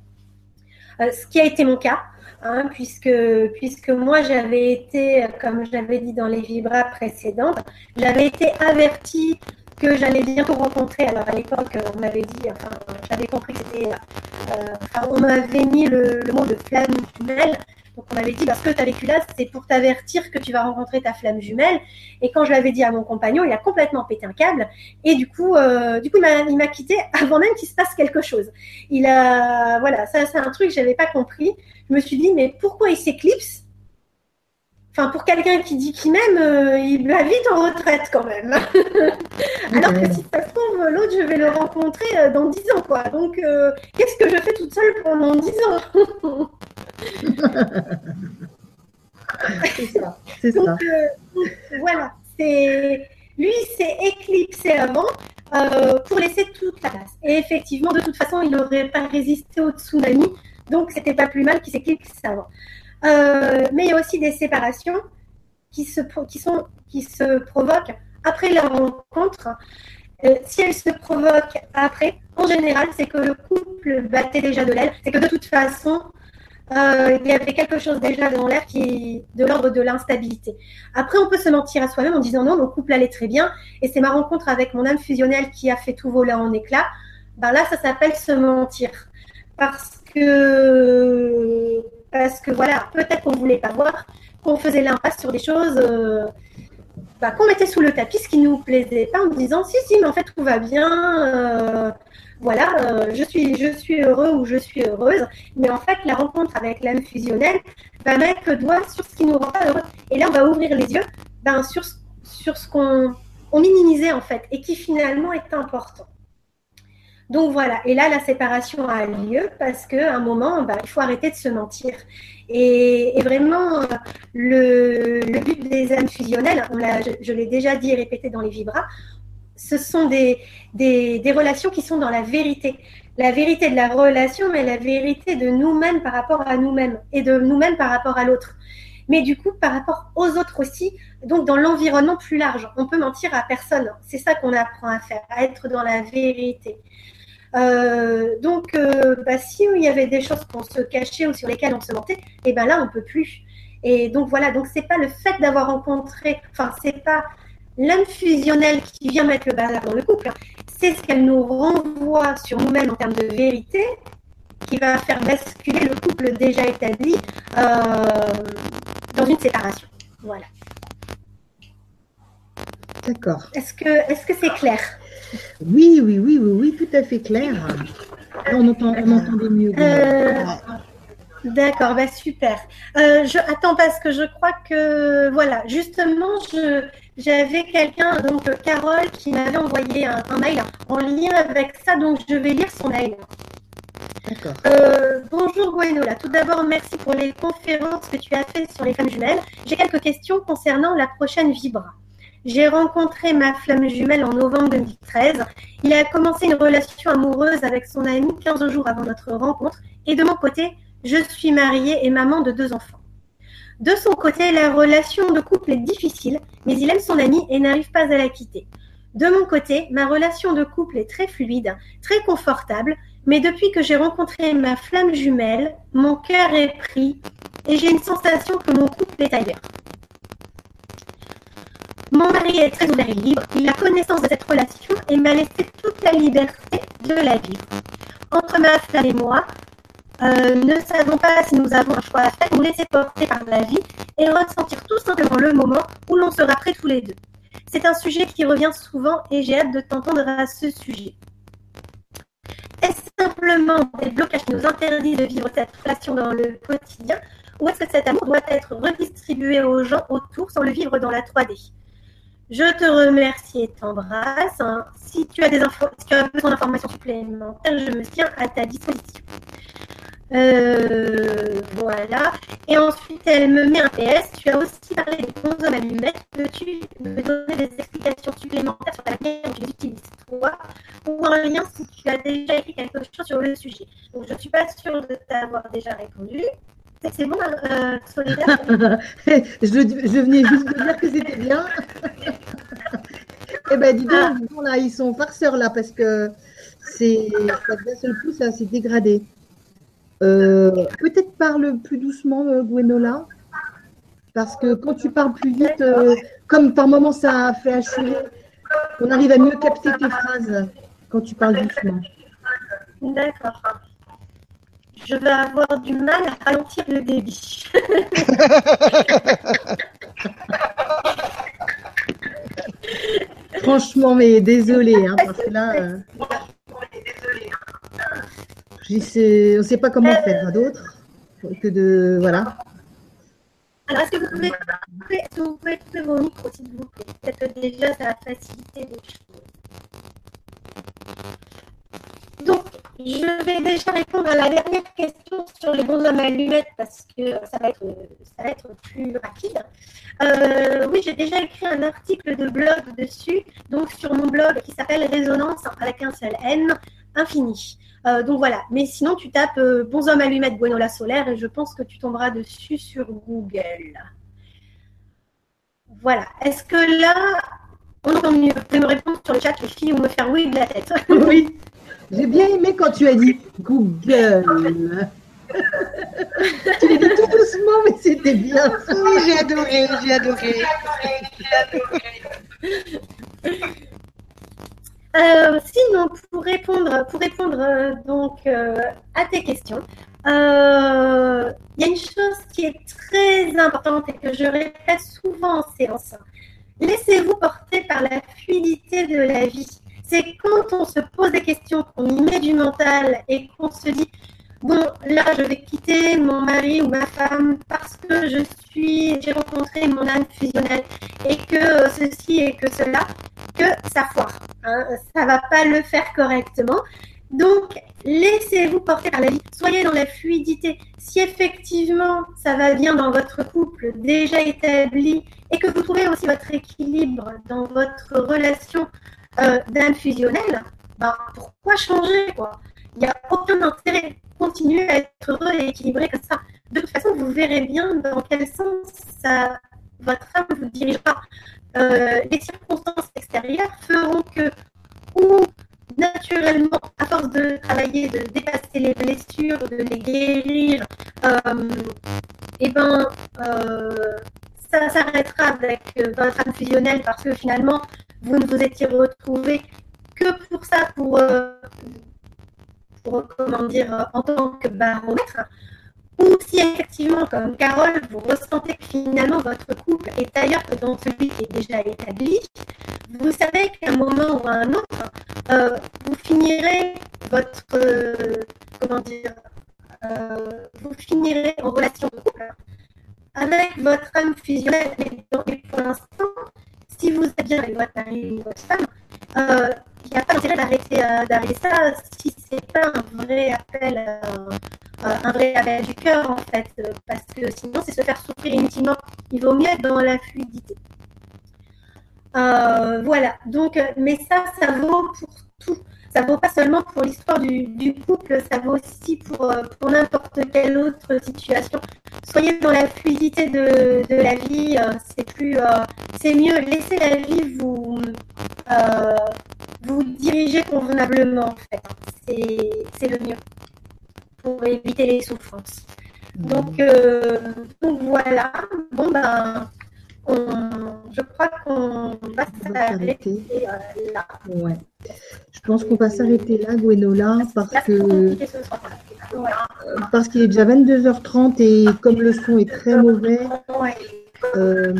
Euh, ce qui a été mon cas. Hein, puisque, puisque moi j'avais été, comme j'avais dit dans les vibras précédentes, j'avais été avertie que j'allais bientôt rencontrer. Alors à l'époque, on m'avait dit, enfin, j'avais compris que c'était, euh, on m'avait mis le, mot de flamme jumelle. Donc on m'avait dit, parce que tu as vécu là, c'est pour t'avertir que tu vas rencontrer ta flamme jumelle. Et quand je l'avais dit à mon compagnon, il a complètement pété un câble. Et du coup, euh, du coup, il m'a quitté avant même qu'il se passe quelque chose. Il a, voilà, ça c'est un truc que j'avais pas compris je me suis dit, mais pourquoi il s'éclipse? Enfin, pour quelqu'un qui dit qu'il m'aime, euh, il va vite en retraite quand même. Alors que si ça se trouve, l'autre, je vais le rencontrer euh, dans 10 ans, quoi. Donc, euh, qu'est-ce que je fais toute seule pendant 10 ans? C'est ça. C'est ça. voilà. C'est... Lui, il s'est éclipsé avant pour laisser toute la place. Et effectivement, de toute façon, il n'aurait pas résisté au tsunami. Donc, c'était pas plus mal qu'il s'éclipse avant. Euh, mais il y a aussi des séparations qui se, qui sont, qui se provoquent après la rencontre. Euh, si elles se provoquent après, en général, c'est que le couple battait déjà de l'aile. C'est que de toute façon, euh, il y avait quelque chose déjà dans l'air qui de l'ordre de l'instabilité. Après, on peut se mentir à soi-même en disant non, mon couple allait très bien, et c'est ma rencontre avec mon âme fusionnelle qui a fait tout voler en éclats. Ben là, ça s'appelle se mentir. Parce que, parce que voilà, peut-être qu'on voulait pas voir, qu'on faisait l'impasse sur des choses, euh, bah, qu'on mettait sous le tapis ce qui nous plaisait pas en disant si, si, mais en fait tout va bien. Euh, voilà, euh, je, suis, je suis heureux ou je suis heureuse. Mais en fait, la rencontre avec l'âme fusionnelle va mettre le doigt sur ce qui nous rend pas heureux. Et là, on va ouvrir les yeux ben, sur, ce qu'on on minimisait en fait et qui finalement est important. Donc voilà, et là la séparation a lieu parce qu'à un moment, ben, il faut arrêter de se mentir. Et, vraiment, le, but des âmes fusionnelles, on je, je l'ai déjà dit et répété dans les vibras, ce sont des, des, relations qui sont dans la vérité. La vérité de la relation, mais la vérité de nous-mêmes par rapport à nous-mêmes et de nous-mêmes par rapport à l'autre. Mais du coup, par rapport aux autres aussi, donc dans l'environnement plus large. On peut mentir à personne. C'est ça qu'on apprend à faire, à être dans la vérité. Euh, donc, euh, bah, si il y avait des choses qu'on se cachait ou sur lesquelles on se mentait, et eh ben là, on peut plus. Et donc voilà, donc c'est pas le fait d'avoir rencontré, enfin c'est pas l'âme fusionnelle qui vient mettre le bazar dans le couple, c'est ce qu'elle nous renvoie sur nous-mêmes en termes de vérité qui va faire basculer le couple déjà établi euh, dans une séparation. Voilà. D'accord. Est-ce que est-ce que c'est clair? Oui, oui, oui, oui, oui, tout à fait clair. On, entend, on entendait mieux. Euh, D'accord, bah super. Euh, je attends parce que je crois que voilà, justement, je j'avais quelqu'un donc Carole qui m'avait envoyé un, mail en lien avec ça, donc je vais lire son mail. D'accord. Euh, bonjour Gwenola. Tout d'abord, merci pour les conférences que tu as faites sur les femmes jumelles. J'ai quelques questions concernant la prochaine Vibra. J'ai rencontré ma flamme jumelle en novembre 2013. Il a commencé une relation amoureuse avec son ami 15 jours avant notre rencontre. Et de mon côté, je suis mariée et maman de deux enfants. De son côté, la relation de couple est difficile, mais il aime son amie et n'arrive pas à la quitter. De mon côté, ma relation de couple est très fluide, très confortable, mais depuis que j'ai rencontré ma flamme jumelle, mon cœur est pris et j'ai une sensation que mon couple est ailleurs. Mon mari est très ouvert et libre, il a connaissance de cette relation et m'a laissé toute la liberté de la vivre. Entre ma flamme et moi, euh, ne savons pas si nous avons un choix à faire, nous laisser porter par la vie et ressentir tout simplement le moment où l'on sera prêts tous les deux. C'est un sujet qui revient souvent et j'ai hâte de t'entendre à ce sujet. Est-ce simplement des blocages qui nous interdisent de vivre cette relation dans le quotidien ou est-ce que cet amour doit être redistribué aux gens autour sans le vivre dans la 3D Je te remercie et t'embrasse. Hein. Si tu as des infos, si tu as besoin d'informations supplémentaires, je me tiens à ta disposition. Euh, voilà. Et ensuite, elle me met un PS. Tu as aussi parlé des bons hommes allumettes. Peux-tu me donner des explications supplémentaires sur la manière dont tu les utilises toi ou un lien si tu as déjà écrit quelque chose sur le sujet? Donc, je ne suis pas sûre de t'avoir déjà répondu. C'est bon, euh, Solidaire je, je, venais juste de dire que c'était bien. eh ben, dis donc, ah. là, ils sont farceurs là parce que c'est d'un seul coup, ça s'est dégradé. Euh, peut-être parle plus doucement, euh, Gwenola, parce que quand tu parles plus vite, euh, comme par moment ça a fait assurer, on arrive à mieux capter tes phrases quand tu parles doucement. D'accord. Je vais avoir du mal à ralentir le débit. Franchement, mais désolé, hein, parce que là on ne sait pas comment faire d'autre que de. Voilà. Alors, est-ce que vous pouvez, vous pouvez couper vos micros, s'il vous plaît? Peut-être que déjà, ça va faciliter les choses. Je vais déjà répondre à la dernière question sur les bons hommes allumettes parce que ça va être, ça va être plus rapide. Euh, oui, j'ai déjà écrit un article de blog dessus, donc sur mon blog qui s'appelle Résonance avec un seul N infini. Euh, donc voilà. Mais sinon, tu tapes euh, Bons hommes allumettes Gwenola solaire et je pense que tu tomberas dessus sur Google. Voilà. Est-ce que là, on entend mieux? Tu peux me répondre sur le chat, les filles, ou me faire oui de la tête Oui. J'ai bien aimé quand tu as dit Google. tu l'as dit tout doucement, mais c'était bien. Oui, j'ai adoré, j'ai adoré. Euh, sinon, pour répondre, pour répondre euh, donc euh, à tes questions, euh, il y a une chose qui est très importante et que je répète souvent en séance. Laissez-vous porter par la fluidité de la vie. C'est quand on se pose des questions, qu'on y met du mental et qu'on se dit bon, là, je vais quitter mon mari ou ma femme parce que je suis, j'ai rencontré mon âme fusionnelle et que ceci et que cela, que ça foire. Hein, ça va pas le faire correctement. Donc, laissez-vous porter par la vie. Soyez dans la fluidité. Si effectivement ça va bien dans votre couple déjà établi et que vous trouvez aussi votre équilibre dans votre relation euh, d'âme fusionnelle, ben, pourquoi changer quoi? Il n'y a aucun intérêt. Continuez à être heureux et équilibré comme ça. De toute façon, vous verrez bien dans quel sens ça, votre âme vous dirigera. Euh, les circonstances extérieures feront que ou naturellement, à force de travailler, de dépasser les blessures, de les guérir, euh, et ben, euh, ça s'arrêtera avec euh, votre âme fusionnelle parce que finalement, vous ne vous étiez retrouvé que pour ça, pour, euh, comment dire, en tant que baromètre. Ou si effectivement, comme Carole, vous ressentez que finalement votre couple est ailleurs que dans celui qui est déjà établi, vous savez qu'à un moment ou à un autre, euh, vous finirez votre, euh, comment dire, euh, vous finirez en relation de couple avec votre âme fusionnelle. Et pour l'instant, si vous êtes bien avec votre mari ou votre femme, il n'y a pas d'intérêt d'arrêter, d'arrêter ça si c'est pas un vrai appel, un vrai appel du cœur en fait, parce que sinon c'est se faire souffrir inutilement. Il vaut mieux être dans la fluidité. Euh, voilà, donc, mais ça, ça vaut pour tout. Ça vaut pas seulement pour l'histoire du, du, couple, ça vaut aussi pour, pour n'importe quelle autre situation. Soyez dans la fluidité de, de la vie, euh, c'est plus, euh, c'est mieux. Laissez la vie vous, vous diriger convenablement, en fait. C'est le mieux pour éviter les souffrances. Donc, donc voilà. Bon ben je crois qu'on va s'arrêter là. Ouais. Je pense qu'on va s'arrêter là, Gwenola, parce que parce qu'il est déjà 22h30 et comme le son est très mauvais, euh,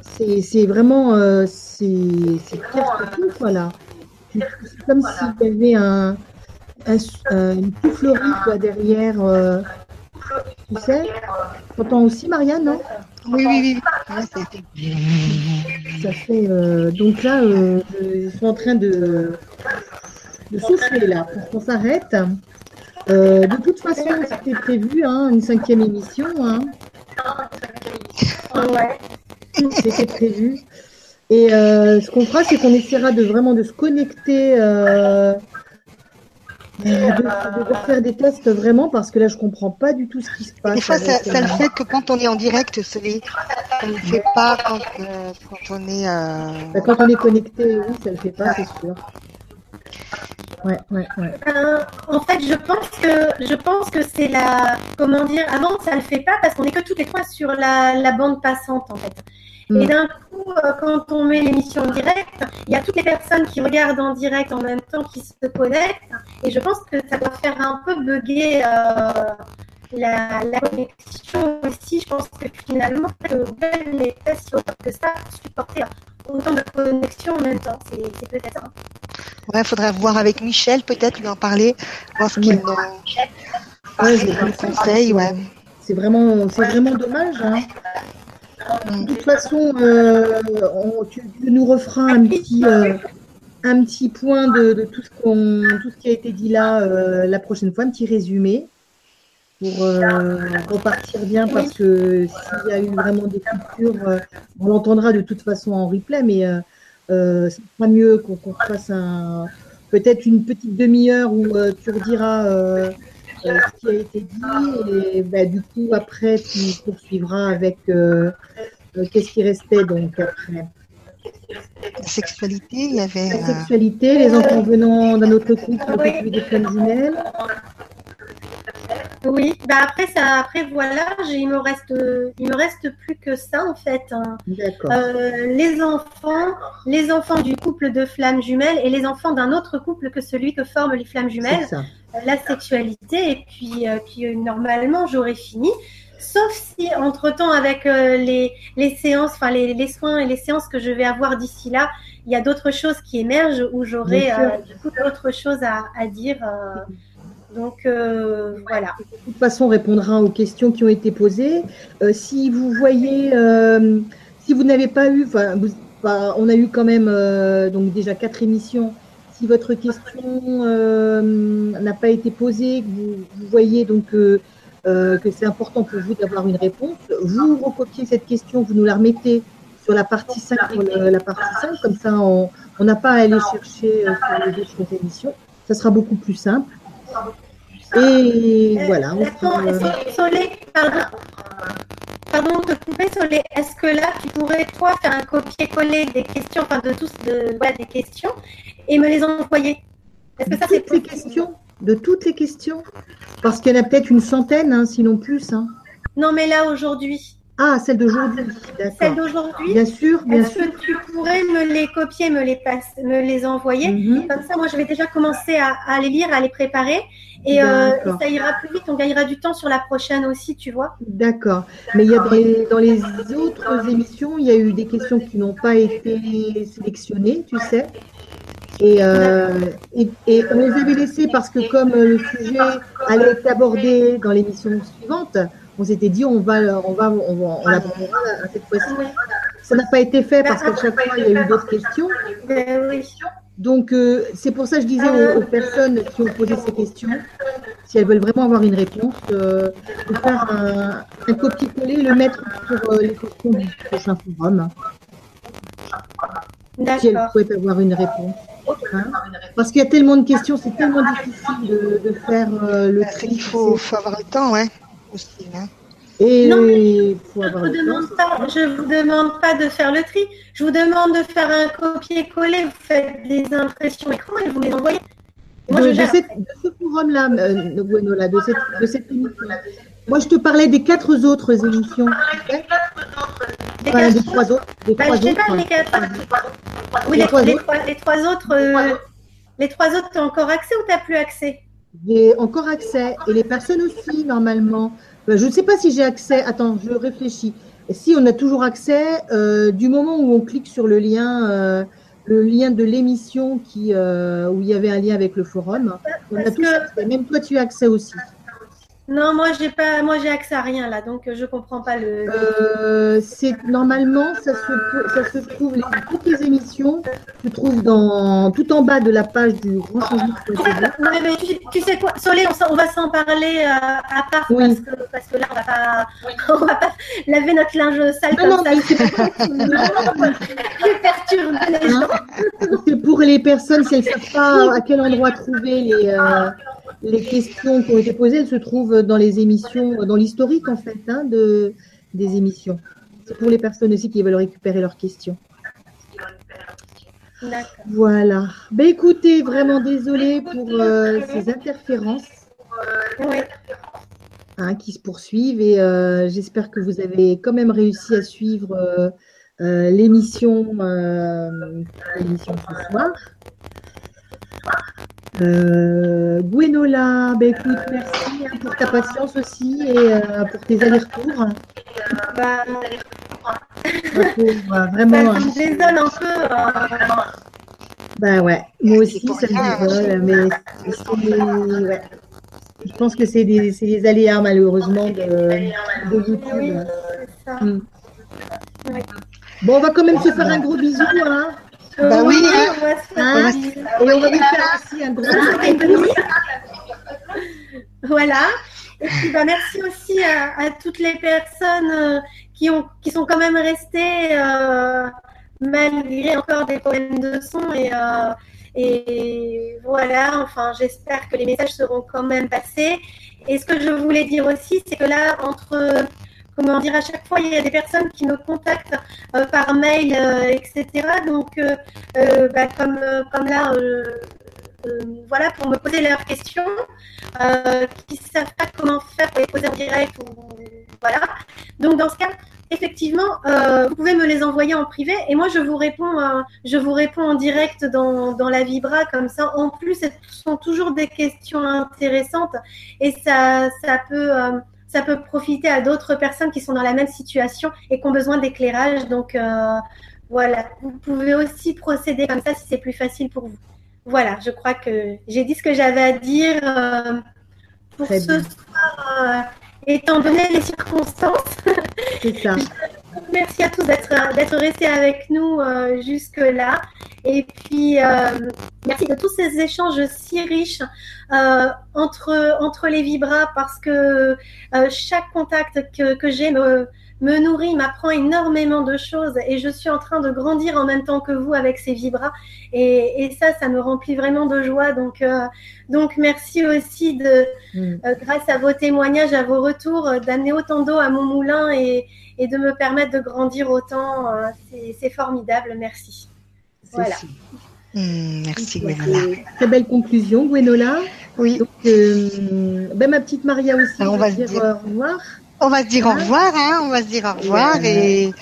c'est vraiment euh, c'est pire que tout, voilà. C'est comme s'il y avait un, un, une quoi, derrière. Euh, tu sais T'entends aussi, Marianne, non? Oui, oui, oui. Ça fait. Euh, donc là, euh, ils sont en train de, de souffler là pour qu'on s'arrête. Euh, de toute façon, c'était prévu, hein, une cinquième émission. Hein. Ouais. C'était prévu. Et ce qu'on fera, c'est qu'on essaiera de vraiment de se connecter de, de, faire des tests vraiment parce que là je comprends pas du tout ce qui se passe. Des fois ça, ça le fait que quand on est en direct, ça ne le fait pas quand, euh, quand on est. Euh... Bah, quand on est connecté, oui, ça le fait pas, c'est sûr. Ouais, ouais, ouais. Euh, en fait, je pense que je pense que c'est la comment dire. Avant, ça le fait pas parce qu'on est que toutes les trois sur la, la bande passante en fait. Et d'un coup, euh, quand on met l'émission en direct, il y a toutes les personnes qui regardent en direct en même temps qui se connectent. Et je pense que ça doit faire un peu bugger euh, la, la, connexion aussi. Je pense que finalement, Google n'est pas si autant que ça supporter autant de connexions en même temps. C'est peut-être ça. Ouais, il faudrait voir avec Michel, peut-être lui en parler, voir ce qu'il ouais, ouais, conseille. Ouais. C'est vraiment, c'est vraiment dommage. Hein. De toute façon, euh, tu, nous referas un petit, euh, un petit point de, tout, ce qu'on, tout ce qui a été dit là euh, la prochaine fois, un petit résumé pour euh, repartir bien parce que s'il y a eu vraiment des coupures, on l'entendra de toute façon en replay, mais c'est pas mieux qu'on, qu'on fasse un, peut-être une petite demi-heure où tu rediras euh, ce qui a été dit. Et bah, du coup, après, tu poursuivras avec euh, euh, qu'est-ce qui restait donc après? La sexualité, il y avait. La sexualité, les enfants venant d'un autre couple, oui. des femmes jumelles. Oui, bah après ça, après voilà, il me reste, il me reste plus que ça en fait. Hein. Euh, les enfants, les enfants du couple de flammes jumelles et les enfants d'un autre couple que celui que forment les flammes jumelles, la sexualité et puis, euh, puis normalement j'aurais fini. Sauf si entre-temps, avec les, les, séances, enfin les, les, soins et les séances que je vais avoir d'ici là, il y a d'autres choses qui émergent où j'aurai du coup d'autres choses à, à dire. Donc euh, voilà. De toute façon, on répondra aux questions qui ont été posées. Euh, si vous voyez, euh, si vous n'avez pas eu, enfin, on a eu quand même donc déjà quatre émissions. Si votre question n'a pas été posée, que vous, voyez donc que c'est important pour vous d'avoir une réponse, vous recopiez cette question, vous nous la remettez sur la partie 5, la partie 5 comme ça on n'a pas à aller chercher sur les autres émissions. Ça sera beaucoup plus simple. Et voilà. Pardon, pardon de couper, Solé. Est-ce que là, tu pourrais, toi, faire un copier-coller des questions, enfin, de tous, de, des questions, et me les envoyer? Est-ce que ça, c'est les questions De toutes les questions Parce qu'il y en a peut-être une centaine, hein, sinon plus. Hein. Non, mais là, aujourd'hui. Ah, celle d'aujourd'hui. Celle d'aujourd'hui. Bien sûr, bien sûr. Est-ce que tu pourrais me les copier, me les, me les envoyer mhm. Comme ça, moi, je vais déjà commencer à, les lire, à les préparer. Et, euh, ça ira plus vite, on gagnera du temps sur la prochaine aussi, tu vois. D'accord. Mais il y a dans les, autres émissions, il y a eu des questions qui n'ont pas été sélectionnées, tu sais. Et, euh, et, et, on les avait laissées parce que comme le sujet allait être abordé dans l'émission suivante, on s'était dit on va, on va, on va, on l'abordera cette fois-ci. Ça n'a pas été fait parce qu'à chaque fois il y a eu d'autres questions. Ben Donc euh, c'est pour ça que je disais aux, personnes qui ont posé ces questions, si elles veulent vraiment avoir une réponse, euh, de faire un, copier-coller, le mettre sur euh, les questions du prochain forum. Si elles souhaitent avoir une réponse. Hein. Parce qu'il y a tellement de questions, c'est tellement difficile de, faire le tri. Il faut, faut, avoir le temps, ouais. Hein. Et non, je ne je vous demande pas de faire le tri. Je vous demande de faire un copier-coller. Vous faites des impressions écran et vous les envoyez? Moi, de, je de, cette, de, ce forum-là, euh, de, cette, de cette émission. Moi, je te parlais des quatre autres émissions. Des, trois autres. Des bah, trois autres. Pas, les quatre. Oui, les, trois, les, trois, les trois autres. Euh, les trois autres, tu as encore accès ou tu n'as plus accès? J'ai encore accès. Et les personnes aussi, normalement. Euh, je ne sais pas si j'ai accès. Attends, je réfléchis. Si on a toujours accès, euh, du moment où on clique sur le lien, euh, le lien de l'émission qui, où il y avait un lien avec le forum, on a tous accès. Même toi, tu as accès aussi. Non, moi j'ai pas, moi j'ai accès à rien là, donc je comprends pas le. Euh, c'est normalement ça se, ça se trouve les, toutes les émissions se trouvent dans tout en bas de la page du grand changement mais tu, tu, sais quoi, Solé, on, on va s'en parler euh, à part parce, que, parce, que, là on va pas, on va pas laver notre linge sale non, comme non, ça. gens. C'est pour les personnes si elles savent pas à quel endroit trouver les. Euh, les questions qui ont été posées, elles se trouvent dans les émissions, dans l'historique en fait hein, de, des émissions. C'est pour les personnes aussi qui veulent récupérer leurs questions. Voilà. Ben, écoutez, vraiment désolé pour euh, ces interférences hein, qui se poursuivent et euh, j'espère que vous avez quand même réussi à suivre euh, l'émission ce soir. Euh, Gwenola, ben écoute, merci hein, pour ta patience aussi et euh, pour tes allers-retours. Bah, vraiment. Ça me désole un peu. Euh... Bah ouais, moi aussi ça me désole, mais ouais. je pense que c'est des, des, aléas malheureusement de, de YouTube. Oui, ça. Hmm. Bon, on va quand même se faire un gros bisou. Hein. Bah oui, hein. hein. Et on va lui faire aussi un gros Voilà. Et puis, bah, merci aussi à, toutes les personnes euh, qui, ont, qui sont quand même restées euh, malgré encore des problèmes de son. Et, euh, et voilà, enfin, j'espère que les messages seront quand même passés. Et ce que je voulais dire aussi, c'est que là, entre comment dire, à chaque fois, il y a des personnes qui me contactent euh, par mail, euh, etc. Donc, euh, bah, comme, comme là, voilà, pour me poser leurs questions, qui ne savent pas comment faire pour les poser en direct. Ou, voilà. Donc, dans ce cas, effectivement, vous pouvez me les envoyer en privé et moi, je vous réponds, je vous réponds en direct dans, dans la Vibra. Comme ça, en plus, ce sont toujours des questions intéressantes et ça, ça peut ça peut profiter à d'autres personnes qui sont dans la même situation et qui ont besoin d'éclairage. Donc euh, voilà, vous pouvez aussi procéder comme ça si c'est plus facile pour vous. Voilà, je crois que j'ai dit ce que j'avais à dire euh, pour ce soir, euh, étant donné les circonstances. C'est ça. Merci à tous d'être restés avec nous jusque-là. Et puis, euh, merci de tous ces échanges si riches euh, entre, entre les vibras parce que euh, chaque contact que, que j'ai me, me nourrit, m'apprend énormément de choses et je suis en train de grandir en même temps que vous avec ces vibras et, et ça, ça me remplit vraiment de joie. Donc, euh, donc merci aussi de, mm. euh, grâce à vos témoignages, à vos retours, d'amener autant d'eau à mon moulin et, et, de me permettre de grandir autant. C'est formidable. Merci. Voilà. Mmh, merci Gwenola. Très belle conclusion, Gwenola. Oui. Donc, euh, ben, ma petite Maria aussi. on va se dire, au revoir. On va se dire au hein revoir, hein, on va se dire au revoir et,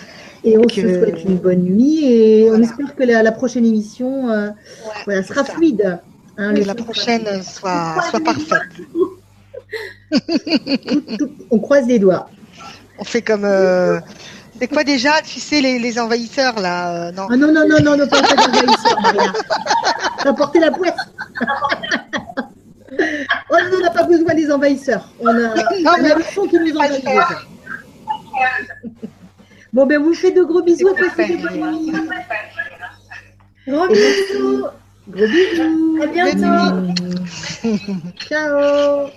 et, on se souhaite une bonne nuit et on espère que la, prochaine émission euh, voilà, sera fluide. Hein, que la prochaine soit, soit parfaite. on croise les doigts. On fait comme. Euh, c'est quoi déjà, tu sais, les, les envahisseurs là euh, non. Ah non, non, non, non, ne pas les envahisseurs, Maria. T'as porté la poisse. oh on n'a pas besoin des envahisseurs. On a, non, on a le son qui nous envahit. Bon, ben, vous faites de gros bisous. Passez de bonnes nuits. Gros bisous. Gros bisous. À bientôt. Ciao.